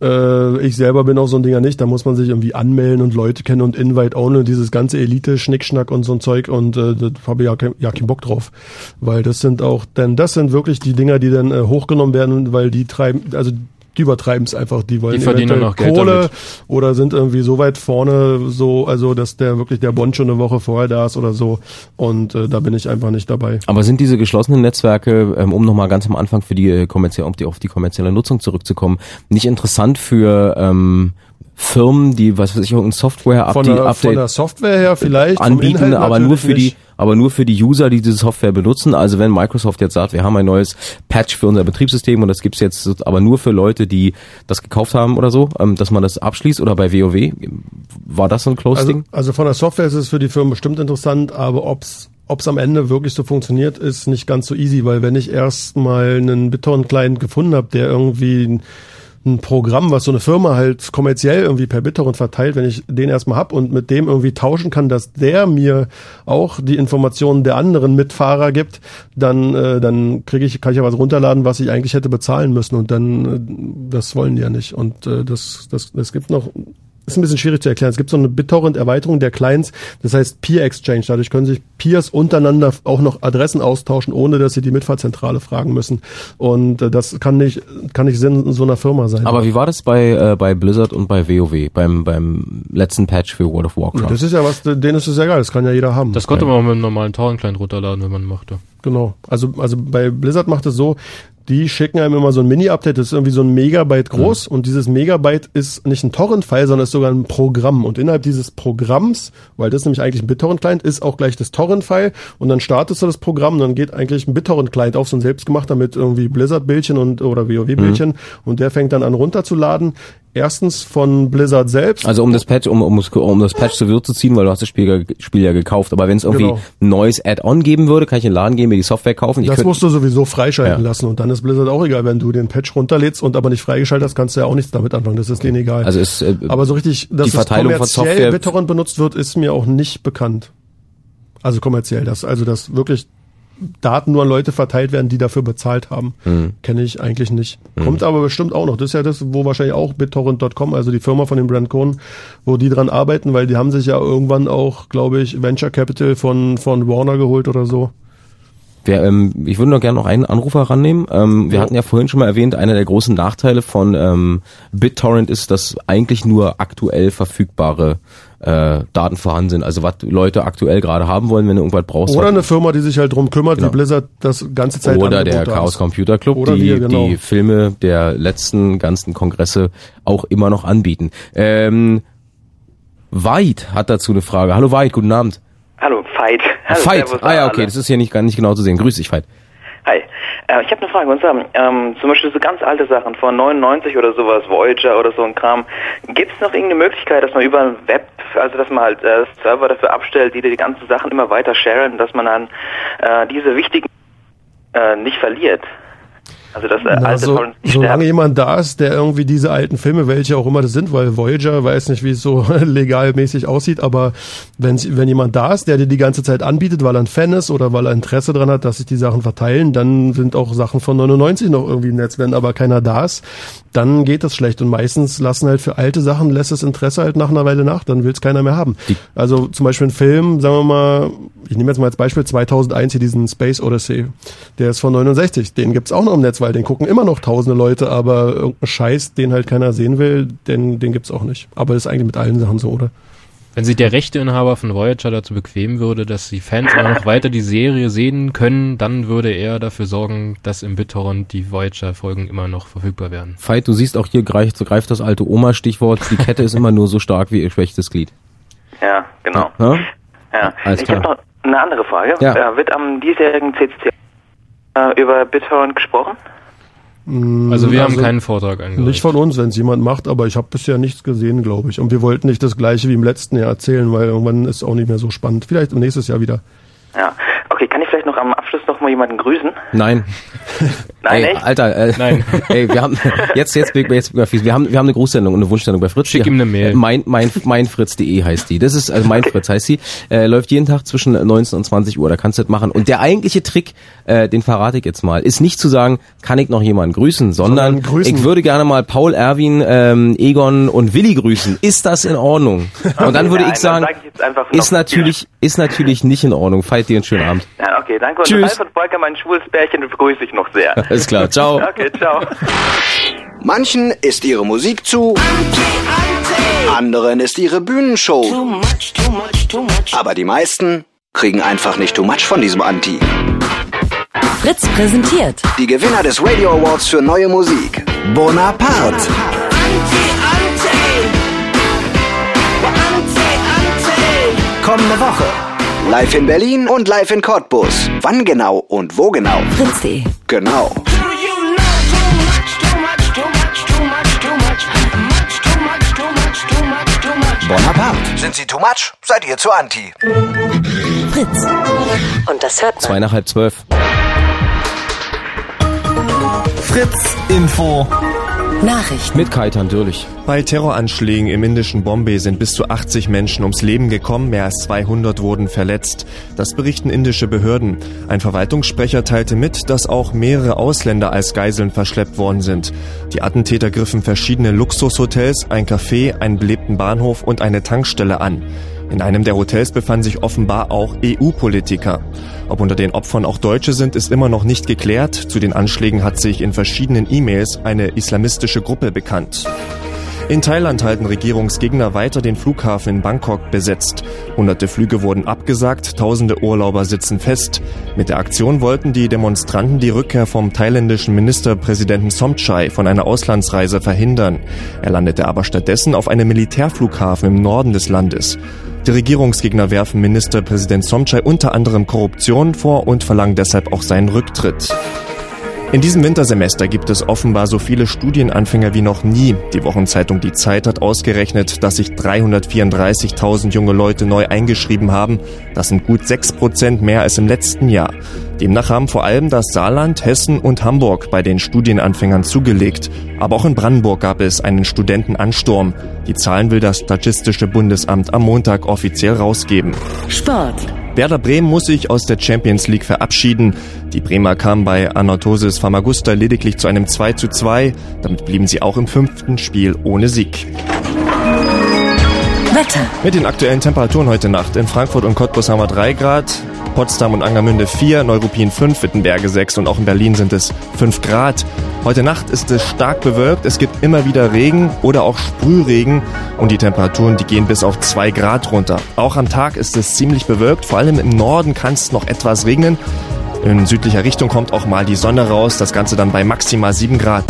Äh, ich selber bin auch so ein Dinger nicht. Da muss man sich irgendwie anmelden und Leute kennen und Invite Only und dieses ganze Elite-Schnickschnack und so ein Zeug und äh, da habe ich ja, kein, ja keinen Bock drauf. Weil das sind auch, denn das sind wirklich die Dinger, die dann äh, hochgenommen werden, weil die treiben, also die übertreiben es einfach, die wollen Die verdienen noch Geld Kohle damit. oder sind irgendwie so weit vorne, so, also dass der wirklich der Bond schon eine Woche vorher da ist oder so. Und äh, da bin ich einfach nicht dabei. Aber sind diese geschlossenen Netzwerke, ähm, um nochmal ganz am Anfang für die äh, kommerzielle, auf die, auf die kommerzielle Nutzung zurückzukommen, nicht interessant für ähm, Firmen, die, was weiß ich, irgendein Software Von Update, der, von der Update Software her vielleicht. anbieten, aber nur für natürlich die, nicht. aber nur für die User, die diese Software benutzen. Also wenn Microsoft jetzt sagt, wir haben ein neues Patch für unser Betriebssystem und das gibt's jetzt aber nur für Leute, die das gekauft haben oder so, ähm, dass man das abschließt oder bei WoW, war das so ein Close Also, Ding? also von der Software ist es für die Firmen bestimmt interessant, aber ob's ob's am Ende wirklich so funktioniert, ist nicht ganz so easy, weil wenn ich erst mal einen BitTorrent-Client gefunden habe, der irgendwie ein, Programm, was so eine Firma halt kommerziell irgendwie per BitTorrent verteilt, wenn ich den erstmal hab und mit dem irgendwie tauschen kann, dass der mir auch die Informationen der anderen Mitfahrer gibt, dann äh, dann kriege ich kann ich ja was runterladen, was ich eigentlich hätte bezahlen müssen und dann äh, das wollen die ja nicht. Und äh, das das das gibt noch ist ein bisschen schwierig zu erklären. Es gibt so eine BitTorrent-Erweiterung der Clients, das heißt Peer Exchange. Dadurch können sich Peers untereinander auch noch Adressen austauschen, ohne dass sie die Mitfahrzentrale fragen müssen. Und äh, das kann nicht, kann nicht Sinn so einer Firma sein. Aber wie war das bei, äh, bei Blizzard und bei WoW, beim, beim letzten Patch für World of Warcraft? das ist ja was, denen ist es ja geil, das kann ja jeder haben. Das konnte man auch mit einem normalen Torrent-Client runterladen, wenn man mochte. Genau. Also, also bei Blizzard macht es so, die schicken einem immer so ein Mini-Update, das ist irgendwie so ein Megabyte groß und dieses Megabyte ist nicht ein Torrent-File, sondern ist sogar ein Programm. Und innerhalb dieses Programms, weil das ist nämlich eigentlich ein BitTorrent-Client, ist auch gleich das Torrent-File und dann startest du das Programm und dann geht eigentlich ein BitTorrent-Client auf, so ein selbstgemachter mit irgendwie Blizzard-Bildchen und oder WoW-Bildchen und der fängt dann an runterzuladen. Erstens von Blizzard selbst. Also um das Patch, um, um, um das Patch zu Wirt zu ziehen, weil du hast das Spiel, Spiel ja gekauft. Aber wenn es irgendwie Genau. ein neues Add-on geben würde, kann ich in den Laden gehen, mir die Software kaufen. Ich Das musst du sowieso freischalten Ja. lassen und dann ist Blizzard auch egal, wenn du den Patch runterlädst und aber nicht freigeschaltet hast, kannst du ja auch nichts damit anfangen, das ist denen egal. Also ist, äh, aber so richtig, dass die Verteilung von das kommerziell Software- BitTorrent benutzt wird, ist mir auch nicht bekannt. Also kommerziell, das, also dass wirklich Daten nur an Leute verteilt werden, die dafür bezahlt haben, Hm. kenne ich eigentlich nicht. Mhm. Kommt aber bestimmt auch noch. Das ist ja das, wo wahrscheinlich auch BitTorrent.com, also die Firma von dem Brand Cohn, wo die dran arbeiten, weil die haben sich ja irgendwann auch, glaube ich, Venture Capital von, von Warner geholt oder so. Wir, ähm, ich würde noch gerne noch einen Anrufer rannehmen. Ähm, wir hatten ja vorhin schon mal erwähnt, einer der großen Nachteile von ähm, BitTorrent ist, dass eigentlich nur aktuell verfügbare äh, Daten vorhanden sind. Also was Leute aktuell gerade haben wollen, wenn du irgendwas brauchst. Oder eine Firma, die sich halt drum kümmert, Genau. wie Blizzard das ganze Zeit oder der Chaos. Computer Club, Oder die wir, genau. die Filme der letzten ganzen Kongresse auch immer noch anbieten. Ähm, Veit hat dazu eine Frage. Hallo Veit, guten Abend. Hallo, Veit. (laughs) Hallo, Veit, servus ah ja, okay, alle. das ist hier nicht, gar- nicht genau zu sehen. Grüß dich, Veit. Hi. Äh, ich habe eine Frage. Und zwar, ähm, zum Beispiel so ganz alte Sachen von 99 oder sowas, Voyager oder so ein Kram. Gibt es noch irgendeine Möglichkeit, dass man über ein Web, also dass man halt äh, Server dafür abstellt, die die ganzen Sachen immer weiter sharen, dass man dann äh, diese wichtigen äh, nicht verliert? Also dass äh, Na, alte so, solange sterben. jemand da ist, der irgendwie diese alten Filme, welche auch immer das sind, weil Voyager weiß nicht, wie es so (laughs) legalmäßig aussieht, aber wenn, wenn jemand da ist, der dir die ganze Zeit anbietet, weil er ein Fan ist oder weil er Interesse dran hat, dass sich die Sachen verteilen, dann sind auch Sachen von 99 noch irgendwie im Netz. Wenn aber keiner da ist, dann geht das schlecht. Und meistens lassen halt für alte Sachen, lässt das Interesse halt nach einer Weile nach, dann will es keiner mehr haben. Also zum Beispiel ein Film, sagen wir mal, ich nehme jetzt mal als Beispiel 2001 hier diesen Space Odyssey, der ist von 69, den gibt's auch noch im Netz, weil den gucken immer noch tausende Leute, aber irgendein Scheiß, den halt keiner sehen will, den, den gibt's auch nicht. Aber das ist eigentlich mit allen Sachen so, oder? Wenn sich der Rechteinhaber von Voyager dazu bequemen würde, dass die Fans immer noch weiter die Serie sehen können, dann würde er dafür sorgen, dass im BitTorrent die Voyager-Folgen immer noch verfügbar werden. Veit, du siehst auch hier greift, greift das alte Oma-Stichwort. Die Kette ist immer nur so stark wie ihr schwächstes Glied. Ja, genau. Ja? Ja. Alles ich habe noch eine andere Frage. Ja. Äh, wird am diesjährigen CCC äh, über BitTorrent gesprochen? Also wir haben keinen Vortrag eingereicht. Nicht von uns, wenn es jemand macht, aber ich habe bisher nichts gesehen, glaube ich. Und wir wollten nicht das gleiche wie im letzten Jahr erzählen, weil irgendwann ist auch nicht mehr so spannend. Vielleicht im nächstes Jahr wieder. Ja. Okay, kann ich vielleicht noch am Abschluss noch mal jemanden grüßen? Nein. Nein, ey, echt? Alter, äh, Nein. (laughs) Ey, wir haben jetzt jetzt jetzt, jetzt wir haben wir haben eine Grußsendung und eine Wunschsendung bei Fritz. Schick ihm eine Mail. Mein mein meinfritz.de heißt die. Das ist also mein Fritz heißt sie. Äh, läuft jeden Tag zwischen 19 und 20 Uhr. Da kannst du das machen. Und der eigentliche Trick, äh, den verrate ich jetzt mal, ist nicht zu sagen, kann ich noch jemanden grüßen, sondern, Sondern grüßen. ich würde gerne mal Paul Erwin, ähm, Egon und Willi grüßen. Ist das in Ordnung? Und dann würde ich sagen, ist natürlich ist natürlich nicht in Ordnung. Feiert dir einen schönen Abend. Ja, okay, danke. Und Tschüss. Ralf und Volker, mein schwules Pärchen, begrüße ich noch sehr. Alles klar, ciao. (laughs) Okay, ciao. Manchen ist ihre Musik zu, anderen ist ihre Bühnenshow. Aber die meisten kriegen einfach nicht too much von diesem Anti. Fritz präsentiert Die Gewinner des Radio Awards für neue Musik. Bonaparte. Kommende Woche. Live in Berlin und live in Cottbus. Wann genau und wo genau? Fritz.de. Genau. Bonaparte. Sind Sie too much? Seid ihr zu anti? Fritz. Und das hört man. Zwei nach halb zwölf. Fritz Info. Nachrichten. Mit Kaitan Dürlich. Bei Terroranschlägen im indischen Bombay sind bis zu 80 Menschen ums Leben gekommen, mehr als 200 wurden verletzt. Das berichten indische Behörden. Ein Verwaltungssprecher teilte mit, dass auch mehrere Ausländer als Geiseln verschleppt worden sind. Die Attentäter griffen verschiedene Luxushotels, ein Café, einen belebten Bahnhof und eine Tankstelle an. In einem der Hotels befanden sich offenbar auch EU-Politiker. Ob unter den Opfern auch Deutsche sind, ist immer noch nicht geklärt. Zu den Anschlägen hat sich in verschiedenen E-Mails eine islamistische Gruppe bekannt. In Thailand halten Regierungsgegner weiter den Flughafen in Bangkok besetzt. Hunderte Flüge wurden abgesagt, tausende Urlauber sitzen fest. Mit der Aktion wollten die Demonstranten die Rückkehr vom thailändischen Ministerpräsidenten Somchai von einer Auslandsreise verhindern. Er landete aber stattdessen auf einem Militärflughafen im Norden des Landes. Die Regierungsgegner werfen Ministerpräsident Somchai unter anderem Korruption vor und verlangen deshalb auch seinen Rücktritt. In diesem Wintersemester gibt es offenbar so viele Studienanfänger wie noch nie. Die Wochenzeitung Die Zeit hat ausgerechnet, dass sich 334.000 junge Leute neu eingeschrieben haben. Das sind gut 6 Prozent mehr als im letzten Jahr. Demnach haben vor allem das Saarland, Hessen und Hamburg bei den Studienanfängern zugelegt. Aber auch in Brandenburg gab es einen Studentenansturm. Die Zahlen will das Statistische Bundesamt am Montag offiziell rausgeben. Sport. Werder Bremen muss sich aus der Champions League verabschieden. Die Bremer kamen bei Anatosis Famagusta lediglich zu einem 2 zu 2. Damit blieben sie auch im fünften Spiel ohne Sieg. Wetter. Mit den aktuellen Temperaturen heute Nacht. In Frankfurt und Cottbus haben wir 3 Grad, Potsdam und Angermünde 4, Neuruppin 5, Wittenberge 6 und auch in Berlin sind es 5 Grad. Heute Nacht ist es stark bewölkt, es gibt immer wieder Regen oder auch Sprühregen und die Temperaturen, die gehen bis auf 2 Grad runter. Auch am Tag ist es ziemlich bewölkt, vor allem im Norden kann es noch etwas regnen. In südlicher Richtung kommt auch mal die Sonne raus, das Ganze dann bei maximal 7 Grad.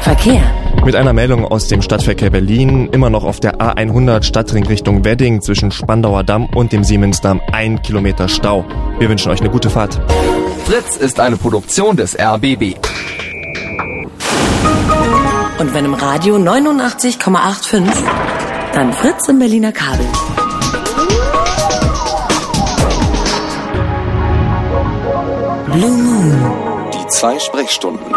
Verkehr. Mit einer Meldung aus dem Stadtverkehr Berlin, immer noch auf der A100 Stadtring Richtung Wedding zwischen Spandauer Damm und dem Siemensdamm ein Kilometer Stau. Wir wünschen euch eine gute Fahrt. Fritz ist eine Produktion des RBB. Und wenn im Radio 89,85, dann Fritz im Berliner Kabel. Blue Moon. Die zwei Sprechstunden.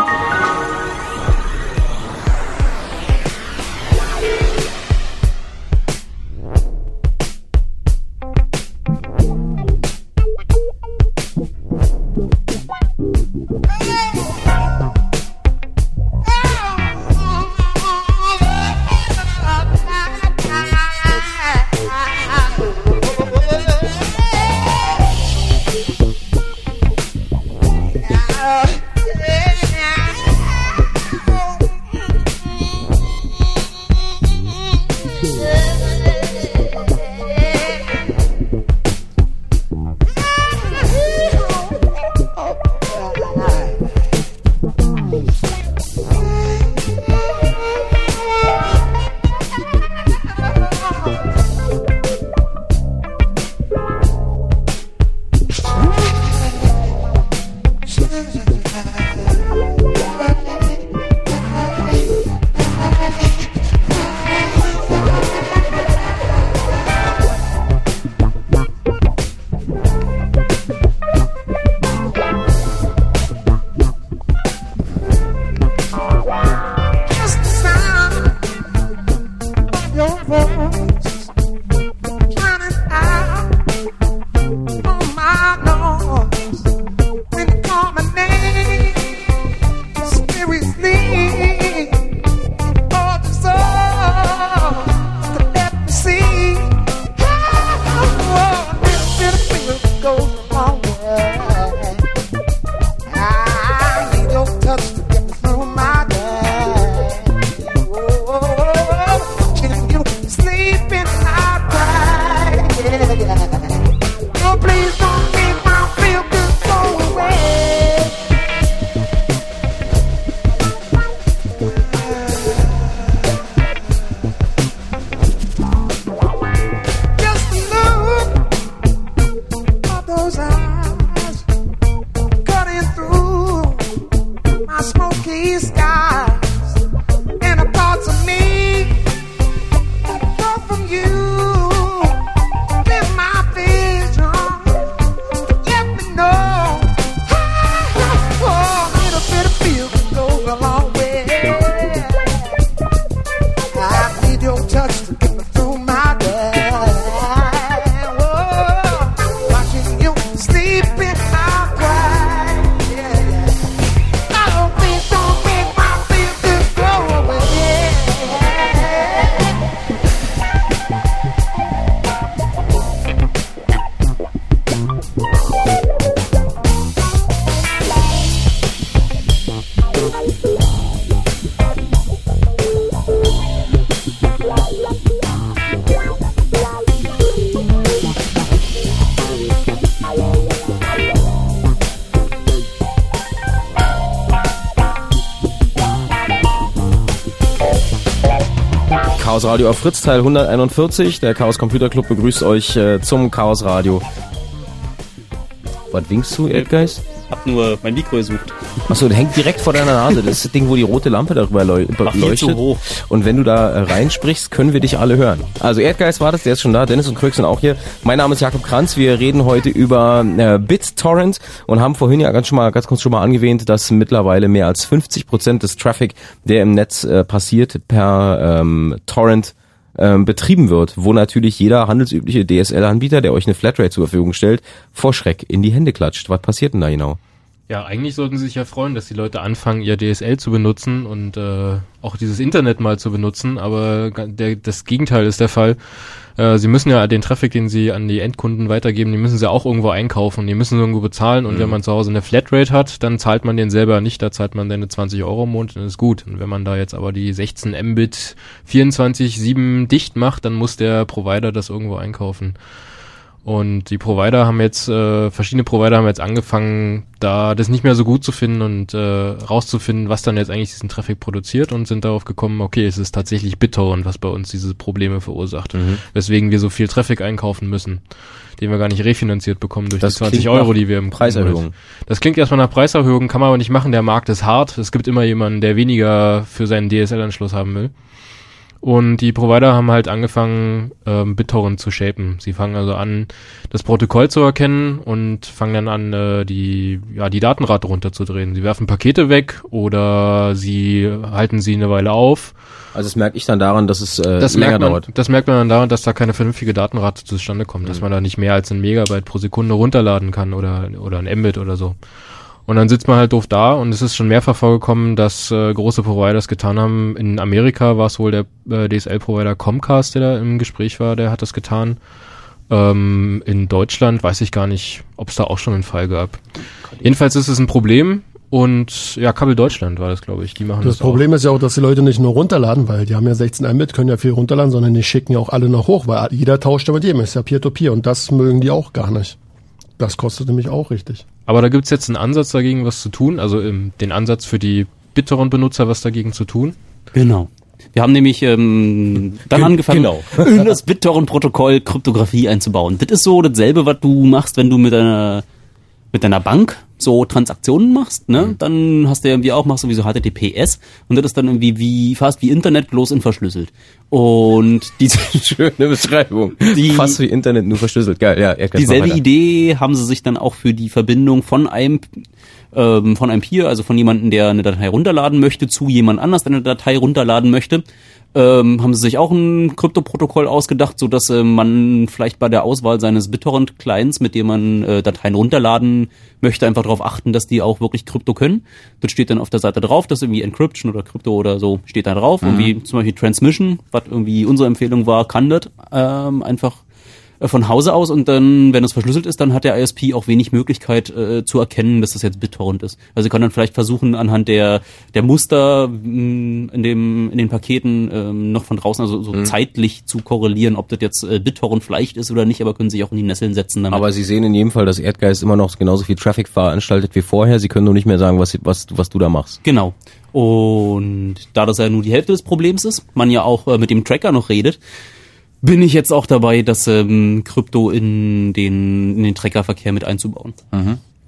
Radio auf Fritz Teil 141. Der Chaos Computer Club begrüßt euch äh, zum Chaos Radio. Was winkst du, Erdgeist? Hab nur mein Mikro gesucht. Achso, der hängt direkt vor deiner Nase. Das ist das Ding, wo die rote Lampe darüber leu Ach, leuchtet. zu hoch. Und wenn du da äh, reinsprichst, können wir dich alle hören. Also Erdgeist war das, der ist schon da. Dennis und Kröck sind auch hier. Mein Name ist Jakob Kranz. Wir reden heute über äh, BitTorrent und haben vorhin ja ganz schon mal, ganz kurz schon mal angewähnt, dass mittlerweile mehr als 50 Prozent des Traffic, der im Netz äh, passiert, per ähm, Torrent ähm, betrieben wird, wo natürlich jeder handelsübliche DSL-Anbieter, der euch eine Flatrate zur Verfügung stellt, vor Schreck in die Hände klatscht. Was passiert denn da genau? Ja, eigentlich sollten sie sich ja freuen, dass die Leute anfangen, ihr DSL zu benutzen und äh, auch dieses Internet mal zu benutzen, aber der, das Gegenteil ist der Fall. Äh, sie müssen ja den Traffic, den sie an die Endkunden weitergeben, die müssen sie auch irgendwo einkaufen, die müssen sie irgendwo bezahlen und Mhm. wenn man zu Hause eine Flatrate hat, dann zahlt man den selber nicht, da zahlt man seine 20 Euro im Monat, dann ist gut. Und wenn man da jetzt aber die 16 Mbit 24-7 dicht macht, dann muss der Provider das irgendwo einkaufen. Und die Provider haben jetzt, äh, verschiedene Provider haben jetzt angefangen, da das nicht mehr so gut zu finden und äh, rauszufinden, was dann jetzt eigentlich diesen Traffic produziert und sind darauf gekommen, okay, es ist tatsächlich BitTorrent, was bei uns diese Probleme verursacht, Mhm. weswegen wir so viel Traffic einkaufen müssen, den wir gar nicht refinanziert bekommen durch Das die 20 klingt Euro, die wir im Preiserhöhung. Das klingt erstmal nach Preiserhöhung, kann man aber nicht machen, der Markt ist hart, es gibt immer jemanden, der weniger für seinen DSL-Anschluss haben will. Und die Provider haben halt angefangen, ähm, BitTorrent zu shapen. Sie fangen also an, das Protokoll zu erkennen und fangen dann an, äh, die, ja, die Datenrate runterzudrehen. Sie werfen Pakete weg oder sie halten sie eine Weile auf. Also das merke ich dann daran, dass es äh, Das länger merkt, man, dauert. das merkt man dann daran, dass da keine vernünftige Datenrate zustande kommt, dass man da nicht mehr als ein Megabyte pro Sekunde runterladen kann oder, oder ein Mbit oder so. Und dann sitzt man halt doof da und es ist schon mehrfach vorgekommen, dass äh, große Providers getan haben. In Amerika war es wohl der äh, DSL-Provider Comcast, der da im Gespräch war, der hat das getan. Ähm, in Deutschland weiß ich gar nicht, ob es da auch schon einen Fall gab. Jedenfalls ist es ein Problem und ja, Kabel Deutschland war das, glaube ich. Die machen das, Das Problem ist ja auch, dass die Leute nicht nur runterladen, weil die haben ja 16 Mbit, können ja viel runterladen, sondern die schicken ja auch alle noch hoch, weil jeder tauscht ja mit jedem, ist ja Peer-to-Peer und das mögen die auch gar nicht. Das kostet nämlich auch richtig. Aber da gibt's jetzt einen Ansatz dagegen, was zu tun, also ähm, den Ansatz für die BitTorrent-Benutzer, was dagegen zu tun. Genau. Wir haben nämlich ähm, dann Ge- angefangen, genau. (laughs) in das BitTorrent-Protokoll Kryptographie einzubauen. Das ist so dasselbe, was du machst, wenn du mit deiner mit deiner Bank so Transaktionen machst, ne? Dann hast du ja irgendwie auch, machst du wie so HTTPS und das ist dann irgendwie wie fast wie Internet bloß unverschlüsselt. Und diese (laughs) schöne Beschreibung. Die- Fast wie Internet nur verschlüsselt. Geil, ja. Dieselbe. Idee haben sie sich dann auch für die Verbindung von einem ähm, von einem Peer, also von jemandem, der eine Datei runterladen möchte, zu jemand anders, der eine Datei runterladen möchte, ähm, haben sie sich auch ein Kryptoprotokoll ausgedacht, so dass äh, man vielleicht bei der Auswahl seines BitTorrent-Clients, mit dem man äh, Dateien runterladen möchte, einfach darauf achten, dass die auch wirklich Krypto können. Das steht dann auf der Seite drauf, dass irgendwie Encryption oder Krypto oder so steht da drauf. Mhm. Irgendwie zum Beispiel Transmission, was irgendwie unsere Empfehlung war, kann das ähm, einfach von Hause aus und dann, wenn es verschlüsselt ist, dann hat der ISP auch wenig Möglichkeit äh, zu erkennen, dass das jetzt BitTorrent ist. Also sie kann dann vielleicht versuchen, anhand der der Muster mh, in dem in den Paketen ähm, noch von draußen, also so Mhm. zeitlich zu korrelieren, ob das jetzt äh, BitTorrent vielleicht ist oder nicht, aber können sich auch in die Nesseln setzen damit. Aber Sie sehen in jedem Fall, dass Erdgeist immer noch genauso viel Traffic veranstaltet wie vorher. Sie können nur nicht mehr sagen, was, was, was du da machst. Genau. Und da das ja nur die Hälfte des Problems ist, man ja auch äh, mit dem Tracker noch redet, bin ich jetzt auch dabei, das ähm, Krypto in den, in den Trackerverkehr mit einzubauen.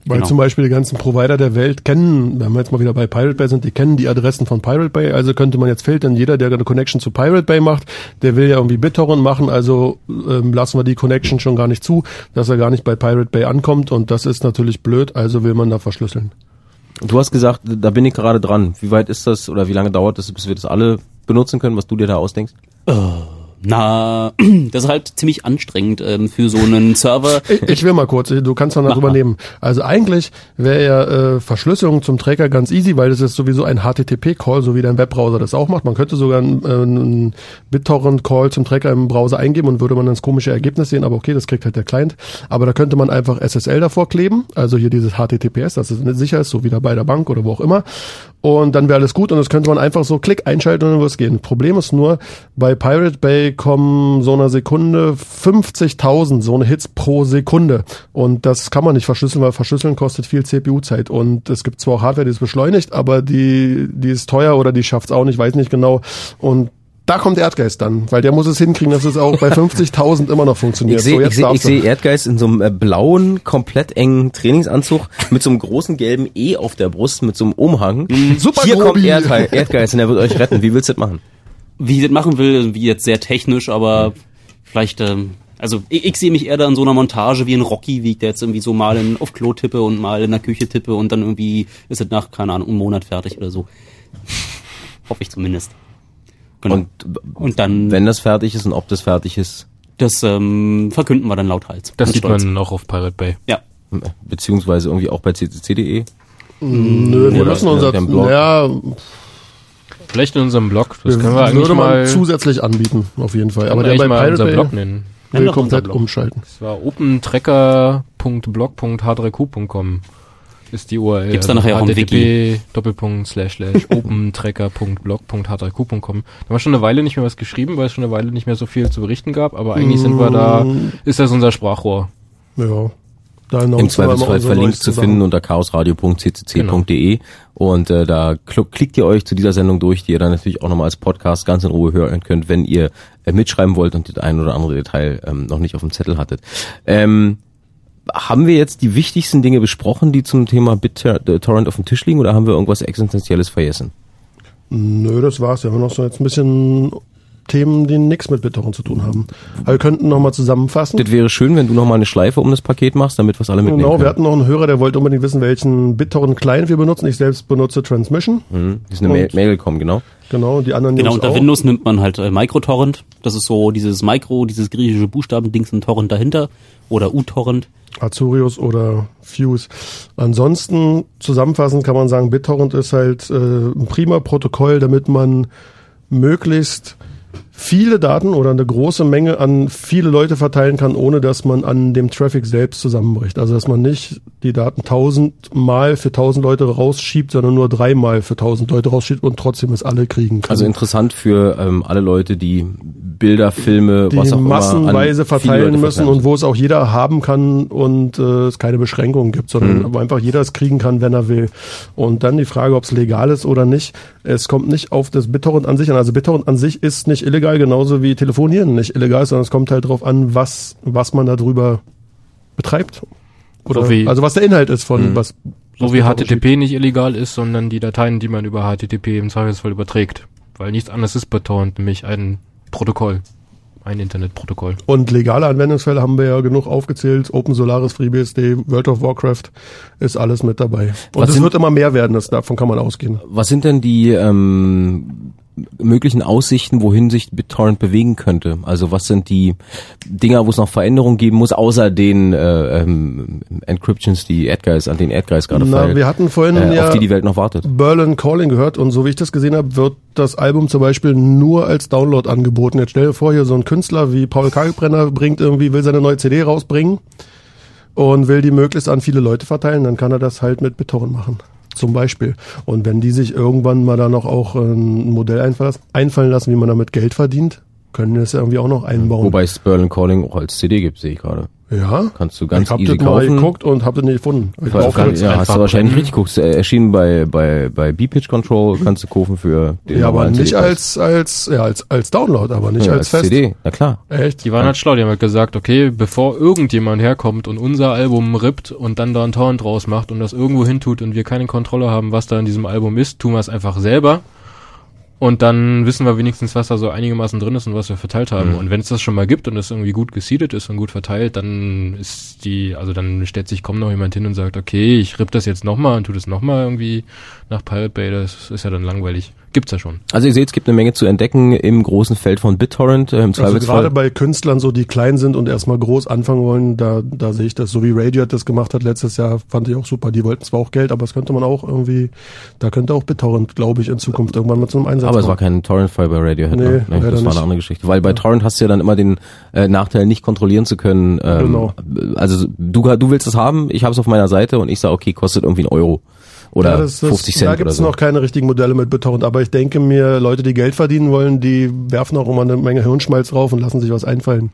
Weil Genau. zum Beispiel die ganzen Provider der Welt kennen, wenn wir jetzt mal wieder bei Pirate Bay sind, die kennen die Adressen von Pirate Bay, also könnte man jetzt filtern, jeder, der eine Connection zu Pirate Bay macht, der will ja irgendwie BitTorrent machen, also ähm, lassen wir die Connection schon gar nicht zu, dass er gar nicht bei Pirate Bay ankommt und das ist natürlich blöd, also will man da verschlüsseln. Du hast gesagt, da bin ich gerade dran. Wie weit ist das oder wie lange dauert das, bis wir das alle benutzen können, was du dir da ausdenkst? Äh, na, (clears throat) das ist halt ziemlich anstrengend ähm, für so einen Server. Ich, ich will mal kurz, du kannst dann darüber nehmen. Also eigentlich wäre ja äh, Verschlüsselung zum Tracker ganz easy, weil das ist sowieso ein HTTP-Call, so wie dein Webbrowser das auch macht. Man könnte sogar einen, äh, einen BitTorrent-Call zum Tracker im Browser eingeben und würde man dann das komische Ergebnis sehen, aber okay, das kriegt halt der Client. Aber da könnte man einfach SSL davor kleben, also hier dieses HTTPS, dass es sicher ist, so wie da bei der Bank oder wo auch immer. Und dann wäre alles gut und das könnte man einfach so klick einschalten und dann wird es gehen. Problem ist nur, bei Pirate Bay kommen so einer Sekunde 50.000 so eine Hits pro Sekunde. Und das kann man nicht verschlüsseln, weil verschlüsseln kostet viel CPU-Zeit. Und es gibt zwar auch Hardware, die es beschleunigt, aber die, die ist teuer oder die schafft es auch nicht, weiß nicht genau. Und da kommt Erdgeist dann, weil der muss es hinkriegen, dass es auch bei (laughs) 50.000 immer noch funktioniert. Ich sehe So, ich seh, ich seh Erdgeist in so einem äh, blauen, komplett engen Trainingsanzug mit so einem großen gelben E auf der Brust, mit so einem Umhang. Super Hier kommt Grobi. Erdgeist, Erdgeist und er wird euch retten. Wie willst du das machen? Wie ich das machen will, wie jetzt sehr technisch, aber vielleicht, ähm, also ich, ich sehe mich eher da in so einer Montage wie ein Rocky, wie ich da jetzt irgendwie so mal in, auf Klo tippe und mal in der Küche tippe und dann irgendwie ist es nach, keine Ahnung, einem Monat fertig oder so. Hoffe ich zumindest. Genau. Und, Und dann, wenn das fertig ist und ob das fertig ist, das ähm, verkünden wir dann lauthals. Das sieht Stolz. man auch auf Pirate Bay. Ja. beziehungsweise irgendwie auch bei ccc.de. Nö, wir Oder müssen unser, ja, Vielleicht in unserem Blog. Das wir können wir eigentlich würde man mal, zusätzlich anbieten, auf jeden Fall. Aber wir der bei mal Pirate unser Bay Blog nennen. Nenn will komplett Blog. umschalten. Das war opentracker.blog.h3q.com. ist die URL. Gibt's da nachher auch ein Wiki? Doppelpunkt slash slash (laughs) opentracker.blog.htq.com. Da haben wir schon eine Weile nicht mehr was geschrieben, weil es schon eine Weile nicht mehr so viel zu berichten gab, aber eigentlich sind wir da, Mm. ist das unser Sprachrohr. Ja. Da Im Zweifelsfall verlinkt zu finden unter chaosradio.ccc.de und äh, da kl klickt ihr euch zu dieser Sendung durch, die ihr dann natürlich auch nochmal als Podcast ganz in Ruhe hören könnt, wenn ihr äh, mitschreiben wollt und das ein oder andere Detail ähm, noch nicht auf dem Zettel hattet. Ähm, haben wir jetzt die wichtigsten Dinge besprochen, die zum Thema BitTorrent auf dem Tisch liegen oder haben wir irgendwas Existenzielles vergessen? Nö, das war's. Wir haben noch so jetzt ein bisschen Themen, die nichts mit BitTorrent zu tun haben. Aber wir könnten nochmal zusammenfassen. Das wäre schön, wenn du nochmal eine Schleife um das Paket machst, damit wir es alle mitnehmen Genau, wir können. hatten noch einen Hörer, der wollte unbedingt wissen, welchen BitTorrent-Client wir benutzen. Ich selbst benutze Transmission. Mhm. Ist eine Mail, gekommen, genau. Genau, die anderen Genau, unter auch. Windows nimmt man halt äh, Microtorrent. Das ist so dieses Micro, dieses griechische Buchstaben-Dings und Torrent dahinter. Oder uTorrent. Azurius oder Fuse. Ansonsten zusammenfassend kann man sagen, BitTorrent ist halt äh, ein prima Protokoll, damit man möglichst viele Daten oder eine große Menge an viele Leute verteilen kann, ohne dass man an dem Traffic selbst zusammenbricht. Also dass man nicht die Daten tausendmal für tausend Leute rausschiebt, sondern nur dreimal für tausend Leute rausschiebt und trotzdem es alle kriegen können. Also interessant für ähm, alle Leute, die Bilder, Filme, die was auch immer massenweise verteilen müssen und wo es auch jeder haben kann und äh, es keine Beschränkungen gibt, sondern wo einfach jeder es kriegen kann, wenn er will. Und dann die Frage, ob es legal ist oder nicht. Es kommt nicht auf das BitTorrent an sich an. Also BitTorrent an sich ist nicht illegal, genauso wie Telefonieren nicht illegal ist, sondern es kommt halt drauf an, was, was man darüber betreibt. Oder, So wie- also was der Inhalt ist von Mhm. was. So was wie HTTP nicht illegal ist, sondern die Dateien, die man über HTTP im Zweifelsfall überträgt. Weil nichts anderes ist BitTorrent, nämlich ein Protokoll. Ein Internetprotokoll. Und legale Anwendungsfälle haben wir ja genug aufgezählt. Open Solaris, FreeBSD, World of Warcraft ist alles mit dabei. Und es wird immer mehr werden, das, davon kann man ausgehen. Was sind denn die ähm, möglichen Aussichten, wohin sich BitTorrent bewegen könnte? Also was sind die Dinger, wo es noch Veränderungen geben muss, außer den äh, ähm, Encryptions, die Adguys, an den Adguys gerade Na, feilt, wir hatten vorhin äh, ja auf die die Welt noch wartet. Berlin Calling gehört und so wie ich das gesehen habe, wird das Album zum Beispiel nur als Download angeboten. Jetzt stell dir vor, hier so ein Künstler wie Paul Kalkbrenner bringt irgendwie, will seine neue CD rausbringen und will die möglichst an viele Leute verteilen, dann kann er das halt mit BitTorrent machen. Zum Beispiel. Und wenn die sich irgendwann mal da noch auch ein Modell einfallen lassen, wie man damit Geld verdient, können das ja irgendwie auch noch einbauen. Wobei es Berlin Calling auch als CD gibt, sehe ich gerade. Ja. Kannst du ganz ich hab easy das mal kaufen. geguckt und hab das nicht gefunden. Ich jetzt ja, hast du wahrscheinlich richtig geguckt. Äh, Erschienen bei bei bei B-Pitch Control kannst du kaufen für den Ja, aber nicht als, als, ja, als, als Download, aber nicht Ja, als, als Fest. CD, na klar. Echt? Die waren halt schlau, die haben halt gesagt, okay, bevor irgendjemand herkommt und unser Album rippt und dann da einen Torrent draus macht und das irgendwo hintut und wir keine Kontrolle haben, was da in diesem Album ist, tun wir es einfach selber. Und dann wissen wir wenigstens, was da so einigermaßen drin ist und was wir verteilt haben. Mhm. Und wenn es das schon mal gibt und es irgendwie gut geseedet ist und gut verteilt, dann ist die, also dann stellt sich kaum noch jemand hin und sagt, okay, ich ripp das jetzt nochmal und tu das nochmal irgendwie nach Pirate Bay, das ist ja dann langweilig. Gibt's ja schon. Also ihr seht, es gibt eine Menge zu entdecken im großen Feld von BitTorrent. Äh, Im Also gerade bei Künstlern so, die klein sind und erstmal groß anfangen wollen, da, da sehe ich das, so wie Radiohead das gemacht hat letztes Jahr, fand ich auch super. Die wollten zwar auch Geld, aber das könnte man auch irgendwie, da könnte auch BitTorrent, glaube ich, in Zukunft irgendwann mal zu einem Einsatz Aber es war kommen. kein Torrent-File bei Radiohead. Nee, ne? das war nicht. eine andere Geschichte. Weil bei Torrent hast du ja dann immer den äh, Nachteil, nicht kontrollieren zu können. Ähm, Genau. Also du, du willst es haben, ich habe es auf meiner Seite und ich sage, okay, kostet irgendwie einen Euro. Oder ja, das, das, 50 Da Cent gibt oder es so. noch keine richtigen Modelle mit BitTorrent, aber ich denke mir, Leute, die Geld verdienen wollen, die werfen auch immer eine Menge Hirnschmalz drauf und lassen sich was einfallen.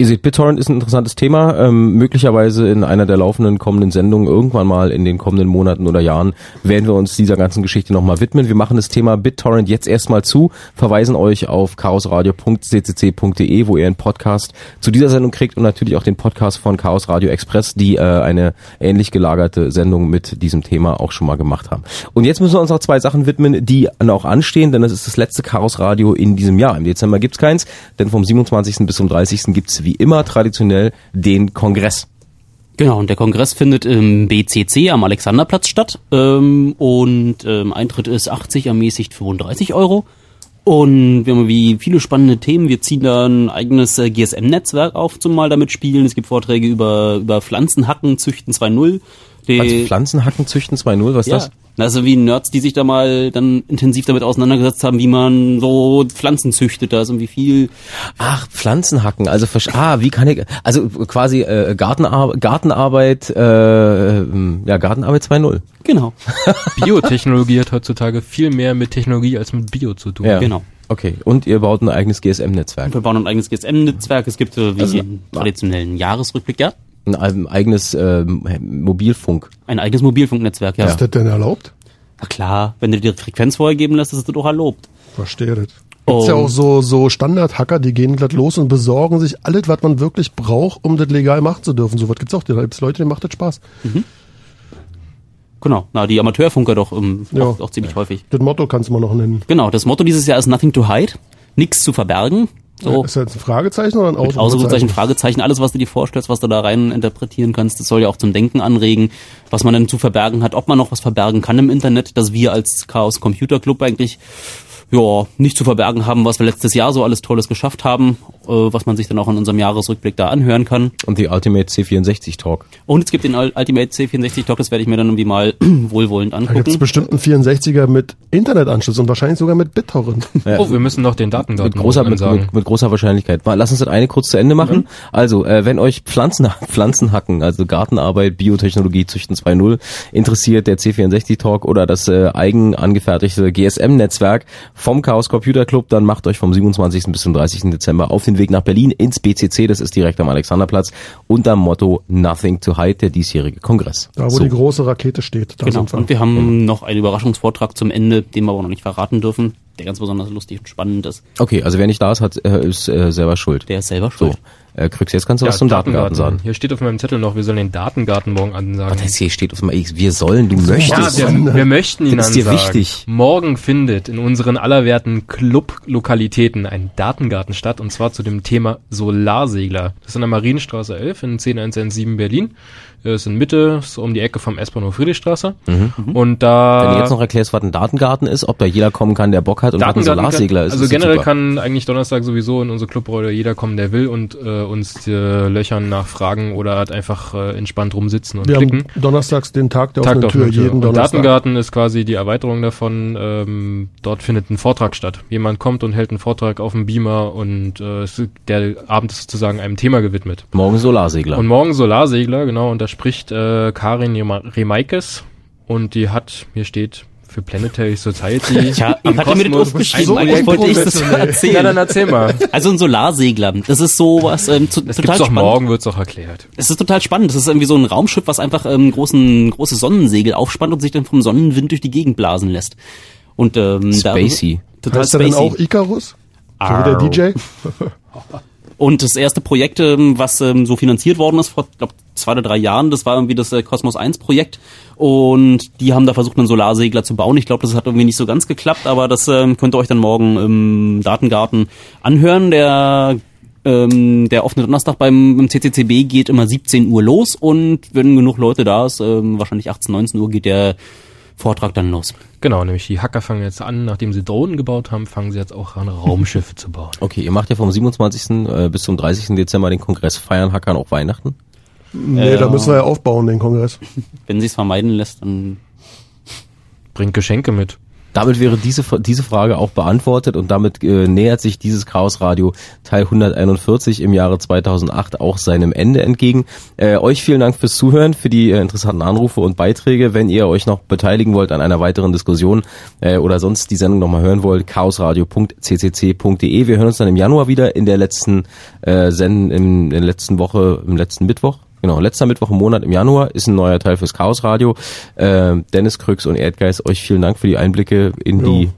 Ihr seht, BitTorrent ist ein interessantes Thema. Ähm, möglicherweise in einer der laufenden kommenden Sendungen irgendwann mal in den kommenden Monaten oder Jahren werden wir uns dieser ganzen Geschichte nochmal widmen. Wir machen das Thema BitTorrent jetzt erstmal zu, verweisen euch auf chaosradio.ccc.de, wo ihr einen Podcast zu dieser Sendung kriegt und natürlich auch den Podcast von Chaos Radio Express, die äh, eine ähnlich gelagerte Sendung mit diesem Thema auch schon mal gemacht haben. Und jetzt müssen wir uns noch zwei Sachen widmen, die noch anstehen, denn das ist das letzte Chaos Radio in diesem Jahr. Im Dezember gibt's keins, denn vom 27. bis zum 30. gibt's wie immer traditionell den Kongress. Genau, und der Kongress findet im BCC am Alexanderplatz statt. Ähm, und ähm, Eintritt ist 80, ermäßigt 35 Euro. Und wir haben wie viele spannende Themen. Wir ziehen da ein eigenes äh, GSM-Netzwerk auf zum Mal damit spielen. Es gibt Vorträge über, über Pflanzenhacken, Züchten 2.0. Die- Also Pflanzenhacken züchten 2.0, was ist ja, das? Das ist wie Nerds, die sich da mal dann intensiv damit auseinandergesetzt haben, wie man so Pflanzen züchtet. Da ist irgendwie viel. Ach, Pflanzen hacken. Also versch- ah, wie kann ich also quasi äh, Gartenar Gartenarbeit äh, ähm, ja Gartenarbeit 2.0. Genau. (laughs) Biotechnologie hat heutzutage viel mehr mit Technologie als mit Bio zu tun. Ja. Genau. Okay, und ihr baut ein eigenes GSM-Netzwerk. Wir bauen ein eigenes GSM-Netzwerk. Es gibt äh, wie Also- einen traditionellen Jahresrückblick, ja. Ein, eigenes ähm, Mobilfunk. Ein eigenes Mobilfunknetzwerk, ja. Ist das denn erlaubt? Na klar, wenn du dir die Frequenz vorher lässt, ist es doch erlaubt. Verstehe das. Gibt's ja auch so, so Standard-Hacker, die gehen glatt los und besorgen sich alles, was man wirklich braucht, um das legal machen zu dürfen. So was gibt's auch. Da gibt's Leute, denen macht das Spaß. Genau. Na, die Amateurfunker doch ähm, Ja. auch, auch ziemlich häufig. Das Motto kannst du mal noch nennen. Genau. Das Motto dieses Jahr ist Nothing to hide. Nichts zu verbergen. So. Ist das jetzt ein Fragezeichen oder ein Mit Ausrufezeichen, Fragezeichen, alles, was du dir vorstellst, was du da rein interpretieren kannst, das soll ja auch zum Denken anregen, was man denn zu verbergen hat, ob man noch was verbergen kann im Internet, dass wir als Chaos Computer Club eigentlich ja, nicht zu verbergen haben, was wir letztes Jahr so alles Tolles geschafft haben, was man sich dann auch in unserem Jahresrückblick da anhören kann. Und die Ultimate C64 Talk. Und es gibt den Ul- Ultimate C64 Talk, das werde ich mir dann irgendwie mal (clears throat) wohlwollend Da gibt's angucken. bestimmt einen 64er mit Internetanschluss und wahrscheinlich sogar mit BitTorrent. (laughs) Oh, wir müssen noch den mit Datengarten großer, mit, mit, mit großer Wahrscheinlichkeit. Mal, Lass uns das eine kurz zu Ende machen. Also, äh, wenn euch Pflanzen, (laughs) Pflanzen hacken, also Gartenarbeit, Biotechnologie, Züchten 2.0 interessiert, der C64 Talk oder das äh, eigen angefertigte GSM-Netzwerk vom Chaos Computer Club, dann macht euch vom 27. bis zum 30. Dezember auf den Weg nach Berlin ins BCC, das ist direkt am Alexanderplatz, unter dem Motto Nothing to Hide, der diesjährige Kongress. Da, wo So. die große Rakete steht. Da Genau. sind wir. Und wir haben noch einen Überraschungsvortrag zum Ende, den wir aber noch nicht verraten dürfen, der ganz besonders lustig und spannend ist. Okay, also wer nicht da ist, hat, äh, ist äh, selber schuld. Der ist selber So, schuld. Äh, Krüx, jetzt kannst du Ja, was zum Datengarten sagen. Hier steht auf meinem Zettel noch, wir sollen den Datengarten morgen ansagen. Das hier steht auf einmal, wir sollen, du möchtest. Ja, wir, wir möchten ihn Das ist dir wichtig. Morgen findet in unseren allerwerten Club-Lokalitäten ein Datengarten statt und zwar zu dem Thema Solarsegler. Das ist an der Marienstraße 11 in 10117 Berlin. Das ist in Mitte, so um die Ecke vom S-Bahnhof Friedrichstraße. Mhm. Und da... Wenn du jetzt noch erklärst, was ein Datengarten ist, ob da jeder kommen kann, der Bock hat und was ein Datengarten Solarsegler kann, ist. Also ist generell super. kann eigentlich Donnerstag sowieso in unsere Clubräume jeder kommen, der will und äh, uns äh, löchern nach Fragen oder halt einfach äh, entspannt rumsitzen und Wir klicken. haben donnerstags den Tag der Tag offenen der Tür, Tür. jeden Und Donnerstag. Datengarten ist quasi die Erweiterung davon. Ähm, dort findet ein Vortrag statt. Jemand kommt und hält einen Vortrag auf dem Beamer und äh, der Abend ist sozusagen einem Thema gewidmet. Morgen Solarsegler. Und morgen Solarsegler, genau, und da spricht äh, Karin Rema- Remaikes und die hat, hier steht, für Planetary Society. (laughs) Tja, am ich hatte mir das aufgeschrieben, ein eigentlich Projekt- wollte ich das erzählen. Ja, dann erzähl mal. Also ein Solarsegler, das ist sowas ähm, zu, Das total gibt's spannend. morgen, wird's auch erklärt. Es ist total spannend. Das ist irgendwie so ein Raumschiff, was einfach ähm, großen, große Sonnensegel aufspannt und sich dann vom Sonnenwind durch die Gegend blasen lässt. Und ähm, Spacey. darüber- Total Heißt er denn spacey. auch Icarus? So wie der DJ? (laughs) Und das erste Projekt, ähm, was ähm, so finanziert worden ist vor, glaub, zwei oder drei Jahren, das war irgendwie das äh, Cosmos 1 Projekt. Und die haben da versucht, einen Solarsegler zu bauen. Ich glaube, das hat irgendwie nicht so ganz geklappt, aber das ähm, könnt ihr euch dann morgen im Datengarten anhören. Der ähm, der offene Donnerstag beim, beim CCCB geht immer 17 Uhr los und wenn genug Leute da ist, ähm, wahrscheinlich 18, 19 Uhr geht der Vortrag dann los. Genau, nämlich die Hacker fangen jetzt an, nachdem sie Drohnen gebaut haben, fangen sie jetzt auch an, Raumschiffe zu bauen. Okay, ihr macht ja vom 27. äh, bis zum 30. Dezember den Kongress feiern, hackern auch Weihnachten. Nee, Äh, da müssen wir ja aufbauen, den Kongress. Wenn sie es vermeiden lässt, dann Bringt Geschenke mit. Damit wäre diese, diese Frage auch beantwortet und damit äh, nähert sich dieses Chaos Radio Teil 141 im Jahre 2008 auch seinem Ende entgegen. Äh, euch vielen Dank fürs Zuhören, für die äh, interessanten Anrufe und Beiträge. Wenn ihr euch noch beteiligen wollt an einer weiteren Diskussion äh, oder sonst die Sendung nochmal hören wollt, chaosradio.ccc.de. Wir hören uns dann im Januar wieder in der letzten äh, Send in, in der letzten Woche, im letzten Mittwoch. Genau, letzter Mittwoch im Monat im Januar ist ein neuer Teil fürs Chaos Radio. Äh, Dennis Krüx und Erdgeist, euch vielen Dank für die Einblicke in Jo, die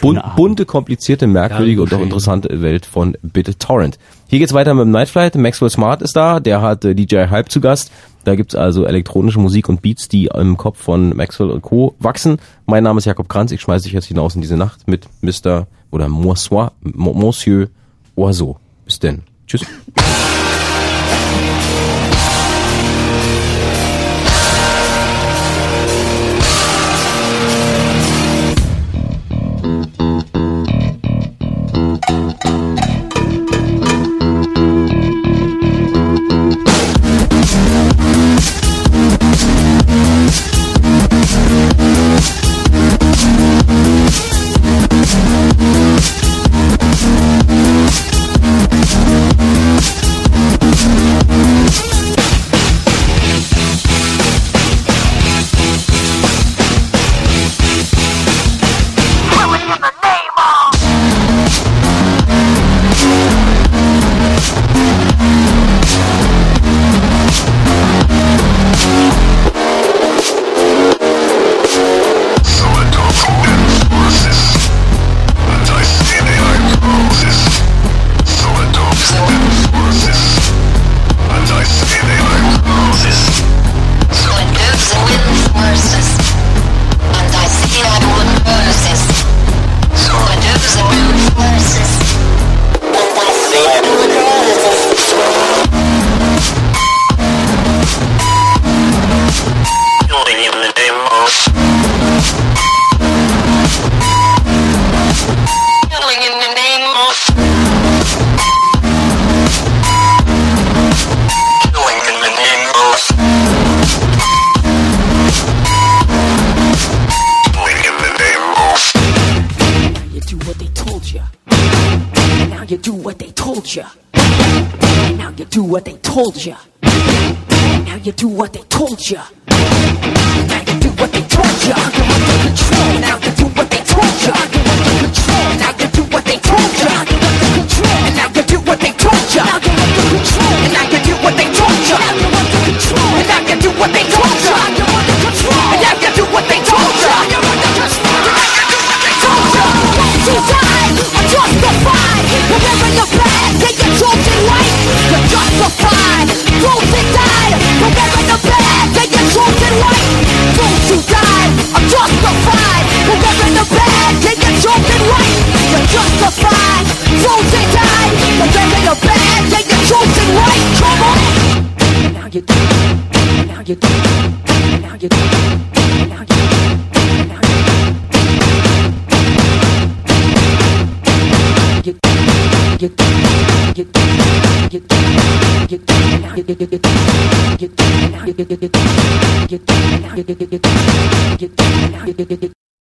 bun bunte, komplizierte, merkwürdige und schön. interessante Welt von BitTorrent. Hier geht's weiter mit dem Nightflight. Maxwell Smart ist da, der hat äh, DJ Hype zu Gast. Da gibt's also elektronische Musik und Beats, die im Kopf von Maxwell und Co. wachsen. Mein Name ist Jakob Kranz, ich schmeiße dich jetzt hinaus in diese Nacht mit Mr. oder Monsieur, Monsieur Oiseau. Bis denn. Tschüss.